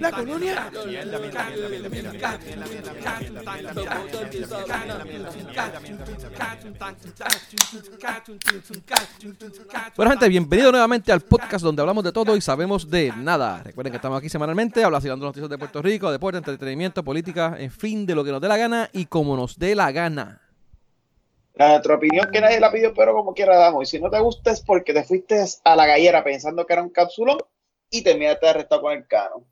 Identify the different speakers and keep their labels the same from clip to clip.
Speaker 1: La colonia. Bueno, gente, bienvenido nuevamente al podcast donde hablamos de todo y sabemos de nada. Recuerden que estamos aquí semanalmente hablando noticias de Puerto Rico, deporte, entretenimiento, política, en fin, de lo que nos dé la gana y como nos dé la gana.
Speaker 2: Nuestra opinión que nadie la pidió, pero como quiera damos. Y si no te gusta es porque te fuiste a la gallera pensando que era un cápsulón y terminaste arrestado con el cano.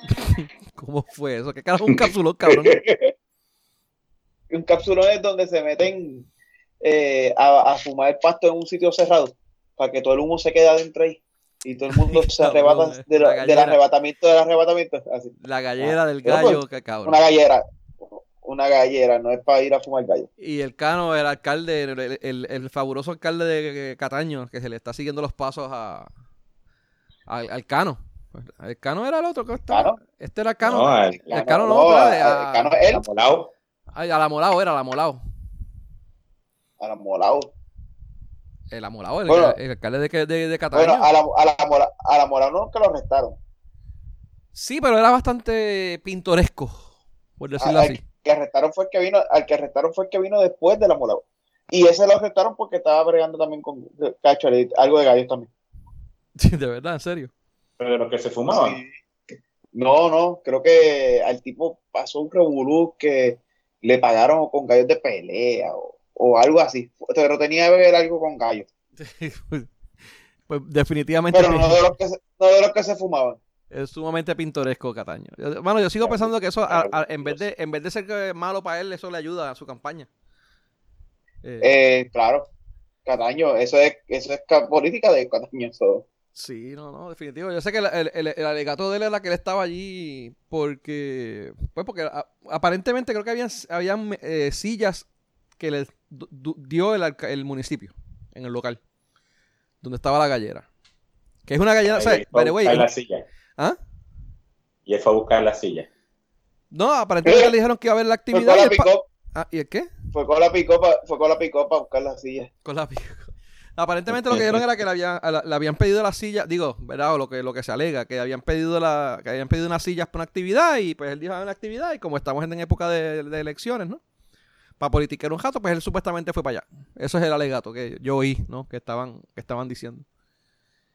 Speaker 1: ¿Cómo fue eso? ¿Qué carajo un cápsulón, cabrón?
Speaker 2: un cápsulón es donde se meten eh, a, fumar el pasto en un sitio cerrado para que todo el humo se quede adentro ahí y todo el mundo se arrebata del arrebatamiento del arrebatamiento.
Speaker 1: La gallera del gallo, que cabrón.
Speaker 2: Una gallera una gallera, no es para ir a fumar gallo.
Speaker 1: Y el Cano, el alcalde, el, fabuloso alcalde de Cataño, que se le está siguiendo los pasos a, al, Cano. El Cano era el otro que estaba. Este era el Cano. No, el, Cano no, no el Cano es él. Ay, a la Molao era, a la Molao.
Speaker 2: A la Molao.
Speaker 1: El Amolao, el, el, alcalde de, de, de Cataño. Bueno,
Speaker 2: a la, a la, Molao, a la Molao no que lo arrestaron.
Speaker 1: Sí, pero era bastante pintoresco, por decirlo así
Speaker 2: que arrestaron fue el que vino, al que arrestaron fue el que vino después de la mola. Y ese lo arrestaron porque estaba bregando también con cacho, algo de gallos también.
Speaker 1: de verdad, en serio.
Speaker 3: Pero de los que se fumaban.
Speaker 2: No, no, creo que al tipo pasó un revolú que le pagaron con gallos de pelea o, algo así. Pero tenía que ver algo con gallos.
Speaker 1: pues definitivamente.
Speaker 2: Pero no de los que no de los que se fumaban.
Speaker 1: Es sumamente pintoresco Cataño. Bueno, yo sigo pensando que eso, en, vez de, en vez de ser malo para él, eso le ayuda a su campaña.
Speaker 2: Eh, eh, claro, Cataño, eso es, eso es política de Cataño. Eso.
Speaker 1: Sí, no, no, definitivo. Yo sé que el, el, alegato de él era que él estaba allí porque, pues porque aparentemente creo que habían, habían eh, sillas que le dio el, el municipio en el local, donde estaba la gallera. Que es una gallera, o sea,
Speaker 3: la silla. ¿Ah? Y él fue a buscar la silla.
Speaker 1: No, aparentemente le dijeron que iba a haber la actividad.
Speaker 2: Fue con la
Speaker 1: ah, ¿Y el qué?
Speaker 2: Fue con la picopa, fue con la picopa a buscar la silla.
Speaker 1: Con la Aparentemente lo que dijeron era que le habían, le habían pedido la silla, digo, ¿verdad? O lo que, lo que se alega, que habían pedido la, que habían pedido unas sillas para una actividad y pues él dijo una actividad y como estamos en época de, elecciones, ¿no? Para politiquear un jato, pues él supuestamente fue para allá. Eso es el alegato que yo oí, ¿no? Que estaban, que estaban diciendo.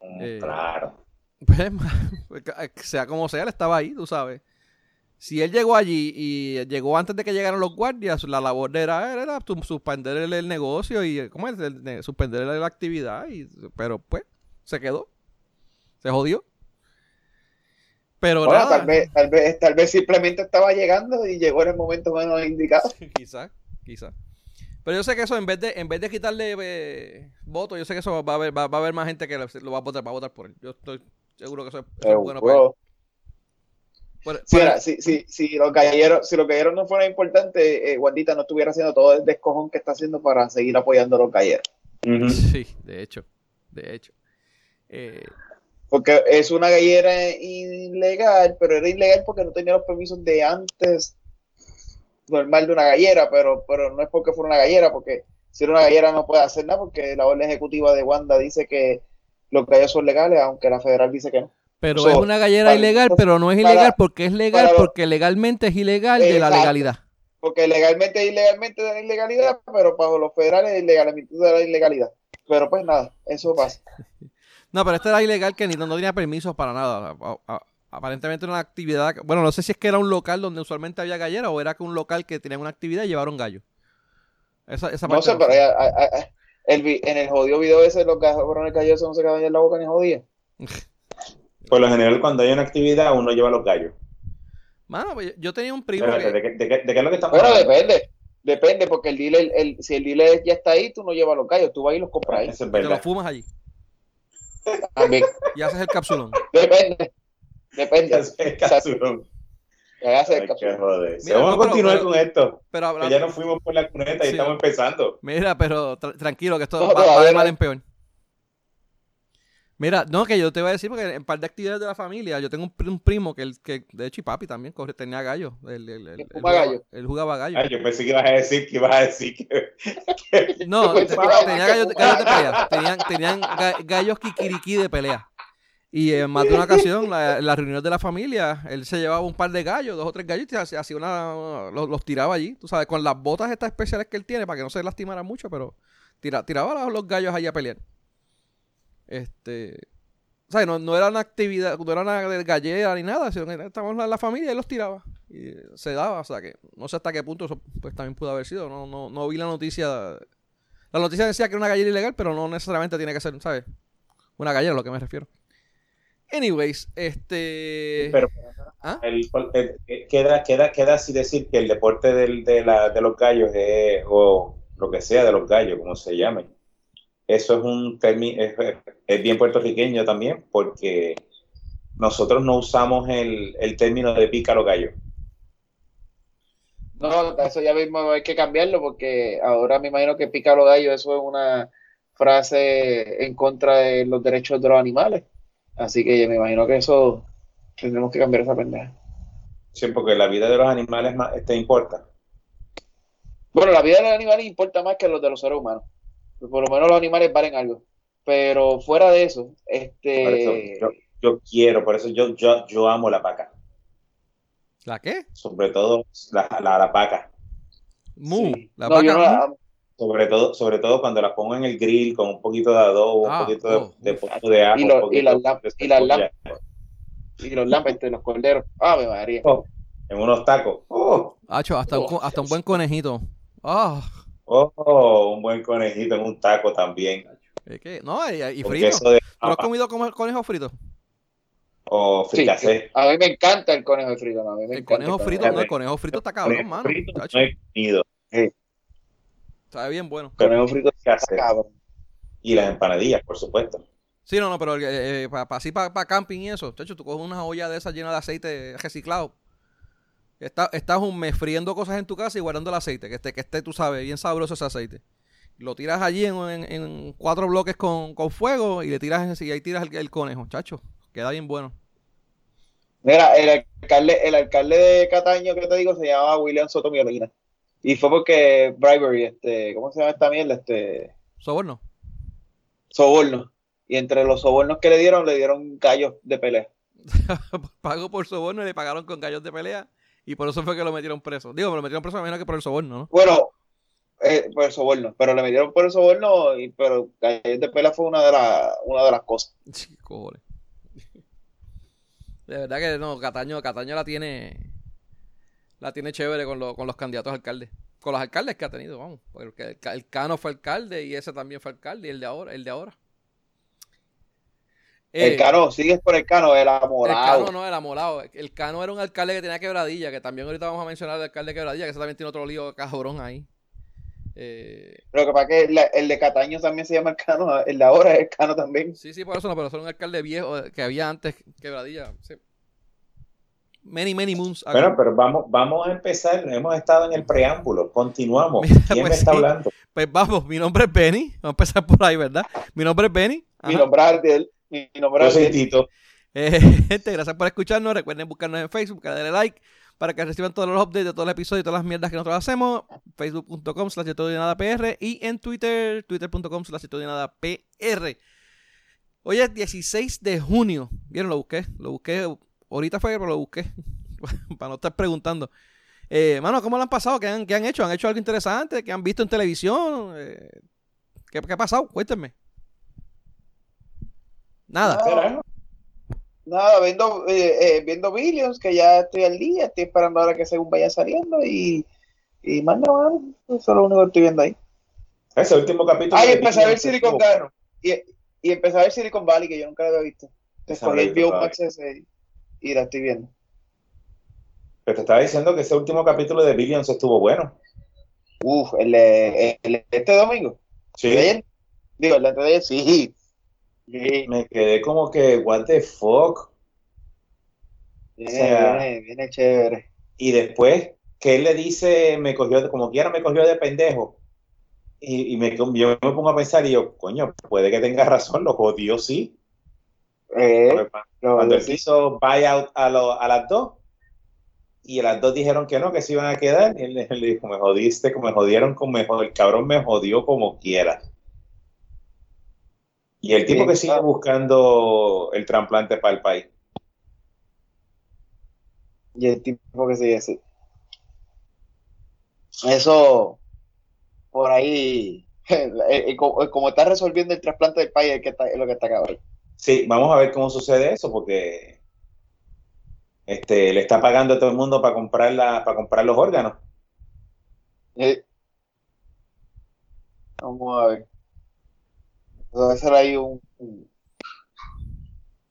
Speaker 3: Mm, eh, claro.
Speaker 1: Pues, sea como sea, él estaba ahí, tú sabes. Si él llegó allí y llegó antes de que llegaran los guardias, la labor de era, era suspender el, negocio y, ¿cómo es? suspender la actividad. Y, pero pues, se quedó. Se jodió. Pero
Speaker 2: Tal vez, tal, vez, tal vez simplemente estaba llegando y llegó en el momento menos indicado.
Speaker 1: quizás, quizás. Pero yo sé que eso, en vez de, en vez de quitarle eh, votos, yo sé que eso va a haber, va, a haber más gente que lo va a votar, va a votar por él. Yo estoy Seguro que eso, es, bueno
Speaker 2: para si, si, si, los galleros, si los galleros no fueran importantes, eh, Guandita no estuviera haciendo todo el descojón que está haciendo para seguir apoyando a los galleros.
Speaker 1: Sí, de hecho, de hecho. Eh,
Speaker 2: porque es una gallera ilegal, pero era ilegal porque no tenía los permisos de antes normal de una gallera, pero, pero no es porque fuera una gallera, porque si era una gallera no puede hacer nada, porque la orden ejecutiva de Wanda dice que los gallos son legales, aunque la federal dice que no.
Speaker 1: Pero es una gallera ilegal, pero no es ilegal porque es legal, porque legalmente es ilegal de la legalidad.
Speaker 2: Porque legalmente es ilegalmente de la ilegalidad, pero para los federales es ilegalmente de la ilegalidad. Pero pues nada, eso pasa.
Speaker 1: no, pero este era ilegal que ni no, tenía permisos para nada. Aparentemente una actividad, bueno, no sé si es que era un local donde usualmente había gallera o era que un local que tenía una actividad y llevaron gallo.
Speaker 2: Esa, esa no sé, pero en el jodido video ese, los cabrones gallos no se quedan en la boca ni jodía.
Speaker 3: Por lo general, cuando hay una actividad, uno lleva los gallos.
Speaker 1: Mano, pues, yo tenía un primo.
Speaker 3: ¿de, qué, es lo que estamos
Speaker 2: Bueno, depende. Depende, porque el dealer, el, si el dealer ya está ahí, tú no llevas los gallos, tú vas y los compras ahí.
Speaker 1: Te los fumas allí.
Speaker 2: También.
Speaker 1: Y haces el capsulón.
Speaker 2: Depende. Depende. el capsulón.
Speaker 3: Vamos a continuar con esto. Pero ya nos fuimos por la cuneta y estamos empezando.
Speaker 1: Mira, pero tranquilo, que esto va, de mal en peor. Mira, no, que yo te iba a decir, porque en par de actividades de la familia, yo tengo un, primo que, que, de hecho, y papi también tenía gallo. El, el, el,
Speaker 2: gallo?
Speaker 1: Él jugaba gallo.
Speaker 3: yo pensé que ibas a decir que ibas a decir que.
Speaker 1: no, tenía gallos, de pelea. Tenían, tenían gallos kikiriki de pelea. Y en más de una ocasión, la, en las reuniones de la familia, él se llevaba un par de gallos, dos o tres gallos, y hacía una, los, tiraba allí, tú sabes, con las botas estas especiales que él tiene, para que no se lastimara mucho, pero tiraba los, gallos allí a pelear. Este. O sea, no, era una actividad, no era una gallera ni nada, sino que estábamos en la familia y él los tiraba. Y se daba, o sea que no sé hasta qué punto eso pues también pudo haber sido. No, no, no vi la noticia. La noticia decía que era una gallera ilegal, pero no necesariamente tiene que ser, ¿sabes? Una gallera, a lo que me refiero. Anyways, este. Pero,
Speaker 3: ¿Ah? queda, queda, queda así decir que el deporte del, de, la, de los gallos es, o lo que sea de los gallos, como se llame, eso es un término, es, bien puertorriqueño también, porque nosotros no usamos el, el término de pícaro gallo.
Speaker 2: No, eso ya mismo hay que cambiarlo, porque ahora me imagino que pícaro gallo, eso es una frase en contra de los derechos de los animales. Así que me imagino que eso tendremos que cambiar esa pendeja.
Speaker 3: Sí, porque la vida de los animales más, te importa.
Speaker 2: Bueno, la vida de los animales importa más que los de los seres humanos. Por lo menos los animales valen algo. Pero fuera de eso, este.
Speaker 3: yo, quiero, por eso yo, yo, yo amo la vaca.
Speaker 1: ¿La qué?
Speaker 3: Sobre todo la, la, la vaca.
Speaker 1: Mu, la vaca.
Speaker 3: Sobre todo, sobre todo cuando la pongo en el grill con un poquito de adobo, un ah, poquito de, oh, de, de, ajo.
Speaker 2: Y, y, las lámparas. Y las. Y los lámparas entre los corderos. Ah, me María.
Speaker 3: Oh, en unos tacos. Oh.
Speaker 1: hasta, un, hasta un buen conejito. Ah.
Speaker 3: Oh. un buen conejito en un taco también.
Speaker 1: No, y, frito. ¿Tú has comido conejo frito?
Speaker 3: O fricasé.
Speaker 2: a mí me encanta el conejo frito.
Speaker 1: el conejo frito, no, el conejo frito está cabrón, mano. Frito no he comido. Sí. Sabe bien bueno.
Speaker 3: Conejo frito Y las empanadillas, por supuesto.
Speaker 1: Sí, no, no, pero eh, eh, para así para camping y eso, chacho, tú coges una olla de esas llena de aceite reciclado. Está, estás un mes friendo cosas en tu casa y guardando el aceite, que esté, que esté, tú sabes, bien sabroso ese aceite. Lo tiras allí en, cuatro bloques con, fuego y le tiras y ahí tiras el, conejo, chacho. Queda bien bueno.
Speaker 2: Mira, el alcalde, el alcalde de Cataño que te digo se llamaba William Soto Miolina. Y fue porque bribery, este, ¿cómo se llama esta mierda? Este.
Speaker 1: Soborno.
Speaker 2: Soborno. Y entre los sobornos que le dieron, le dieron gallos de pelea.
Speaker 1: Pagó por soborno y le pagaron con gallos de pelea. Y por eso fue que lo metieron preso. Digo, me lo metieron preso menos que por el soborno, ¿no?
Speaker 2: Bueno, eh, por el soborno. Pero le metieron por el soborno, y, pero gallos de pelea fue una de, la, una de las cosas.
Speaker 1: Sí, cojones. De verdad que no, Cataño, Cataño la tiene la tiene chévere con, con los candidatos a alcalde. Con los alcaldes que ha tenido, vamos. Porque el, Cano fue alcalde y ese también fue alcalde y el de ahora, el de ahora.
Speaker 2: el eh, Cano, sigues por el Cano, el amorado.
Speaker 1: El Cano no, el amorado. El Cano era un alcalde que tenía quebradilla, que también ahorita vamos a mencionar el alcalde de quebradilla, que ese también tiene otro lío cabrón ahí.
Speaker 2: Eh, Pero que para que el, de Cataño también se llama el Cano, el de ahora es el Cano también.
Speaker 1: Sí, sí, por eso no, pero son un alcalde viejo que había antes quebradilla. Sí. Many, many moons.
Speaker 3: Bueno, pero vamos, vamos a empezar. Hemos estado en el preámbulo. Continuamos. ¿Quién pues me está hablando?
Speaker 1: Pues vamos, mi nombre es Benny. Vamos a empezar por ahí, ¿verdad? Mi nombre es Benny.
Speaker 2: Mi nombre es Ardiel. Mi nombre es Tito.
Speaker 1: Eh, gente, gracias por escucharnos. Recuerden buscarnos en Facebook, darle like para que reciban todos los updates de todos los episodios y todas las mierdas que nosotros hacemos. Facebook.com slash todo nada PR y en Twitter, twitter.com slash todo nada PR. Hoy es 16 de junio. ¿Vieron? Lo busqué. Lo busqué ahorita fue que lo busqué, para no estar preguntando. Eh, mano, ¿cómo lo han pasado? ¿Qué han, han hecho? ¿Han hecho algo interesante? ¿Qué han visto en televisión? Eh, ¿qué, ha pasado? Cuéntenme.
Speaker 2: Nada. Nada, viendo, eh, eh, viendo Billions, que ya estoy al día, estoy esperando ahora que según vaya saliendo y, y más eso es lo único que estoy viendo ahí.
Speaker 3: Ese último capítulo.
Speaker 2: Ah, y empecé a ver Silicon Valley. Y, y empecé a ver Silicon Valley, que yo nunca lo había visto. Después el Biomax ese y la estoy viendo.
Speaker 3: Pero te estaba diciendo que ese último capítulo de Billions estuvo bueno.
Speaker 2: Uf, el, el, este domingo.
Speaker 3: Sí.
Speaker 2: Digo, el de ayer, sí.
Speaker 3: Me quedé como que, what the fuck.
Speaker 2: Viene, viene, chévere.
Speaker 3: Y después que él le dice, me cogió, como quiera me cogió de pendejo. Y, y me, yo me pongo a pensar y yo, coño, puede que tenga razón, lo jodió sí.
Speaker 2: Eh,
Speaker 3: cuando él hizo buyout a, a las dos, y las dos dijeron que no, que se iban a quedar, y él, le dijo, me jodiste, como me jodieron, como el cabrón me jodió como quiera. Y el tipo que sigue buscando el trasplante para el país.
Speaker 2: Y el tipo que sigue así. Eso, por ahí, como, está resolviendo el trasplante del país, es, que está, es lo que está cabrón.
Speaker 3: Sí, vamos a ver cómo sucede eso, porque este, le está pagando a todo el mundo para comprar, la, para comprar los órganos.
Speaker 2: Eh, Vamos a ver. Debe ser ahí un. un-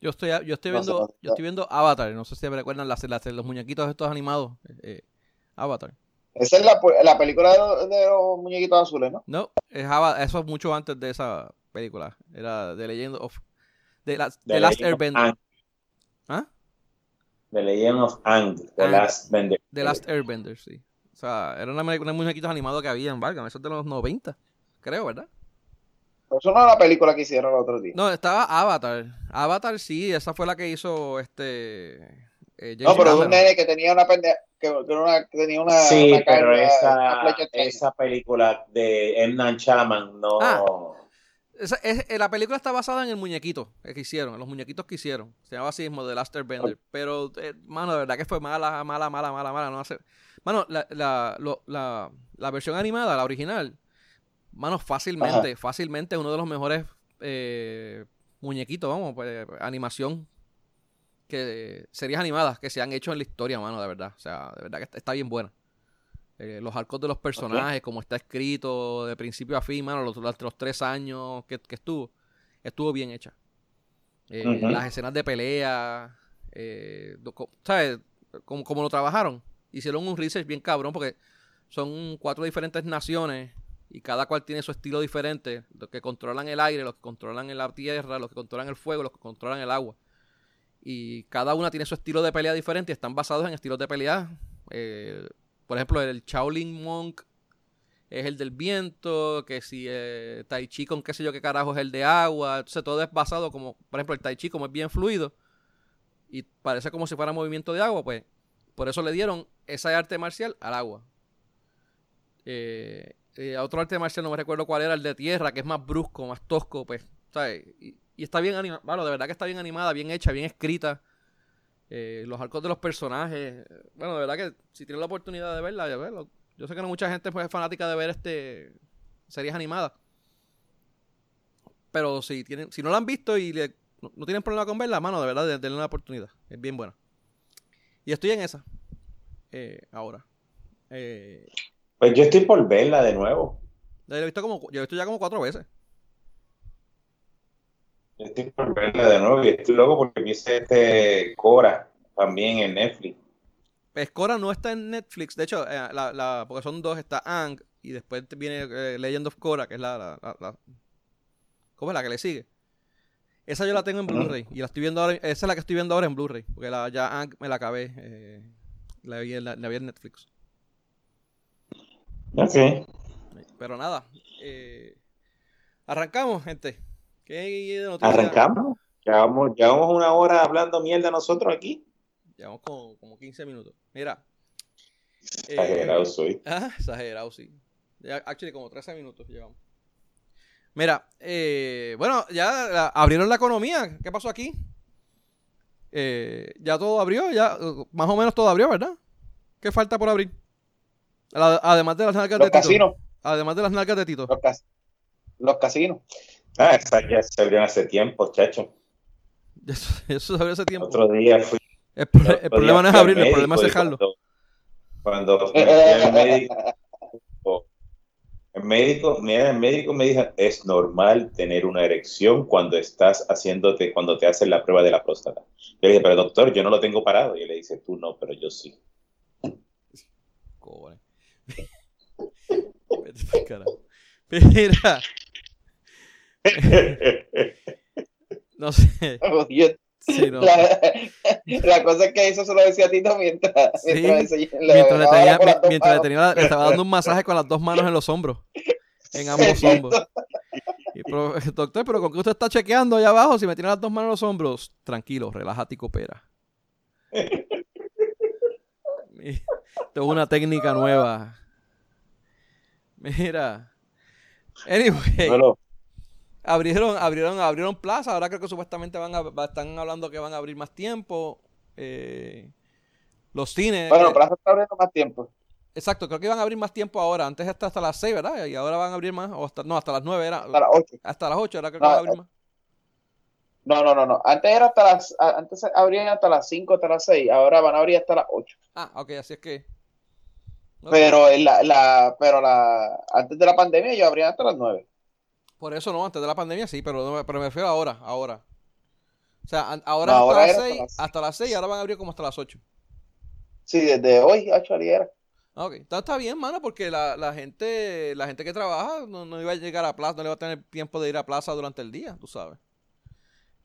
Speaker 1: Yo estoy, yo estoy viendo, yo estoy viendo Avatar, no sé si me recuerdan las, las- los muñequitos estos animados. eh, Avatar.
Speaker 2: Esa es la, la película de los, de los muñequitos azules, ¿no?
Speaker 1: No, es Ava- eso es mucho antes de esa película. Era The Legend of The Last,
Speaker 3: The
Speaker 1: The Last
Speaker 3: Legend of
Speaker 1: Airbender. ¿Ah?
Speaker 3: The Legend of Ang, The. Last Bender.
Speaker 1: The Last Airbender, sí. O sea, eran una, unos muñequitos animados que habían, valga, esos de los 90, creo, ¿verdad?
Speaker 2: Pero eso no es la película que hicieron el otro día.
Speaker 1: No, estaba Avatar. Avatar sí, esa fue la que hizo este. eh, James
Speaker 2: No, pero un nene que tenía una pendeja, que, que era una- que tenía una,
Speaker 3: Sí,
Speaker 2: una
Speaker 3: pero esa,
Speaker 2: una
Speaker 3: película de M. Night Shyamalan no...
Speaker 1: Ah. Esa- es- eh, la película está basada en el muñequito que hicieron, en los muñequitos que hicieron. Se llama así mismo The Last Airbender. Pero, eh, mano, de verdad que fue mala, mala, mala, mala, mala. No hace... Mano, la, la, lo- la, la versión animada, la original, mano, fácilmente, fácilmente uno de los mejores eh, muñequitos, vamos, pues, animación que series animadas que se han hecho en la historia, mano, de verdad. O sea, de verdad que está, está bien buena. Eh, los arcos de los personajes, como está escrito de principio a fin, mano, los, los, tres años que, que estuvo, estuvo bien hecha. Eh. Las escenas de pelea, eh, ¿sabes? Como, como lo trabajaron. Hicieron un research bien cabrón porque son cuatro diferentes naciones y cada cual tiene su estilo diferente. Los que controlan el aire, los que controlan la tierra, los que controlan el fuego, los que controlan el agua. Y cada una tiene su estilo de pelea diferente y están basados en estilos de pelea. Por ejemplo, el Shaolin Monk es el del viento, que si eh, Tai Chi con qué sé yo qué carajo es el de agua. Entonces todo es basado como, por ejemplo, el Tai Chi como es bien fluido y parece como si fuera movimiento de agua, pues por eso le dieron esa arte marcial al agua. Eh, eh, otro arte marcial no me recuerdo cuál era, el de tierra, que es más brusco, más tosco, pues, ¿sabes? Y, y está bien animada, bueno, de verdad que está bien animada, bien hecha, bien escrita. Eh, los arcos de los personajes, bueno, de verdad que si tienen la oportunidad de verla, ya verlo. Yo sé que no mucha gente pues, es fanática de ver este series animadas. Pero si tienen, si no la han visto y le- no, no tienen problema con verla, mano, de verdad, de- denle una oportunidad. Es bien buena. Y estoy en esa. eh, ahora. Eh,
Speaker 3: Pues yo estoy por verla de nuevo.
Speaker 1: la he visto como, yo he visto ya como cuatro veces.
Speaker 3: Yo estoy por verla de nuevo y estoy loco porque vi este Cora también en Netflix.
Speaker 1: Pescora no está en Netflix. De hecho, eh, la, la- porque son dos, está Ang y después viene eh, Legend of Korra, que es la, la, la- ¿Cómo es la que le sigue? Esa yo la tengo en Blu-ray y la estoy viendo ahora. Esa es la que estoy viendo ahora en Blu-ray, porque la, ya Ang me la acabé. eh, la, vi en, la, vi en Netflix.
Speaker 3: Ok.
Speaker 1: Pero nada. arrancamos, gente. ¿Qué?
Speaker 3: Arrancamos. Llevamos, llevamos una hora hablando mierda nosotros aquí.
Speaker 1: Llevamos como, como 15 minutos. Mira. eh,
Speaker 3: Exagerado soy.
Speaker 1: Ah, exagerado, sí. Actually, como 13 minutos llevamos. Mira, eh, bueno, ya la- abrieron la economía. ¿Qué pasó aquí? Eh, ya todo abrió, ya más o menos todo abrió, ¿verdad? ¿Qué falta por abrir? La- Además de las nalgas
Speaker 2: Los
Speaker 1: de Tito.
Speaker 2: casinos,
Speaker 1: Además de las nalgas de Tito.
Speaker 2: los, cas- los casinos.
Speaker 3: Ah, esa ya se abrió hace tiempo, chacho.
Speaker 1: Eso, eso se abrió hace tiempo.
Speaker 3: Otro día fui.
Speaker 1: El, pro- el
Speaker 3: otro
Speaker 1: problema no es abrirlo, el problema es dejarlo.
Speaker 3: Cuando, médico, el médico, mira, el médico me dijo, es normal tener una erección cuando estás haciéndote, cuando te hacen la prueba de la próstata. Yo le dije, pero doctor, yo no lo tengo parado. Y él le dice, tú no, pero yo sí.
Speaker 1: Cojones. Vete carajo. Mira, no sé.
Speaker 2: Jodido.
Speaker 1: Sí, no.
Speaker 2: la, la cosa es que eso se lo decía a Tito mientras,
Speaker 1: Sí,
Speaker 2: mientras, le-
Speaker 1: Mientras, tenía, mientras le, tenía- le estaba dando un masaje con las dos manos en los hombros. En ambos hombros. Y, pero, doctor, pero ¿con qué usted está chequeando allá abajo? Si me tiene las dos manos en los hombros, tranquilo, relájate y coopera. Esto es una técnica nueva. Mira. Anyway.
Speaker 3: Bueno,
Speaker 1: abrieron, abrieron, abrieron plaza. Ahora creo que supuestamente van a, están hablando que van a abrir más tiempo. Eh, los cines.
Speaker 2: Bueno,
Speaker 1: eh,
Speaker 2: Plaza está abriendo más tiempo.
Speaker 1: exacto, creo que iban a abrir más tiempo ahora. Antes hasta, hasta las 6, ¿verdad? Y ahora van a abrir más. O hasta, no, hasta las 9 era.
Speaker 2: Hasta las 8.
Speaker 1: Hasta las 8, ahora creo que
Speaker 2: No,
Speaker 1: van a abrir más.
Speaker 2: No, no, no, no. Antes era hasta las, antes abrían hasta las 5, hasta las 6. Ahora van a abrir hasta las 8.
Speaker 1: Ah, ok, así es que.
Speaker 2: Pero la, la, pero la, antes de la pandemia ellos abrían hasta las 9.
Speaker 1: Por eso no, antes de la pandemia sí, pero, no pero me refiero ahora, ahora. O sea, ahora,
Speaker 2: No,
Speaker 1: hasta,
Speaker 2: ahora
Speaker 1: las
Speaker 2: era hasta
Speaker 1: 6,
Speaker 2: las-
Speaker 1: hasta las 6 ahora van a abrir como hasta las 8.
Speaker 2: Sí, desde hoy, 8 era.
Speaker 1: Ah, Ok, está, está bien, mano, porque la, la gente la gente que trabaja no, no iba a llegar a plaza, no le va a tener tiempo de ir a plaza durante el día, tú sabes.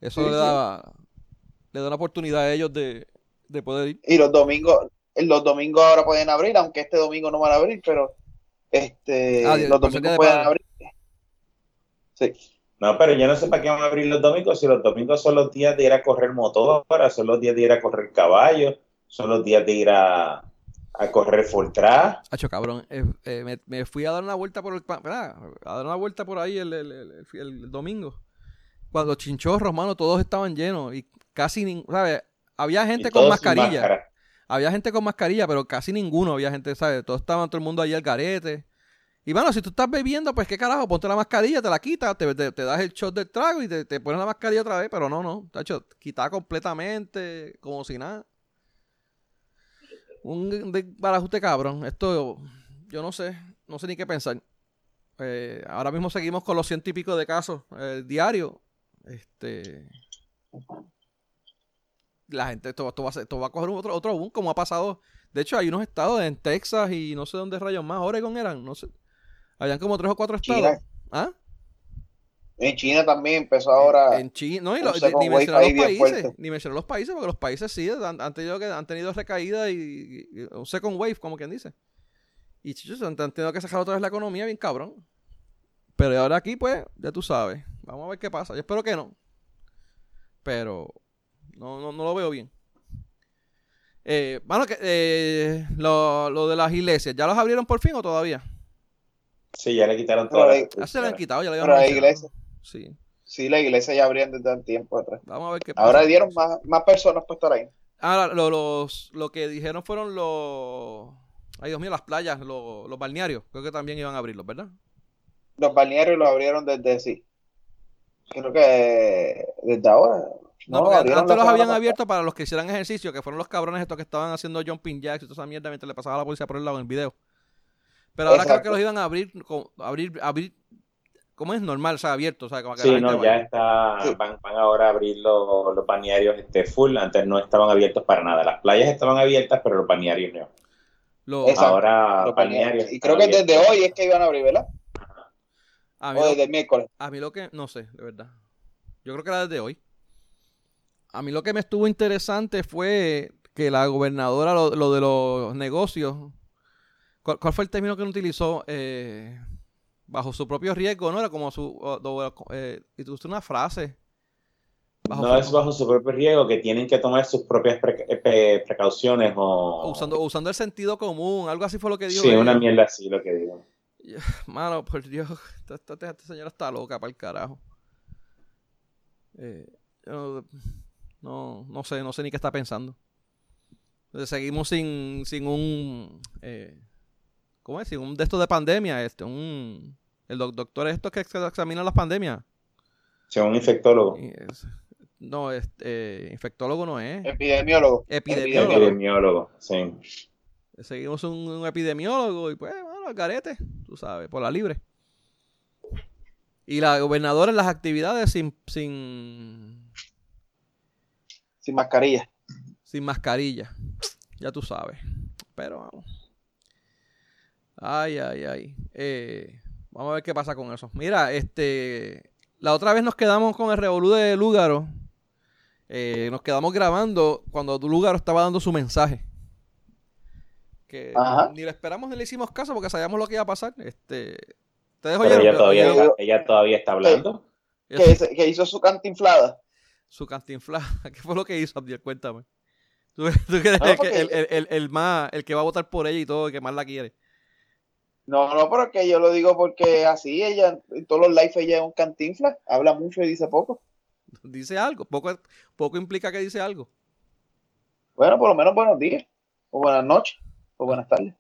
Speaker 1: Eso
Speaker 2: Sí,
Speaker 1: le
Speaker 2: sí.
Speaker 1: da le da una oportunidad a ellos de, de poder ir.
Speaker 2: Y los domingos, los domingos ahora pueden abrir, aunque este domingo no van a abrir, pero este,
Speaker 1: Ah,
Speaker 2: los domingos
Speaker 1: de
Speaker 2: pueden abrir. Sí.
Speaker 3: No, pero yo no sé para qué van a abrir los domingos, si los domingos son los días de ir a correr motora, son los días de ir a correr caballo, son los días de ir a, a correr track.
Speaker 1: Hacho, cabrón, eh, eh, me, me fui a dar una vuelta por el pa- ¿verdad? a dar una vuelta por ahí el, el- el- el- domingo. Cuando chinchorros, mano, todos estaban llenos y casi nin- ¿sabes? Había gente con mascarilla. Había gente con mascarilla, pero casi ninguno había gente, ¿sabes? Todos estaban todo el mundo allí al garete. Y bueno, si tú estás bebiendo, pues qué carajo, ponte la mascarilla, te la quitas, te, te- das el shot del trago y te, te pones la mascarilla otra vez, pero no, no, tacho, quitada completamente, como si nada. Un barajuste cabrón. Esto, yo no sé, no sé ni qué pensar. Eh, ahora mismo seguimos con los ciento y pico de casos eh, diarios. Este. La gente, esto, esto va, a esto va a coger otro, otro boom, como ha pasado. De hecho, hay unos estados en Texas y no sé dónde rayos más. Oregon eran, no sé. Habían como tres o cuatro estados.
Speaker 2: China.
Speaker 1: ¿Ah?
Speaker 2: En China también empezó ahora.
Speaker 1: En China, no, y lo- ni, mencionar los países, ni mencionar los países, porque los países sí han, han tenido que, han tenido recaída y, y- un second wave, como quien dice. Y chichos, han, tenido que sacar otra vez la economía bien cabrón. Pero ahora aquí, pues, ya tú sabes. Vamos a ver qué pasa. Yo espero que no. Pero no, no, no lo veo bien. Eh, bueno, que, eh, lo, lo de las iglesias, ¿ya los abrieron por fin o todavía?
Speaker 3: Sí, ya le quitaron
Speaker 2: ahí-
Speaker 3: las
Speaker 1: Ah, se lo han quitado, ya lo habían
Speaker 2: Pero la iglesia,
Speaker 1: Sí.
Speaker 2: sí, la iglesia ya abrían desde un tiempo atrás.
Speaker 1: Vamos a ver qué pasa.
Speaker 2: Ahora dieron más, más personas estar ahí.
Speaker 1: Ahora, lo, los, lo que dijeron fueron los. Ay, Dios mío, las playas, los, los balnearios. Creo que también iban a abrirlos, ¿verdad?
Speaker 2: Los balnearios los abrieron desde sí. Creo que desde ahora.
Speaker 1: No,
Speaker 2: No,
Speaker 1: porque antes
Speaker 2: la
Speaker 1: los habían abierto para los que hicieran ejercicio, que fueron los cabrones estos que estaban haciendo jumping jacks y toda esa mierda mientras le pasaba a la policía por el lado en el video. Pero ahora creo
Speaker 2: Exacto.
Speaker 1: que los iban a abrir, abrir, abrir, ¿cómo es normal? O sea, abierto, o sea, como que
Speaker 3: Sí, no,
Speaker 1: vaya.
Speaker 3: ya está,
Speaker 2: Sí.
Speaker 3: van, van ahora a abrir los, los balnearios este, full, antes no estaban abiertos para nada. Las playas estaban abiertas, pero los balnearios no.
Speaker 1: Los-.
Speaker 3: Ahora
Speaker 2: Los
Speaker 3: balnearios.
Speaker 2: Y creo que desde hoy es que iban a abrir, ¿verdad?
Speaker 1: a, mí
Speaker 2: O
Speaker 1: lo,
Speaker 2: desde el miércoles.
Speaker 1: a mí lo que, no sé, de verdad. Yo creo que era desde hoy. A mí lo que me estuvo interesante fue que la gobernadora, lo, lo de los negocios, ¿cuál, cuál fue el término que no utilizó? Eh, bajo su propio riesgo, ¿no? Era como su... eh, y tú una frase. Bajo
Speaker 3: No es bajo su propio riesgo que tienen que tomar sus propias pre- eh, precauciones o...
Speaker 1: usando, usando el sentido común, algo así fue lo que dijo.
Speaker 3: Sí, una mierda así lo que digo.
Speaker 1: Mano, por Dios, esta, esta- esta señora está loca para el carajo. Eh, yo no, no sé, no sé ni qué está pensando. Entonces, seguimos sin, sin un, eh, ¿cómo es? Un de estos de pandemia, este, un, el doc- doctor estos que ex- examinan las pandemias.
Speaker 3: Sea un infectólogo.
Speaker 1: Es- no, este, eh, infectólogo no es.
Speaker 2: Epidemiólogo.
Speaker 1: Epidemiólogo.
Speaker 3: Epidemiólogo, sí.
Speaker 1: Seguimos un, un epidemiólogo y pues, bueno, al garete, tú sabes, por la libre. Y la gobernadora en las actividades sin, sin,
Speaker 2: Sin mascarilla.
Speaker 1: sin mascarilla. Ya tú sabes. Pero vamos. Ay, ay, ay. Eh, vamos a ver qué pasa con eso. Mira, este. La otra vez nos quedamos con el revolú de Lúgaro. Eh, nos quedamos grabando cuando Lúgaro estaba dando su mensaje. Que
Speaker 2: Ajá.
Speaker 1: ni le esperamos ni le hicimos caso porque sabíamos lo que iba a pasar. Este. ¿Ustedes oyeron?
Speaker 3: ella todavía, ella todavía está hablando.
Speaker 2: Que, hizo- que hizo su cantinflada.
Speaker 1: Su cantinflada. ¿Qué fue lo que hizo, Abdiel? Cuéntame. ¿Tú, tú
Speaker 2: No,
Speaker 1: el, que- el, el- el- el más, el que va a votar por ella y todo, el que más la quiere?
Speaker 2: No, no, pero que yo lo digo porque así ella, en todos los lives ella es un cantinfla, habla mucho y dice poco.
Speaker 1: Dice algo, poco, poco implica que dice algo.
Speaker 2: Bueno, por lo menos buenos días, o buenas noches, o buenas tardes.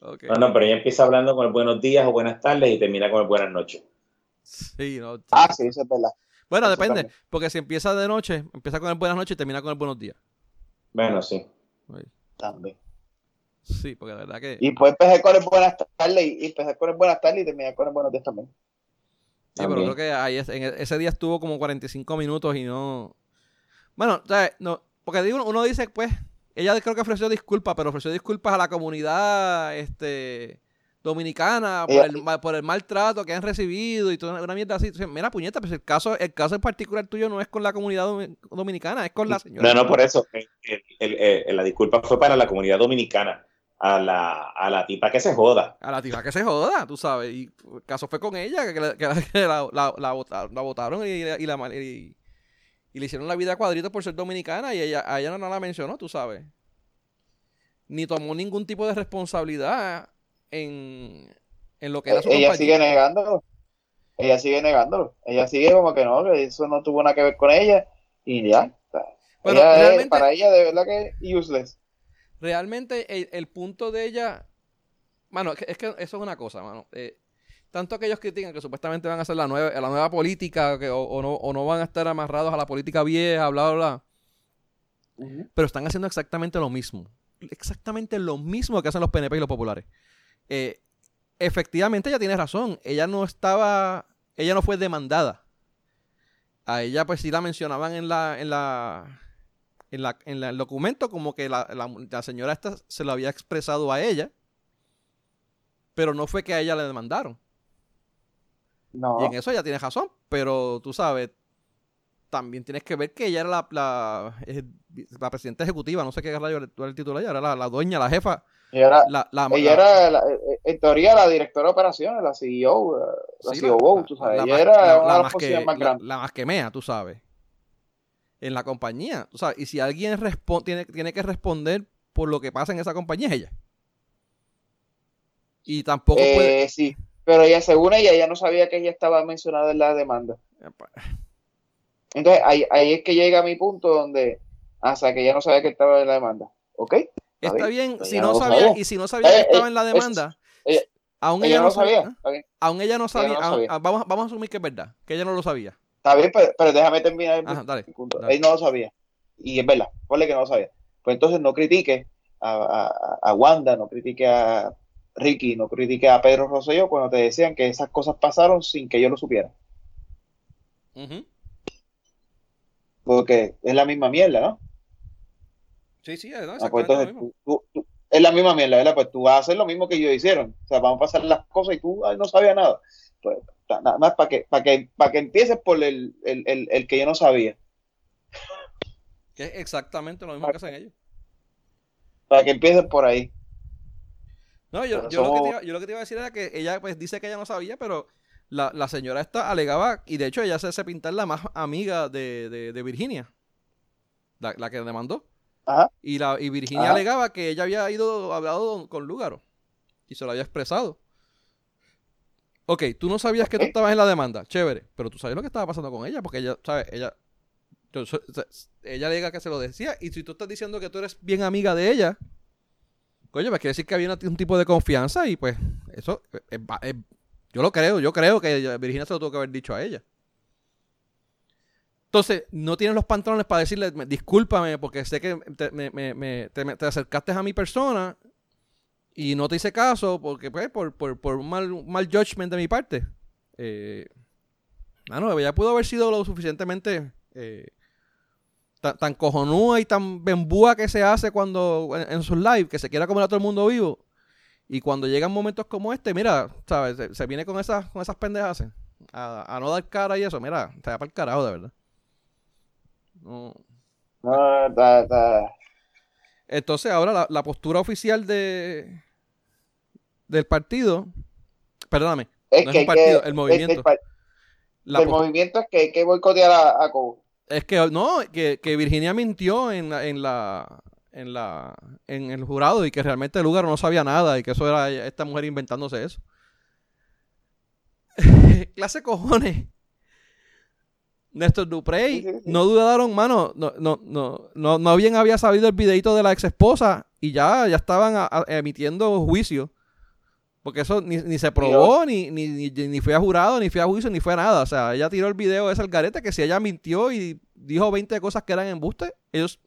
Speaker 3: Okay. No, no, pero ella empieza hablando con el buenos días o buenas tardes y termina con el buenas noches.
Speaker 1: Sí, no.
Speaker 2: Ah, sí, eso es verdad.
Speaker 1: Bueno,
Speaker 2: Eso
Speaker 1: depende,
Speaker 2: también.
Speaker 1: porque si empieza de noche, empieza con el buenas noches y termina con el buenos días.
Speaker 3: Bueno, sí.
Speaker 2: También.
Speaker 1: Sí, porque la verdad que...
Speaker 2: Y puede empezar con el buenas tardes y, y con el buenas tardes y terminar con el buenos días también.
Speaker 1: Sí, pero
Speaker 3: También.
Speaker 1: creo que ahí es- en e- ese día estuvo como 45 minutos y no. Bueno, ¿sabes? No, porque digo, uno dice, pues, ella creo que ofreció disculpas, pero ofreció disculpas a la comunidad este, dominicana por, el, por el maltrato que han recibido y toda una, mierda así. Entonces, mira, puñeta, pues el caso, el caso en particular tuyo no es con la comunidad domi- dominicana, es con la señora.
Speaker 3: No, no, por eso. El- la disculpa fue para la comunidad dominicana. A la, a la tipa que se joda.
Speaker 1: A la tipa que se joda, tú sabes. Y el caso fue con ella, que, la, que la- que la- la- la bota- la votaron y, y la, y- y le hicieron la vida a cuadritos por ser dominicana y ella, a ella no, no la mencionó, tú sabes. Ni tomó ningún tipo de responsabilidad en, en lo que era su
Speaker 2: ella
Speaker 1: compañía.
Speaker 2: sigue negándolo. Ella sigue negándolo. Ella sigue como que no, que eso no tuvo nada que ver con ella. Y ya. o sea,
Speaker 1: Bueno,
Speaker 2: ella es- para ella de verdad que es useless.
Speaker 1: Realmente el, el punto de ella, mano, es que, es que eso es una cosa, mano. Eh, tanto aquellos que critican que supuestamente van a hacer la nueva, la nueva política que, o, o no, o no van a estar amarrados a la política vieja, bla, bla, bla. pero están haciendo exactamente lo mismo. Exactamente lo mismo que hacen los PNP y los populares. Eh, efectivamente, ella tiene razón. Ella no estaba. Ella no fue demandada. A ella, pues sí la mencionaban en la. En la en, la, en la- el documento como que la, la- la señora esta se lo había expresado a ella, pero no fue que a ella le demandaron.
Speaker 2: No.
Speaker 1: Y en eso ella tiene razón, pero tú sabes, también tienes que ver que ella era la, la, eh, la presidenta ejecutiva, no sé qué era el título ella, era la, la dueña, la jefa,
Speaker 2: Ella era,
Speaker 1: la, la-
Speaker 2: ella era eh, en teoría la directora de operaciones, la CEO, eh, la
Speaker 1: sí,
Speaker 2: COO, tú sabes.
Speaker 1: la
Speaker 2: ella era una de las
Speaker 1: más
Speaker 2: posiciones grandes.
Speaker 1: la más que mea, tú sabes, en la compañía, tú sabes, y si alguien tiene, tiene que responder por lo que pasa en esa compañía es ella. Y tampoco puede...
Speaker 2: Eh, sí, pero ella, según ella, ella no sabía que ella estaba mencionada en la demanda. Entonces, ahí, ahí es que llega mi punto donde, hasta que ella no sabía que estaba en la demanda. ¿Ok?
Speaker 1: Está
Speaker 2: bien,
Speaker 1: si no sabía,
Speaker 2: sabía.
Speaker 1: y si no sabía que
Speaker 2: Eh,
Speaker 1: estaba
Speaker 2: eh,
Speaker 1: en la demanda,
Speaker 2: ella-
Speaker 1: aún
Speaker 2: Ella no sabía.
Speaker 1: sabía, aún ella no sabía, aún- ah, vamos, vamos a asumir que es verdad, que ella no lo sabía.
Speaker 2: Está bien, pero, pero déjame terminar
Speaker 1: Ajá, dale, dale.
Speaker 2: Él no lo sabía. Y es verdad, ponle que no lo sabía. Pues entonces no critique a, a- a Wanda, no critique a Ricky, no critique a Pedro Rosselló cuando te decían que esas cosas pasaron sin que yo lo supiera.
Speaker 1: Ujú.
Speaker 2: Porque es la misma mierda, ¿no?
Speaker 1: Sí, sí, no,
Speaker 2: Ah, pues entonces
Speaker 1: mismo.
Speaker 2: tú- tú- tú- es la misma mierda, ¿verdad? Pues tú vas a hacer lo mismo que ellos hicieron. O sea, vamos a pasar las cosas y tú ay, no sabías nada. Pues nada más para que, para que, para que empieces por el, el, el, el que yo no sabía.
Speaker 1: Que es exactamente lo mismo que hacen ellos.
Speaker 2: Para que empieces por ahí.
Speaker 1: No, yo, yo, lo que iba, yo lo que te iba a decir era que ella pues dice que ella no sabía, pero la, la señora esta alegaba, y de hecho ella se hace pintar la más amiga de, de, de Virginia, la, la que demandó.
Speaker 2: Ajá.
Speaker 1: Y, la, y Virginia
Speaker 2: Ajá.
Speaker 1: alegaba que ella había ido, hablado con Lúgaro, y se lo había expresado. Ok, tú no sabías que tú
Speaker 2: Ok.
Speaker 1: estabas en la demanda, chévere, pero tú sabes lo que estaba pasando con ella, porque ella, ¿sabes? Ella, yo ella alega que se lo decía, y si tú estás diciendo que tú eres bien amiga de ella, Coño, pues quiere decir que había una- un tipo de confianza y pues eso, es- es- es- yo lo creo, yo creo que ella- Virginia se lo tuvo que haber dicho a ella. Entonces, no tienes los pantalones para decirle, "Me- discúlpame, porque sé que te, me- me- me- te- me- te acercaste a mi persona y no te hice caso, porque pues, por, por, por un mal, mal judgment de mi parte. Eh, mano, ella pudo haber sido lo suficientemente eh, tan, tan cojonúa y tan bembúa que se hace cuando en, en sus lives, que se quiera comer a todo el mundo vivo. Y cuando llegan momentos como este, mira, ¿sabes? Se, se viene con esas, con esas pendejas a, a no dar cara y eso, mira, se va para el carajo, de verdad. No. Entonces, ahora la, la postura oficial de del partido, perdóname,
Speaker 2: es
Speaker 1: No es un partido,
Speaker 2: que-
Speaker 1: el movimiento.
Speaker 2: El,
Speaker 1: la
Speaker 2: el movimiento es que hay que boicotear a, a
Speaker 1: es que no, que, que Virginia mintió en la, en la en, la, en el jurado y que realmente Lugar no sabía nada y que eso era esta mujer inventándose eso. Clase cojones. Néstor Duprey, no dudaron, mano, no, no, no, no, no bien había sabido el videito de la ex esposa y ya, ya estaban emitiendo juicio. Porque eso ni, se probó, ni, ni, ni, fue a jurado, ni fue a juicio, ni fue a nada. O sea, ella tiró el video de ese garete que si ella mintió y dijo 20 cosas que eran embuste, ellos,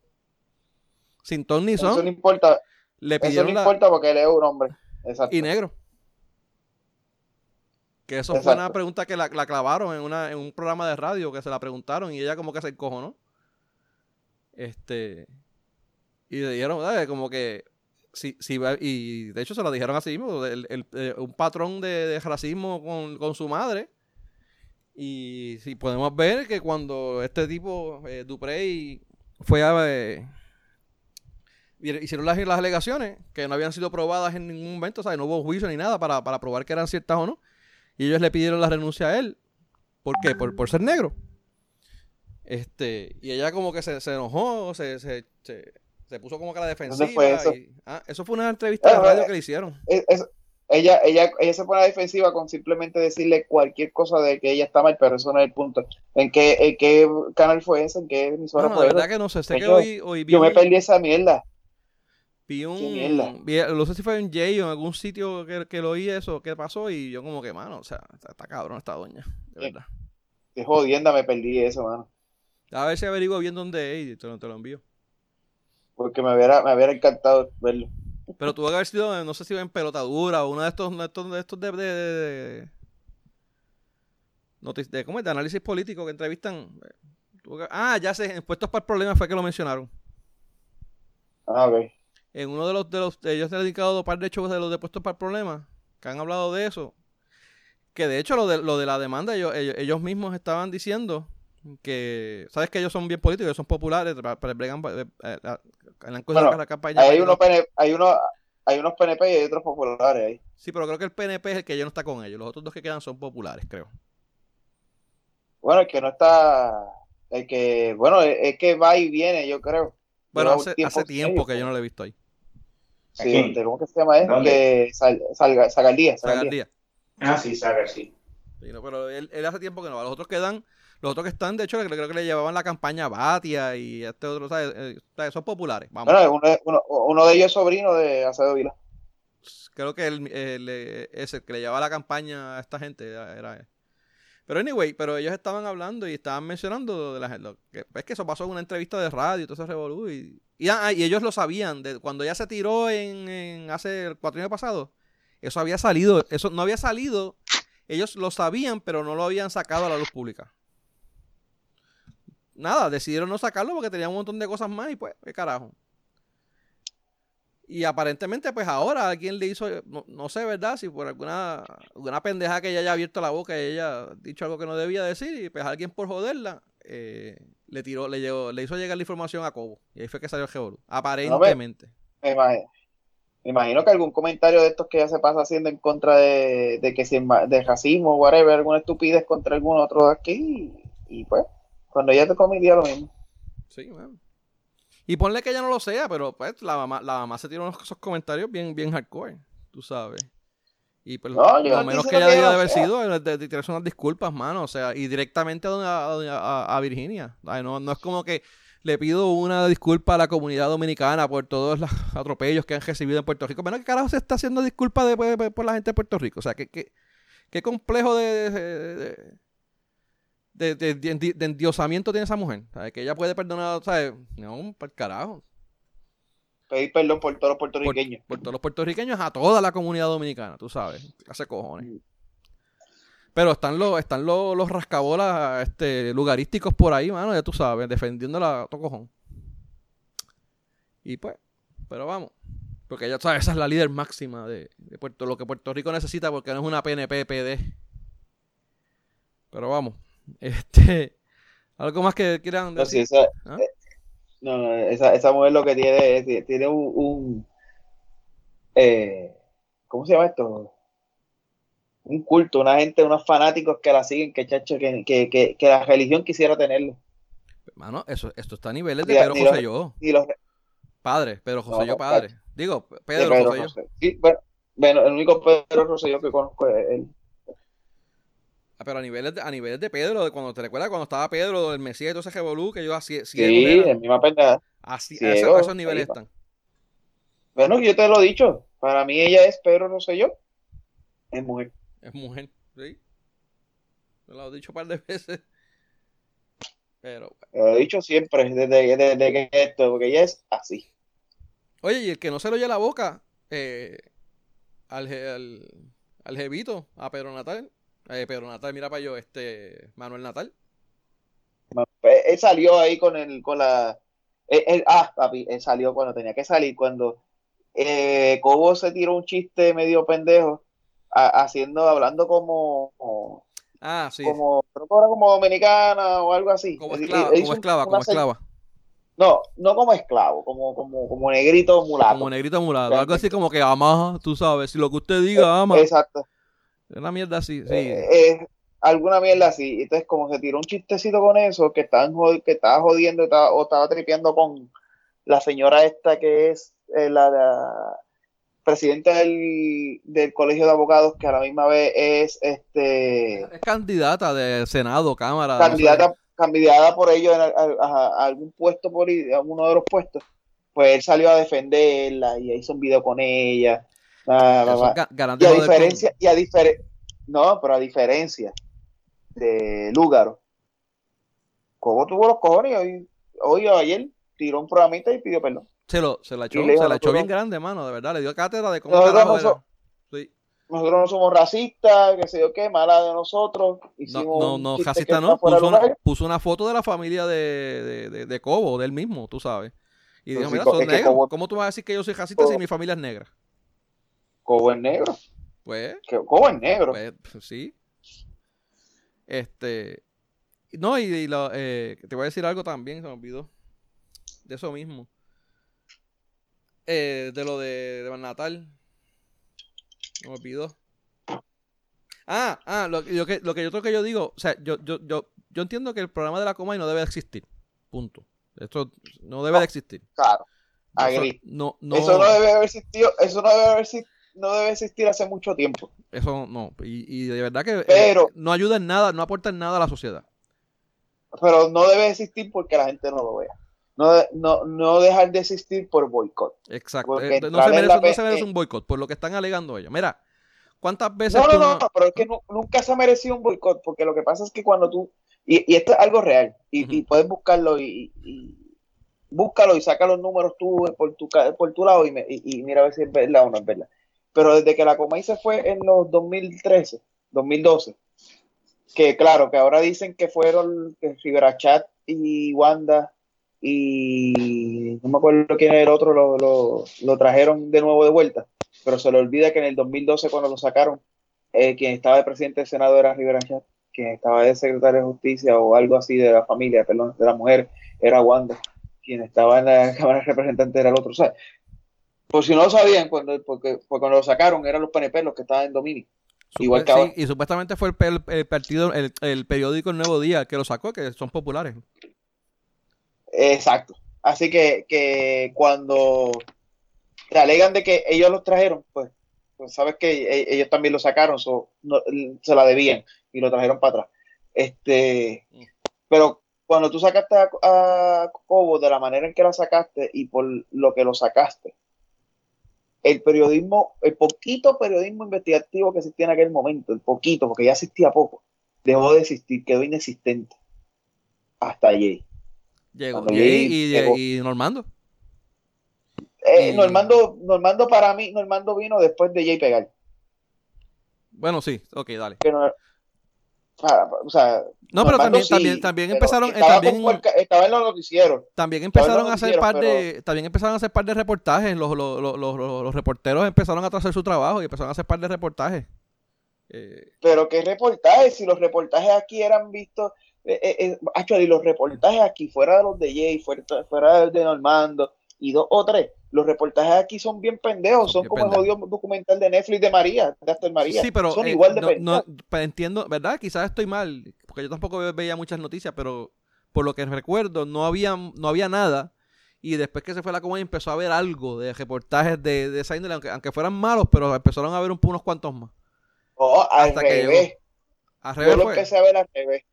Speaker 1: sin ton ni son,
Speaker 2: eso no importa. Le pidieron eso no importa porque él es un hombre. Exacto.
Speaker 1: Y negro. Que eso fue una pregunta que la, clavaron en, una, en un programa de radio, que se la preguntaron y ella como que se ¿no? Este. Y le dijeron, como que. Sí, sí, y de hecho se lo dijeron así mismo, el, eh, un patrón de, racismo con, su madre. Y si podemos ver que cuando este tipo, eh, Duprey, fue a. Eh, hicieron las, las alegaciones que no habían sido probadas en ningún momento, o sea, no hubo juicio ni nada para, para probar que eran ciertas o no. Y ellos le pidieron la renuncia a él. ¿Por qué? Por, por ser negro. Este, y ella como que se, enojó, se, se, se, puso como que a la defensiva.
Speaker 2: Fue eso?
Speaker 1: ah, eso fue una entrevista de radio que le hicieron.
Speaker 2: ella, ella, ella se pone a la defensiva con simplemente decirle cualquier cosa de que ella está mal, pero eso no es el punto. ¿En qué, en qué canal fue ese? ¿En qué emisora
Speaker 1: no, fue? La verdad que no sé. sé que hoy, hoy
Speaker 2: yo me perdí esa mierda.
Speaker 1: Vi un. no sé si fue en Jay o en algún sitio que, que lo oí eso, que pasó, y yo, como que, mano, o sea, está, cabrón esta doña, de verdad.
Speaker 2: Qué jodienda me perdí eso, mano.
Speaker 1: A ver si averiguo bien dónde es y te lo, te lo envío.
Speaker 2: Porque me hubiera, me hubiera encantado verlo.
Speaker 1: Pero tuvo que haber sido, no sé si en pelotadura o uno de estos, de estos, de, estos de, de, de, ¿cómo es? de análisis político que entrevistan. ah, ya sé, en puestos para el problema fue que lo mencionaron.
Speaker 2: Ah, ok
Speaker 1: en uno de los, de los ellos han dedicado un par de shows de los depuestos para el problema, que han hablado de eso, que de hecho lo de, lo de la demanda ellos, ellos, mismos estaban diciendo que, sabes que ellos son bien políticos, ellos son populares, para, eh, eh, en la,
Speaker 2: bueno, la campaña. Hay, uno hay, uno, hay unos PNP y hay otros populares ahí.
Speaker 1: Sí, pero creo que el PNP es el que ya no está con ellos, los otros dos que quedan son populares, creo.
Speaker 2: Bueno, el que no está, el que, bueno, es que va y viene, yo creo.
Speaker 1: Bueno, hace, hace tiempo que yo no lo he visto ahí.
Speaker 2: Sí, ¿cómo que se llama? Eh? De Sagaldía.
Speaker 3: Sagaldía. Ah, sí, Saga, sí.
Speaker 1: pero él, hace tiempo que no va. Los otros que dan, los otros que están, de hecho, creo que le llevaban la campaña Batia y este otro, ¿sabes? Eh, son populares.
Speaker 2: Vamos. uno, uno, de ellos es sobrino de Acevedo Vila.
Speaker 1: Creo que el, el, ese que le llevaba la campaña a esta gente era, él. Pero anyway, pero ellos estaban hablando y estaban mencionando de la gente. Es que eso pasó en una entrevista de radio, todo ese revolú. Y, ah, y, ellos lo sabían. De, cuando ya se tiró en, en hace el cuatro años pasado, eso había salido. Eso no había salido. Ellos lo sabían, pero no lo habían sacado a la luz pública. Nada, decidieron no sacarlo porque tenían un montón de cosas más y pues, qué carajo. Y aparentemente, pues ahora alguien le hizo, no, sé, ¿verdad? Si por alguna, alguna pendeja que ella haya abierto la boca y ella dicho algo que no debía decir, y pues alguien por joderla, eh, le tiró, le llegó, le hizo llegar la información a Cobo. Y ahí fue que salió el Georu. Aparentemente.
Speaker 2: me, imagino, que algún comentario de estos que ya se pasa haciendo en contra de, de que si de racismo o whatever, alguna estupidez contra algún otro de aquí, y, pues, cuando ella te cometía lo mismo.
Speaker 1: Sí, bueno. Y ponle que ella no lo sea, pero pues la mamá, la mamá se tiró esos comentarios bien, bien hardcore, tú sabes. Y pues lo menos que ella debía de haber sido de, de, unas disculpas, mano. O sea, y directamente a, a, Virginia. no, no es como que le pido una disculpa a la comunidad dominicana por todos los atropellos que han recibido en Puerto Rico. Bueno, ¿qué carajo se está haciendo disculpa de, por, la gente de Puerto Rico? O sea, ¿qué, qué, qué complejo de, de, de, endiosamiento tiene esa mujer. ¿sabes? Que ella puede perdonar, ¿sabes? No, para el carajo.
Speaker 2: Pedir perdón por todos los puertorriqueños.
Speaker 1: Por, todos los puertorriqueños a toda la comunidad dominicana, tú sabes. Hace cojones. Pero están los, están los, los rascabolas este, lugarísticos por ahí, mano, ya tú sabes, defendiéndola a todo cojón. Y pues, pero vamos. Porque ya sabes, esa es la líder máxima de, de Puerto, lo que Puerto Rico necesita porque no es una PNP-PD. Pero vamos. Este, ¿Algo más que quieran
Speaker 2: decir? ¿Ah? Eh, no, esa, esa, mujer lo que tiene es, tiene un, eh, ¿cómo se llama esto? Un culto, una gente, unos fanáticos que la siguen, que chacho, que, que, que, la religión quisiera tenerlo.
Speaker 1: Hermano, eso, esto está a niveles de Pedro José yo.
Speaker 2: Los,
Speaker 1: Padre, Pedro Rosselló
Speaker 2: No,
Speaker 1: padre. Digo, Pedro.
Speaker 2: Sí, bueno, bueno, el único Pedro Rosselló que conozco es él.
Speaker 1: Ah, pero a niveles, de, a niveles de Pedro, de cuando te recuerdas cuando estaba Pedro, el Mesías y todo ese revolú, que yo así,
Speaker 2: Sí, la misma pendeja.
Speaker 1: así, a,
Speaker 2: ciego,
Speaker 1: esos, a esos niveles están.
Speaker 2: Bueno, yo te lo he dicho. Para mí ella es Pedro Rosselló. Es mujer.
Speaker 1: Es mujer, ¿sí? Me lo he dicho un par de veces. Pero,
Speaker 2: lo he dicho siempre, desde, desde que esto, porque ella es así.
Speaker 1: oye, y el que no se le oye la boca eh, al, al, al jevito, a Pedro Natal, eh, Pedro Natal, mira para yo, este, Manuel Natal.
Speaker 2: Pues, Él salió ahí con el, con la. él- él- ah, papi, él salió cuando tenía que salir, cuando eh, Cobo se tiró un chiste medio pendejo, a- haciendo, hablando como, como,
Speaker 1: Ah, sí,
Speaker 2: como, creo que era como dominicana o algo así.
Speaker 1: como esclava,
Speaker 2: él
Speaker 1: como esclava,
Speaker 2: No, no como esclavo, como, como, como negrito mulato.
Speaker 1: como negrito mulato, algo así como que ama, tú sabes, si lo que usted diga ama.
Speaker 2: Exacto.
Speaker 1: Una mierda así, sí.
Speaker 2: Eh, eh, alguna mierda así. Entonces, como se tiró un chistecito con eso, que jod- que estaba jodiendo estaba- o estaba tripeando con la señora esta que es eh, la, la presidenta del, del colegio de abogados, que a la misma vez es este
Speaker 1: Es candidata de Senado, Cámara. no sé.
Speaker 2: candidata, candidata por ello en a, a- a algún puesto por a uno de los puestos. Pues él salió a defenderla y hizo un video con ella.
Speaker 1: Ga-
Speaker 2: Y a
Speaker 1: de
Speaker 2: diferencia, y a difere- no, pero a diferencia de Lúgaro, Cobo tuvo los cojones y hoy, hoy o ayer tiró un programita y pidió perdón.
Speaker 1: Se, lo, se la echó, se la echó bien grande, mano, de verdad. Le dio cátedra de cómo
Speaker 2: Nosotros no
Speaker 1: era.
Speaker 2: so-
Speaker 1: Sí.
Speaker 2: Nosotros no somos racistas, que sé yo qué, mala de nosotros.
Speaker 1: No,
Speaker 2: Hicimos
Speaker 1: no, no,
Speaker 2: chiste
Speaker 1: racista no. Puso
Speaker 2: de
Speaker 1: una,
Speaker 2: lugar.
Speaker 1: puso una foto de la familia de, de, de, de Cobo, del mismo, tú sabes. Y
Speaker 2: Pero
Speaker 1: dijo, mira, son negros. ¿Cómo tú vas a decir que yo soy racista si
Speaker 2: Cobo-
Speaker 1: mi familia es negra?
Speaker 2: Cobo es negro.
Speaker 1: Pues,
Speaker 2: Cobo es negro.
Speaker 1: pues, sí. Este. No, y, y lo, eh, te voy a decir algo también, se me olvidó. De eso mismo. Eh, de lo de, de Natal. Se me olvidó. Ah, ah, lo, lo que, lo que yo creo que yo digo, o sea, yo, yo, yo, yo entiendo que el programa de la Comay no debe existir. Punto. Esto no debe de existir.
Speaker 2: Claro.
Speaker 1: Eso
Speaker 2: Agri.
Speaker 1: no, no,
Speaker 2: Eso no debe haber existido, eso no debe haber si- no debe existir hace mucho tiempo.
Speaker 1: eso no. Y, y de verdad que eh,
Speaker 2: Pero-
Speaker 1: no ayuda en nada, no aporta en nada a la sociedad.
Speaker 2: Pero no debe existir porque la gente no lo vea. No, no, no dejar de existir por boicot.
Speaker 1: Exacto. Eh, no, se merece,
Speaker 2: la
Speaker 1: no
Speaker 2: pe-
Speaker 1: se merece
Speaker 2: eh.
Speaker 1: un boicot, por lo que están alegando ellos. Mira, ¿cuántas veces
Speaker 2: No, no, no,
Speaker 1: no-
Speaker 2: pero es que nu- nunca se ha merecido un boicot, porque lo que pasa es que cuando tú, y, y esto es algo real, y, puedes buscarlo y, y- búscalo y saca los números tú por tu, por tu lado y, me- y- y mira a ver si es verdad o no es verdad. Pero desde que la Comay se fue en los 2013, 2012, que claro, que ahora dicen que fueron que Rivera Chat y Wanda y no me acuerdo quién era el otro, lo, lo, trajeron de nuevo de vuelta, pero se le olvida que en el 2012 cuando lo sacaron, eh, quien estaba de presidente del Senado era Rivera Chat, quien estaba de secretario de justicia o algo así de la familia, perdón, de la mujer, era Wanda, quien estaba en la Cámara de Representantes era el otro, ¿sabes? Por si no lo sabían, cuando, porque, porque cuando lo sacaron eran los PNP los que estaban en dominio. Igual que
Speaker 1: Sí,
Speaker 2: ahora.
Speaker 1: y supuestamente fue el, pe- el- el partido, el, el periódico El Nuevo Día que lo sacó, que son populares.
Speaker 2: Exacto. Así que, que cuando te alegan de que ellos los trajeron, pues, pues sabes que e- ellos también lo sacaron, so, no- se la debían y lo trajeron para atrás. Este, pero cuando tú sacaste a, a Cobo de la manera en que la sacaste y por lo que lo sacaste, el periodismo, el poquito periodismo investigativo que existía en aquel momento, el poquito, porque ya existía poco, dejó de existir, quedó inexistente hasta allí.
Speaker 1: Llegó Jay
Speaker 2: Jay
Speaker 1: y,
Speaker 2: llegó.
Speaker 1: y Normando.
Speaker 2: Eh,
Speaker 1: Y-
Speaker 2: Normando, Normando para mí, Normando vino después de Jay Pegal.
Speaker 1: Bueno, sí, ok, dale.
Speaker 2: No- ah, o sea,
Speaker 1: No, pero también,
Speaker 2: sí,
Speaker 1: también, también empezaron, eh,
Speaker 2: Estaba,
Speaker 1: también,
Speaker 2: estaba en los noticieros.
Speaker 1: también empezaron a hacer par de, también empezaron a hacer par de reportajes. Los, los, los, los, reporteros empezaron a hacer su trabajo y empezaron a hacer par de reportajes. Eh,
Speaker 2: Pero qué reportajes, si los reportajes aquí eran vistos, eh, eh, eh, actually, los reportajes aquí, fuera de los de Jay, fuera, fuera de Normando y dos o tres, los reportajes aquí son bien pendejos,
Speaker 1: Son
Speaker 2: son
Speaker 1: bien
Speaker 2: como el jodido documental de Netflix de María, de Astor María.
Speaker 1: Sí, pero
Speaker 2: son
Speaker 1: eh,
Speaker 2: igual de
Speaker 1: no,
Speaker 2: pendejos.
Speaker 1: no, pues entiendo, ¿verdad? Quizás estoy mal, porque yo tampoco ve- veía muchas noticias, pero por lo que recuerdo no había, no había nada Y después que se fue a la Comay empezó a ver algo de reportajes de, de esa índole, aunque, aunque fueran malos, pero empezaron a ver un, unos cuantos más.
Speaker 2: Oh, al
Speaker 1: Hasta que
Speaker 2: revés.
Speaker 1: Al
Speaker 2: Yo lo
Speaker 1: fue.
Speaker 2: empecé a ver al revés.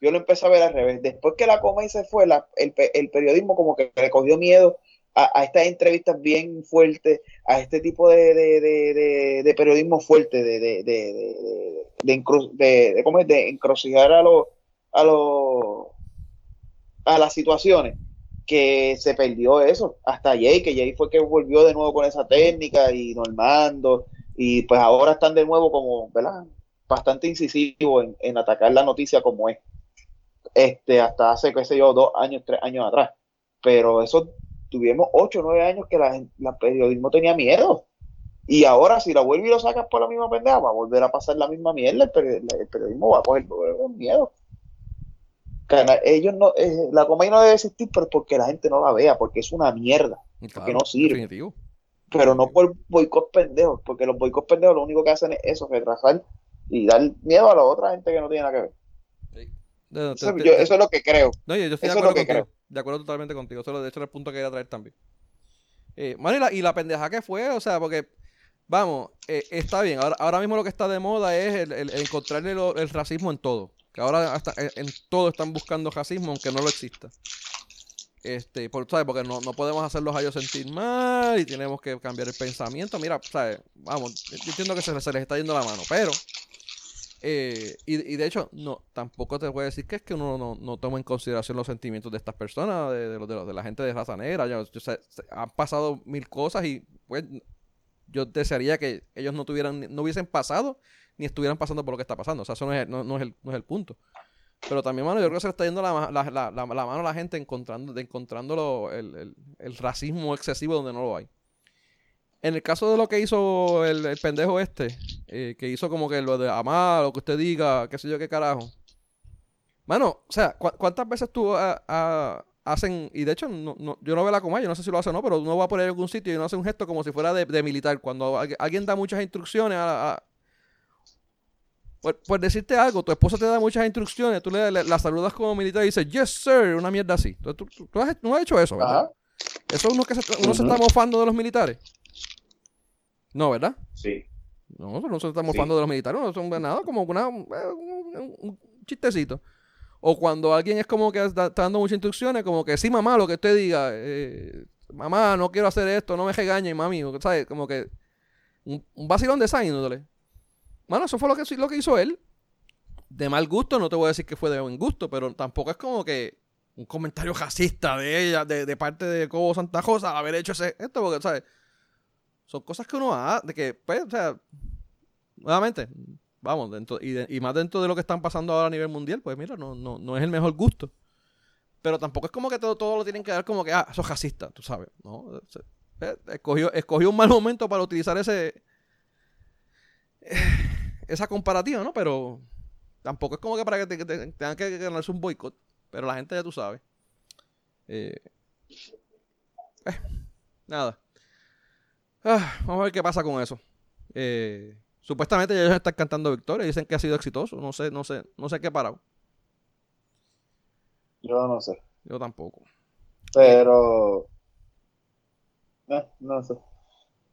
Speaker 2: Yo lo empecé a ver al revés. Después que la Comay se fue, la- el, el periodismo como que le cogió miedo a, estas entrevistas bien fuertes, a este tipo de, de, de, periodismo fuerte, de, de, de, ¿cómo es? de encrucijar a los a los a las situaciones que se perdió eso hasta Jay que Jay fue que volvió de nuevo con esa técnica y Normando y pues ahora están de nuevo como verdad bastante incisivo en, en atacar la noticia como es este hasta hace qué sé yo dos años tres años atrás pero eso tuvimos ocho nueve años que la, la periodismo tenía miedo y ahora si la vuelve y lo sacas por la misma pendeja va a volver a pasar la misma mierda el, peri- el periodismo va a coger miedo ellos no eh, la Comay no debe existir pero porque la gente no la vea porque es una mierda
Speaker 1: Claro,
Speaker 2: no sirve.
Speaker 1: Definitivo.
Speaker 2: pero no por boicot pendejos, porque los boicot pendejos lo único que hacen es eso, retrasar y dar miedo a la otra gente que no tiene nada que ver. Eso,
Speaker 1: te-
Speaker 2: yo-
Speaker 1: te-
Speaker 2: eso es lo que creo.
Speaker 1: No, yo, yo estoy de
Speaker 2: Eso es lo que
Speaker 1: contigo. De acuerdo totalmente contigo. Eso, de hecho, era el punto que quería traer también. Eh, y la, y pendeja que fue, o sea, porque, vamos, eh, está bien. Ahora, ahora mismo lo que está de moda es el, encontrarle el racismo en todo. Que ahora hasta en, todo están buscando racismo, aunque no lo exista. Este, por, ¿sabes? Porque no, no podemos hacerlos a ellos sentir mal y tenemos que cambiar el pensamiento. Mira, ¿sabes? Vamos, yo entiendo que se les está yendo la mano, pero eh, y, y de hecho, no, tampoco te voy a decir que es que uno no, no toma en consideración los sentimientos de estas personas, de, de, de, de la gente de raza negra. Yo se- han pasado mil cosas y pues yo desearía que ellos no tuvieran, no hubiesen pasado ni estuvieran pasando por lo que está pasando. O sea, eso no es, no, no es, el, no es el punto. Pero también, mano, yo creo que se le está yendo la, la, la, la- mano a la gente encontrando, de encontrando el, el- el racismo excesivo donde no lo hay. En el caso de lo que hizo el, el pendejo este, eh, que hizo como que lo de amar, lo que usted diga, qué sé yo qué carajo. Mano, o sea, ¿cu- ¿cuántas veces tú ah, ah, hacen, y de hecho no, no- yo no veo la coma, yo no sé si lo hace o no, pero uno va por ahí a algún sitio y uno hace un gesto como si fuera de, de militar, cuando alguien- alguien da muchas instrucciones a... a- por, por decirte algo, tu esposa te da muchas instrucciones, tú le, le- la saludas como militar y dices, yes sir, una mierda así. Tú, tú- tú- tú has, no has hecho eso, ¿verdad?
Speaker 2: Ajá.
Speaker 1: Eso es uno que se, uno se está mofando de los militares. No, ¿verdad?
Speaker 3: Sí.
Speaker 1: No, nosotros no se estamos
Speaker 3: Sí.
Speaker 1: mofando de los militares, no son nada, como una, un, un- chistecito. O cuando alguien es como que está, dando muchas instrucciones, como que sí, mamá, lo que usted diga, eh, mamá, no quiero hacer esto, no me regañe, mami, ¿sabes? Como que un, un vacilón de esa índole. Bueno, eso fue lo que, lo que hizo él. De mal gusto, no te voy a decir que fue de buen gusto, pero tampoco es como que un comentario racista de ella, de, de parte de Cobo Santa Rosa, haber hecho ese, esto, porque, ¿sabes? Son cosas que uno hace, de que, pues, o sea, nuevamente, vamos, y, más dentro de lo que están pasando ahora a nivel mundial, pues mira, no, no, no es el mejor gusto. Pero tampoco es como que todo, todo lo tienen que dar como que, ah, eso es racista, tú sabes. ¿no? Eh, Escogió, escogió un mal momento para utilizar ese eh, esa comparativa, ¿no? Pero tampoco es como que para que, te- que te- tengan que ganarse un boicot. Pero la gente ya tú sabes. Eh, nada. Ah, vamos a ver qué pasa con eso. Eh, supuestamente ellos están cantando victoria. Dicen que ha sido exitoso. No sé, no sé, no sé qué parado.
Speaker 2: Yo no sé.
Speaker 1: Yo tampoco.
Speaker 2: Pero. eh, no sé.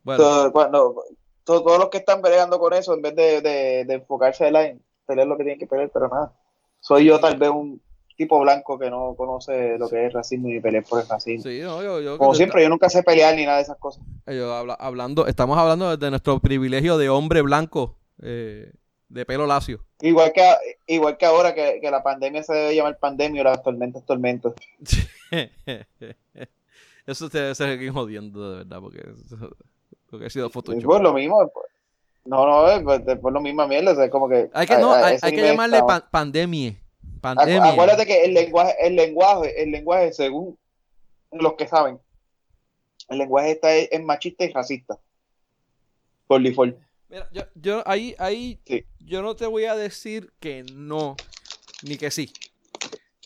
Speaker 1: Bueno,
Speaker 2: cuando- todo- todos los que están peleando con eso, en vez de, de, de enfocarse en la- pelear lo que tienen que pelear, pero nada. Soy yo tal vez un tipo blanco que no conoce lo que es racismo ni pelear por el racismo.
Speaker 1: sí, no, yo, yo-
Speaker 2: Como siempre, yo nunca sé pelear ni nada de esas cosas.
Speaker 1: yo habla- hablando, estamos hablando de nuestro privilegio de hombre blanco eh, de pelo lacio.
Speaker 2: Igual que, igual que ahora que, que la pandemia se debe llamar pandemia o las tormentas, tormentos.
Speaker 1: Eso te debe ser jodiendo, de verdad, porque, porque ha sido Photoshop.
Speaker 2: pues lo mismo. pues. No, no, es pues, después lo mismo mierda. o sea, como que
Speaker 1: Hay que,
Speaker 2: a-
Speaker 1: no,
Speaker 2: a
Speaker 1: hay, que llamarle pan- pandemia.
Speaker 2: Acu-
Speaker 1: Pandemia.
Speaker 2: Acuérdate que el lenguaje, el lenguaje, el lenguaje, según los que saben, el lenguaje está es, es machista y racista. Por default.
Speaker 1: Mira, yo, yo ahí, ahí,
Speaker 2: Sí.
Speaker 1: yo no te voy a decir que no, ni que sí.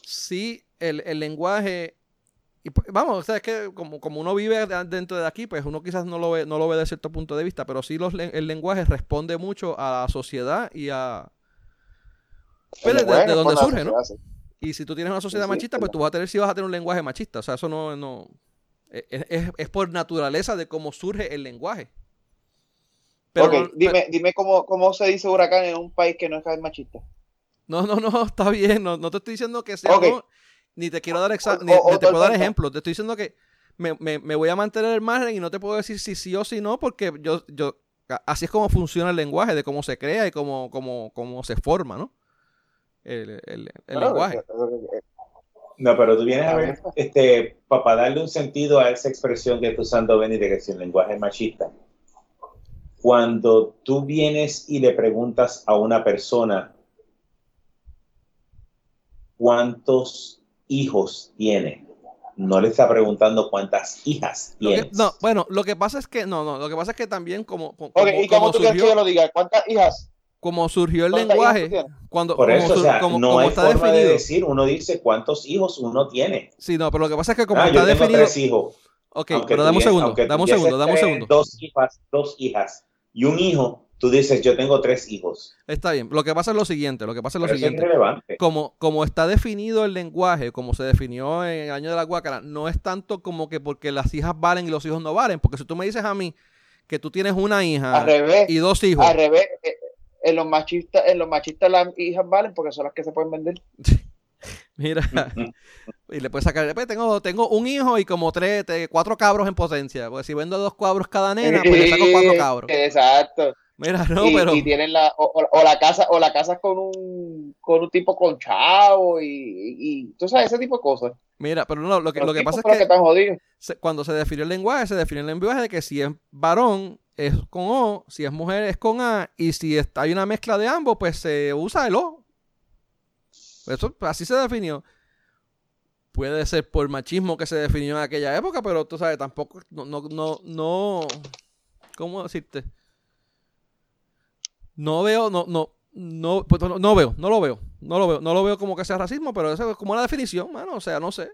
Speaker 1: Sí, el, el lenguaje, y pues, vamos, o sea, es que como, como uno vive de- dentro de aquí, pues uno quizás no lo ve, no lo ve de cierto punto de vista, pero sí los, el lenguaje responde mucho a la sociedad y a...
Speaker 2: El
Speaker 1: de, de donde surge, ¿no? Y si tú tienes una sociedad
Speaker 2: sí,
Speaker 1: machista, pues tú vas a tener, sí vas a tener un lenguaje machista. O sea, eso no, no, Es, es- es por naturaleza de cómo surge el lenguaje.
Speaker 2: ok, dime, dime cómo, cómo se dice huracán en un país que no es machista.
Speaker 1: No, no, no, está bien. No, no te estoy diciendo que sea
Speaker 2: Ok.
Speaker 1: no, ni te quiero dar exa-
Speaker 2: O-
Speaker 1: ni,
Speaker 2: o-
Speaker 1: ni te puedo dar ejemplos. Te estoy diciendo que me, me- me voy a mantener el margen y no te puedo decir si sí o si no, porque yo, yo así es como funciona el lenguaje, de cómo se crea y cómo, cómo, cómo se forma, ¿no? El, el- el
Speaker 2: Claro,
Speaker 1: lenguaje.
Speaker 2: eh,
Speaker 3: No, pero tú vienes a ver,
Speaker 2: ver.
Speaker 3: este, para darle un sentido a esa expresión que está usando Benny de que si el lenguaje es machista. Cuando tú vienes y le preguntas a una persona cuántos hijos tiene, no le está preguntando cuántas hijas tiene.
Speaker 1: no, bueno, lo que pasa es que, no, no, lo que pasa es que también como, como,
Speaker 2: Ok, ¿y cómo
Speaker 1: como
Speaker 2: tú quieres que yo lo diga? ¿Cuántas hijas?
Speaker 1: Como surgió el
Speaker 2: ¿Cuántas hijas tú
Speaker 1: lenguaje, cuando,
Speaker 3: Por
Speaker 1: como,
Speaker 3: eso, o sea,
Speaker 1: como-
Speaker 3: no
Speaker 1: como
Speaker 3: hay
Speaker 1: está
Speaker 3: forma de
Speaker 1: definido.
Speaker 3: decir, uno dice cuántos hijos uno tiene.
Speaker 1: Sí, no, pero lo que pasa es que como
Speaker 3: Ah,
Speaker 1: está
Speaker 3: yo tengo
Speaker 1: definido.
Speaker 3: tres hijos.
Speaker 1: Ok,
Speaker 3: Aunque
Speaker 1: pero dame un segundo,
Speaker 3: aunque
Speaker 1: dame un segundo, dame un segundo.
Speaker 3: Dos hijas, dos hijas y un hijo, tú dices, yo tengo tres hijos.
Speaker 1: Está bien. Lo que pasa es lo siguiente, lo que pasa es lo
Speaker 3: Pero eso es
Speaker 1: siguiente.
Speaker 3: irrelevante.
Speaker 1: Como, como está definido el lenguaje, como se definió en el año de la guácara, no es tanto como que porque las hijas valen y los hijos no valen. Porque si tú me dices a mí que tú tienes una hija
Speaker 2: revés.
Speaker 1: y dos hijos,
Speaker 2: Al revés. En los machistas, en los machistas las hijas valen porque son las que se pueden vender.
Speaker 1: mira, y le puedes sacar, después tengo, tengo un hijo y como tres, te- cuatro cabros en potencia. Porque si vendo dos cabros cada nena, pues le saco cuatro cabros.
Speaker 2: Exacto.
Speaker 1: Mira, no,
Speaker 2: y,
Speaker 1: pero.
Speaker 2: y tienen la o, o- o la casa o la casa con un con un tipo con chavo y, y, y tú sabes ese tipo de cosas.
Speaker 1: Mira, pero no, lo que,
Speaker 2: Los
Speaker 1: lo que pasa es que
Speaker 2: están jodidos.
Speaker 1: se- cuando se definió el lenguaje, se definió el lenguaje de que si es varón es con O, si es mujer es con A, y si hay una mezcla de ambos, pues se usa el O. Eso, así se definió. Puede ser por machismo que se definió en aquella época, pero tú sabes, tampoco, no, no, no, no, ¿cómo decirte? No veo, no, no, no, pues, no, no veo, no lo veo, no lo veo, no lo veo como que sea racismo, pero eso es como una definición, mano, o sea, no sé.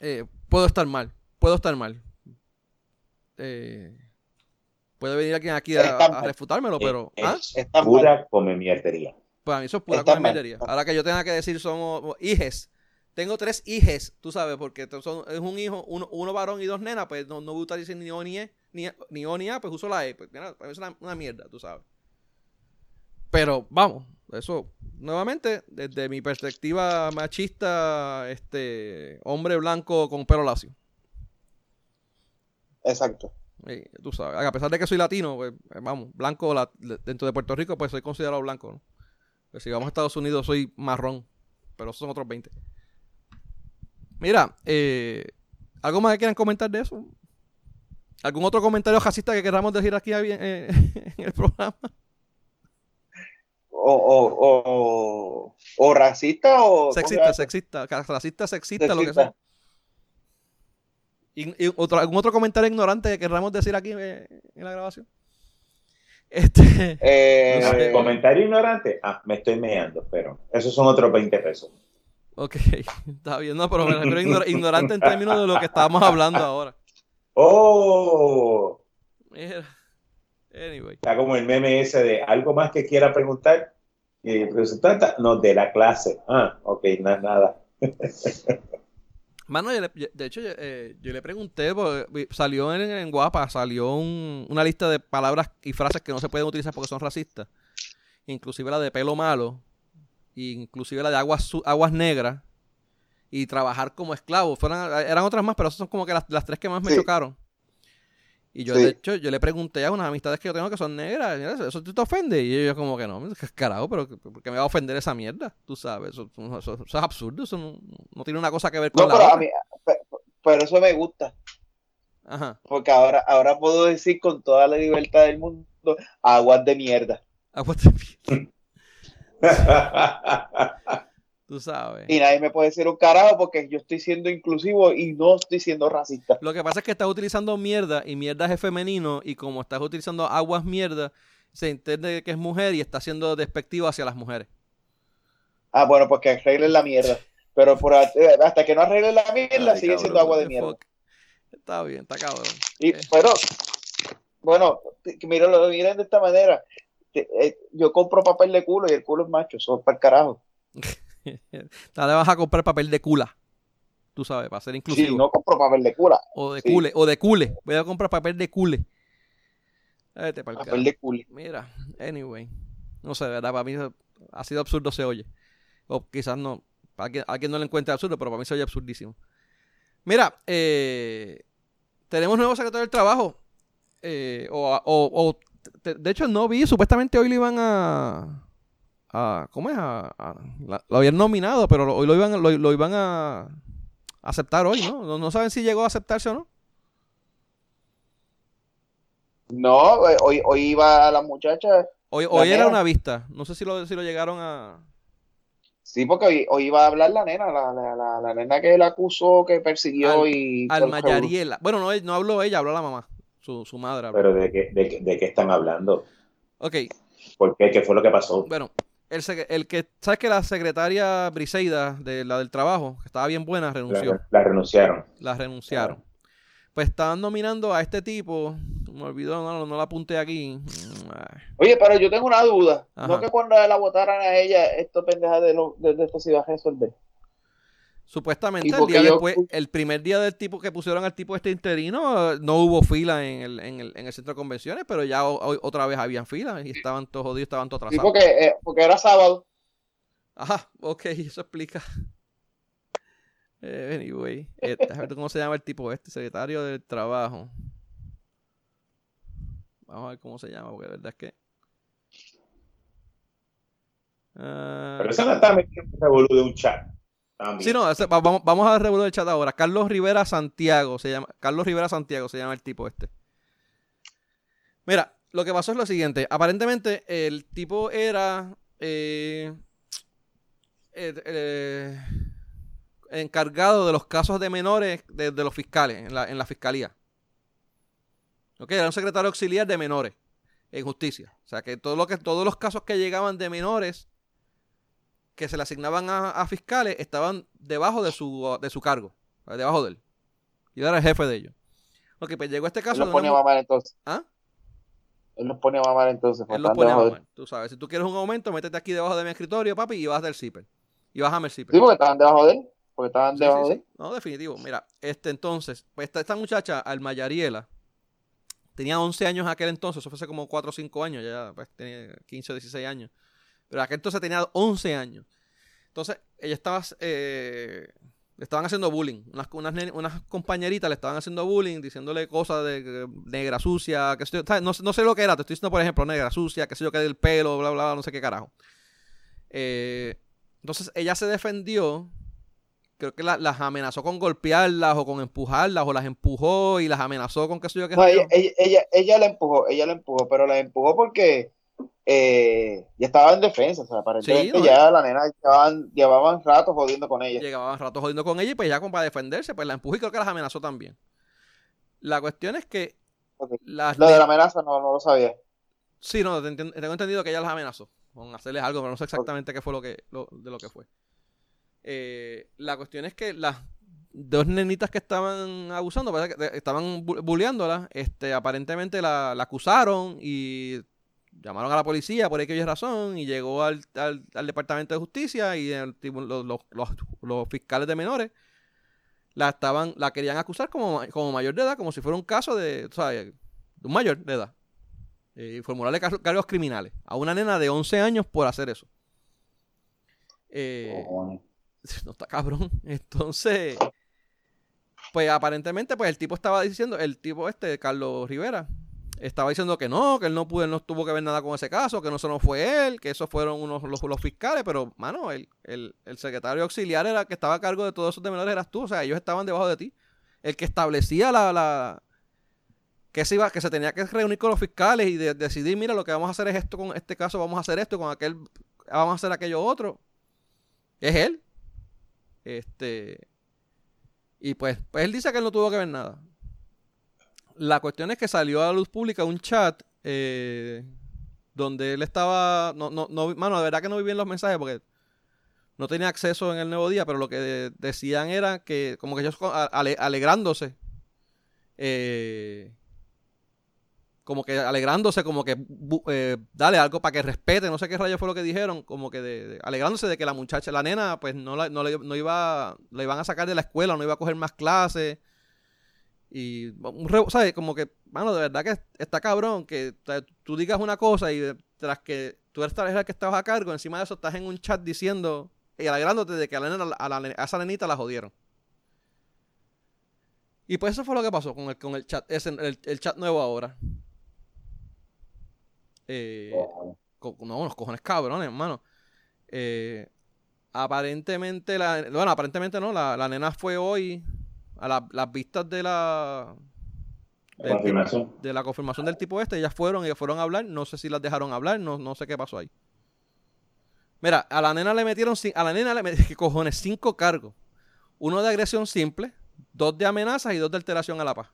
Speaker 1: Eh, puedo estar mal, puedo estar mal. Eh, puede venir alguien aquí a, refutármelo, pero ¿ah?
Speaker 3: es
Speaker 2: mal.
Speaker 3: pura come mierdería.
Speaker 1: para mí eso es pura
Speaker 2: mal.
Speaker 1: comedia. Ahora que yo tenga que decir somos hijes. Tengo tres hijes, tú sabes, porque son- es un hijo, uno, uno varón y dos nenas, pues no, no me gusta decir ni O ni E, ni, ni O ni A, pues uso la E. Pues, mira, para mí es una, una mierda, tú sabes. Pero vamos, eso, nuevamente, desde mi perspectiva machista, este hombre blanco con pelo lacio.
Speaker 2: Exacto.
Speaker 1: Eh, tú sabes, a pesar de que soy latino, pues, eh, vamos, blanco la- dentro de Puerto Rico, pues soy considerado blanco, ¿no? Pues si vamos a Estados Unidos soy marrón, pero esos son otros 20. Mira, eh, ¿algo más que quieran comentar de eso? ¿Algún otro comentario racista que queramos decir aquí eh, en el programa?
Speaker 2: O, o, o, o racista o
Speaker 1: Sexista, sexista, racista, sexista, lo que
Speaker 2: Sexista.
Speaker 1: sea. Y, y otro- ¿Algún otro comentario ignorante que queramos decir aquí eh, en la grabación? Este,
Speaker 2: Eh,
Speaker 1: No sé.
Speaker 3: Comentario ignorante. Ah, me estoy meando, pero esos son otros 20 pesos.
Speaker 1: ok, está bien, no, pero me refiero a ignor- ignorante en términos de lo que estábamos hablando ahora.
Speaker 3: ¡Oh!
Speaker 1: Mira. Anyway.
Speaker 3: Está como el meme ese de algo más que quiera preguntar. Y no, de la clase. Ah, ok, no es nada.
Speaker 1: Mano, yo le- yo- de hecho, yo, eh, yo le pregunté, porque salió en, en Guapa, salió un- una lista de palabras y frases que no se pueden utilizar porque son racistas. Inclusive la de pelo malo, inclusive la de aguas, negras y trabajar como esclavo. Fueron, eran otras más, pero esas son como que las, las tres que más me
Speaker 2: Sí.
Speaker 1: chocaron. Y yo,
Speaker 2: Sí.
Speaker 1: de hecho, yo le pregunté a unas amistades que yo tengo que son negras, ¿eso te ofende? Y ellos como que no, ¿qué carajo? ¿Pero por qué me va a ofender esa mierda? Tú sabes, eso, eso- eso es absurdo, eso no, no tiene una cosa que ver con
Speaker 2: no,
Speaker 1: la
Speaker 2: pero
Speaker 1: otra.
Speaker 2: a mí, pe- pero eso me gusta,
Speaker 1: Ajá.
Speaker 2: porque ahora, ahora puedo decir con toda la libertad del mundo, aguas de mierda.
Speaker 1: Aguas de mierda, Tú sabes.
Speaker 2: Y nadie me puede decir un carajo porque yo estoy siendo inclusivo y no estoy siendo racista.
Speaker 1: Lo que pasa es que estás utilizando mierda y mierda es femenino y como estás utilizando aguas mierda, se entiende que es mujer y está siendo despectivo hacia las mujeres.
Speaker 2: Ah, bueno, pues que arreglen la mierda. Pero por, eh, hasta que no arreglen la mierda,
Speaker 1: Ay,
Speaker 2: sigue
Speaker 1: cabrón,
Speaker 2: siendo agua de mierda.
Speaker 1: fuck. Está bien, está cabrón.
Speaker 2: Y,
Speaker 1: Eh.
Speaker 2: pero, bueno, míralo, miren de esta manera. Eh, Yo compro papel de culo y el culo es macho, es para el carajo.
Speaker 1: Ahora vas a comprar papel de cula. tú sabes, para ser inclusivo.
Speaker 2: Sí, no compro papel de cura.
Speaker 1: O de
Speaker 2: sí.
Speaker 1: cule, o de cule. Voy a comprar papel de cule. Vete
Speaker 2: Papel de culi.
Speaker 1: Mira, anyway. No sé, de ¿verdad? Para mí ha sido absurdo se oye. O quizás no. A quien, a quien no le encuentre absurdo, pero para mí se oye absurdísimo. Mira, eh, tenemos nuevo secretario del trabajo. Eh, o, o- o- te- de hecho, no vi. Supuestamente hoy lo iban a. a ¿Cómo es? A- a- la- lo habían nominado, pero lo- hoy lo iban, lo, lo iban a aceptar hoy, ¿no? ¿no? No saben si llegó a aceptarse o no.
Speaker 2: No, eh, hoy, hoy iba la muchacha.
Speaker 1: Hoy,
Speaker 2: La
Speaker 1: hoy era
Speaker 2: nena.
Speaker 1: una vista. No sé si lo, si lo llegaron a.
Speaker 2: Sí, porque hoy, hoy iba a hablar la nena, la, la, la, la nena que él acusó, que persiguió
Speaker 1: Al-
Speaker 2: y... revolú.
Speaker 1: Almayariela. Bueno, no, no habló ella, habló la mamá. Su, su madre habló.
Speaker 3: Pero ¿de qué, de, qué- de qué están hablando?
Speaker 1: Ok,
Speaker 3: ¿Por qué? ¿Qué fue lo que pasó?
Speaker 1: bueno. El, el que, ¿sabes que la secretaria Briseida de la del trabajo, que estaba bien buena, renunció?
Speaker 3: La, la renunciaron.
Speaker 1: La renunciaron. Pues estaban nominando a este tipo. Me olvidó, no, no la apunté aquí. Ay,
Speaker 2: Oye, pero yo tengo una duda.
Speaker 1: Ajá.
Speaker 2: ¿No que cuando la votaran a ella, esto pendeja de, lo, de, de esto se iba a resolver?
Speaker 1: Supuestamente el día
Speaker 2: yo-
Speaker 1: después, el primer día del tipo que pusieron al tipo este interino, no hubo fila en el, en el, en el centro de convenciones, pero ya o- otra vez habían fila y estaban todos jodidos, estaban todos
Speaker 2: Sí,
Speaker 1: atrasados.
Speaker 2: porque, eh, porque era sábado.
Speaker 1: Ajá, ok, eso explica. Eh, anyway, eh, déjame ver cómo se llama el tipo este, secretario del trabajo. Vamos a ver cómo se llama, porque la verdad es que. Ah,
Speaker 3: Pero esa no está revolú de un chat. También.
Speaker 1: sí, no, vamos, vamos a revolver el chat ahora. Carlos Rivera Santiago se llama. Carlos Rivera Santiago se llama el tipo este. Mira, lo que pasó es lo siguiente. Aparentemente, el tipo era. eh, eh, eh, encargado de los casos de menores de, los fiscales en la, en la fiscalía. Ok, era un secretario auxiliar de menores en justicia. O sea que, todo lo que todos los casos que llegaban de menores que se le asignaban a, a fiscales estaban debajo de su, de su cargo, debajo de él. Y él era el jefe de ellos. Ok, pues llegó este
Speaker 2: Él
Speaker 1: caso.
Speaker 2: los
Speaker 1: de
Speaker 2: pone a
Speaker 1: una
Speaker 2: mamar entonces.
Speaker 1: ¿Ah?
Speaker 2: Él los pone a mamar entonces.
Speaker 1: Él los pone a mamar, Tú sabes, si tú quieres un aumento, métete aquí debajo de mi escritorio, papi, y vas del zipper. Y bájame el zipper.
Speaker 2: Sí, porque estaban debajo de él. Porque estaban
Speaker 1: Sí,
Speaker 2: debajo
Speaker 1: sí,
Speaker 2: de
Speaker 1: sí.
Speaker 2: él.
Speaker 1: No, definitivo. Mira, este entonces, pues esta, esta muchacha, Almayariela, tenía 11 años aquel entonces, eso fue hace como 4 o 5 años, ya pues, tenía 15 o 16 años. Pero aquel entonces tenía 11 años. Entonces, ella estaba, eh, le estaban haciendo bullying. Unas, unas, nen- unas compañeritas le estaban haciendo bullying, diciéndole cosas de eh, negra sucia, no, sé- no sé lo que era, te estoy diciendo, por ejemplo, negra sucia, que sé yo, que del pelo, bla, bla, bla, no sé qué carajo. Eh, entonces, ella se defendió creo que la- las amenazó con golpearlas o con empujarlas o las empujó y las amenazó con qué sé yo qué
Speaker 2: No, ella, ella, ella, ella la empujó, ella la empujó, pero la empujó porque eh, ya estaba en defensa, o sea, aparentemente
Speaker 1: Sí, no,
Speaker 2: ya la nena llevaban, llevaban rato jodiendo con ella.
Speaker 1: Llegaban rato jodiendo con ella y pues ya como para defenderse, pues la empujó y creo que las amenazó también. La cuestión es que las
Speaker 2: Lo de la amenaza no, no lo sabía.
Speaker 1: Sí, no, tengo entendido que ella las amenazó con hacerles algo, pero no sé exactamente qué fue lo que lo- de lo que fue. Eh, la cuestión es que las dos nenitas que estaban abusando, que estaban bu- bulleándola, este, aparentemente la, la acusaron y llamaron a la policía por aquella razón y llegó al, al- al departamento de justicia y el los, los- los- los fiscales de menores la estaban la querían acusar como, como mayor de edad, como si fuera un caso de, tú sabes, de un mayor de edad eh, y formularle car- cargos criminales a una nena de 11 años por hacer eso. Eh, no está cabrón. Entonces, pues aparentemente, pues el tipo estaba diciendo, el tipo este, Carlos Rivera, estaba diciendo que no, que él no pudo, él no tuvo que ver nada con ese caso, que no eso no fue él, que esos fueron unos los, los fiscales, pero mano, el, el, el secretario auxiliar era que estaba a cargo de todos esos menores eras tú, o sea, ellos estaban debajo de ti. El que establecía la, la que se iba, que se tenía que reunir con los fiscales y de- decidir, mira, lo que vamos a hacer es esto con este caso, vamos a hacer esto, con aquel, vamos a hacer aquello otro. Es él. Este. Y pues, pues él dice que él no tuvo que ver nada. La cuestión es que salió a la luz pública un chat eh, donde él estaba. No, no, no, mano, de verdad que no vi bien los mensajes porque no tenía acceso en el nuevo día, pero lo que de- decían era que, como que ellos alegrándose, eh, como que alegrándose, como que eh, dale algo para que respete, no sé qué rayo fue lo que dijeron, como que de, alegrándose de que la muchacha, la nena, pues no, la, no, le, no iba, la iban a sacar de la escuela, no iba a coger más clases. Y, ¿sabes? Como que, mano, de verdad que está cabrón que tú digas una cosa y tras que tú eres la que estabas a cargo, encima de eso estás en un chat diciendo y alegrándote de que a, la nena, a, la, a esa nenita la jodieron. Y pues eso fue lo que pasó con el, con el chat, el, el chat nuevo ahora. Eh, no, unos cojones cabrones, hermano. Eh, aparentemente, la, bueno, aparentemente no, la, la nena fue hoy a las vistas de la de la confirmación del tipo este, ellas fueron, ellas fueron a hablar, no sé si las dejaron hablar, no, no sé qué pasó ahí. Mira, a la nena le metieron, a la nena le metieron, ¿qué cojones? Cinco cargos. Uno de agresión simple, dos de amenazas y dos de alteración a la paz.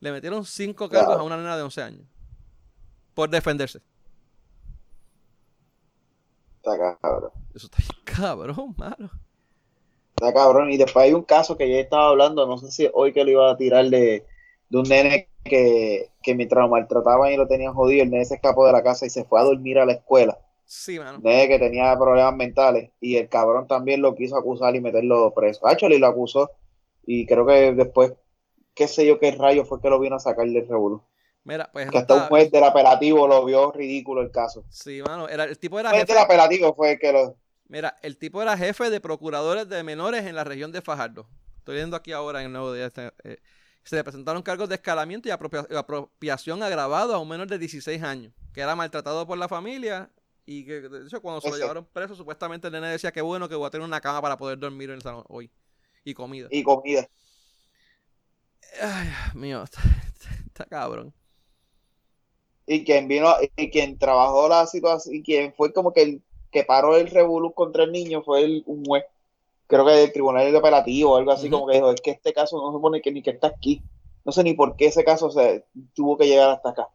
Speaker 1: Le metieron cinco cargos a una nena de 11 años por defenderse.
Speaker 2: Está cabrón.
Speaker 1: Eso está cabrón, mano.
Speaker 2: Está cabrón. Y después hay un caso que ya estaba hablando, no sé si hoy que lo iba a tirar de, un nene que, que mientras lo maltrataban y lo tenían jodido, el nene se escapó de la casa y se fue a dormir a la escuela.
Speaker 1: Sí, mano.
Speaker 2: Nene que tenía problemas mentales y el cabrón también lo quiso acusar y meterlo preso. Actually lo acusó y creo que después, qué sé yo qué rayo fue que lo vino a sacar del revuelo.
Speaker 1: Mira, pues.
Speaker 2: Que hasta un juez del apelativo lo vio ridículo el caso.
Speaker 1: Sí, mano. Era, el tipo era.
Speaker 2: El juez del apelativo fue el que lo.
Speaker 1: Mira, el tipo era jefe de procuradores de menores en la región de Fajardo. Estoy viendo aquí ahora en el nuevo día. Este, eh, se le presentaron cargos de escalamiento y apropiación agravado a un menor de 16 años, que era maltratado por la familia y que, de hecho, cuando se lo llevaron preso, supuestamente el nene decía que bueno que voy a tener una cama para poder dormir en el salón hoy. Y comida.
Speaker 2: Y comida.
Speaker 1: Ay, mío, está cabrón
Speaker 2: y quien vino y quien trabajó la situación y quien fue como que el que paró el revolú contra el niño fue el, un juez creo que del tribunal de operativo o algo así como que dijo es que este caso no se supone que ni que está aquí no sé ni por qué ese caso se tuvo que llegar hasta acá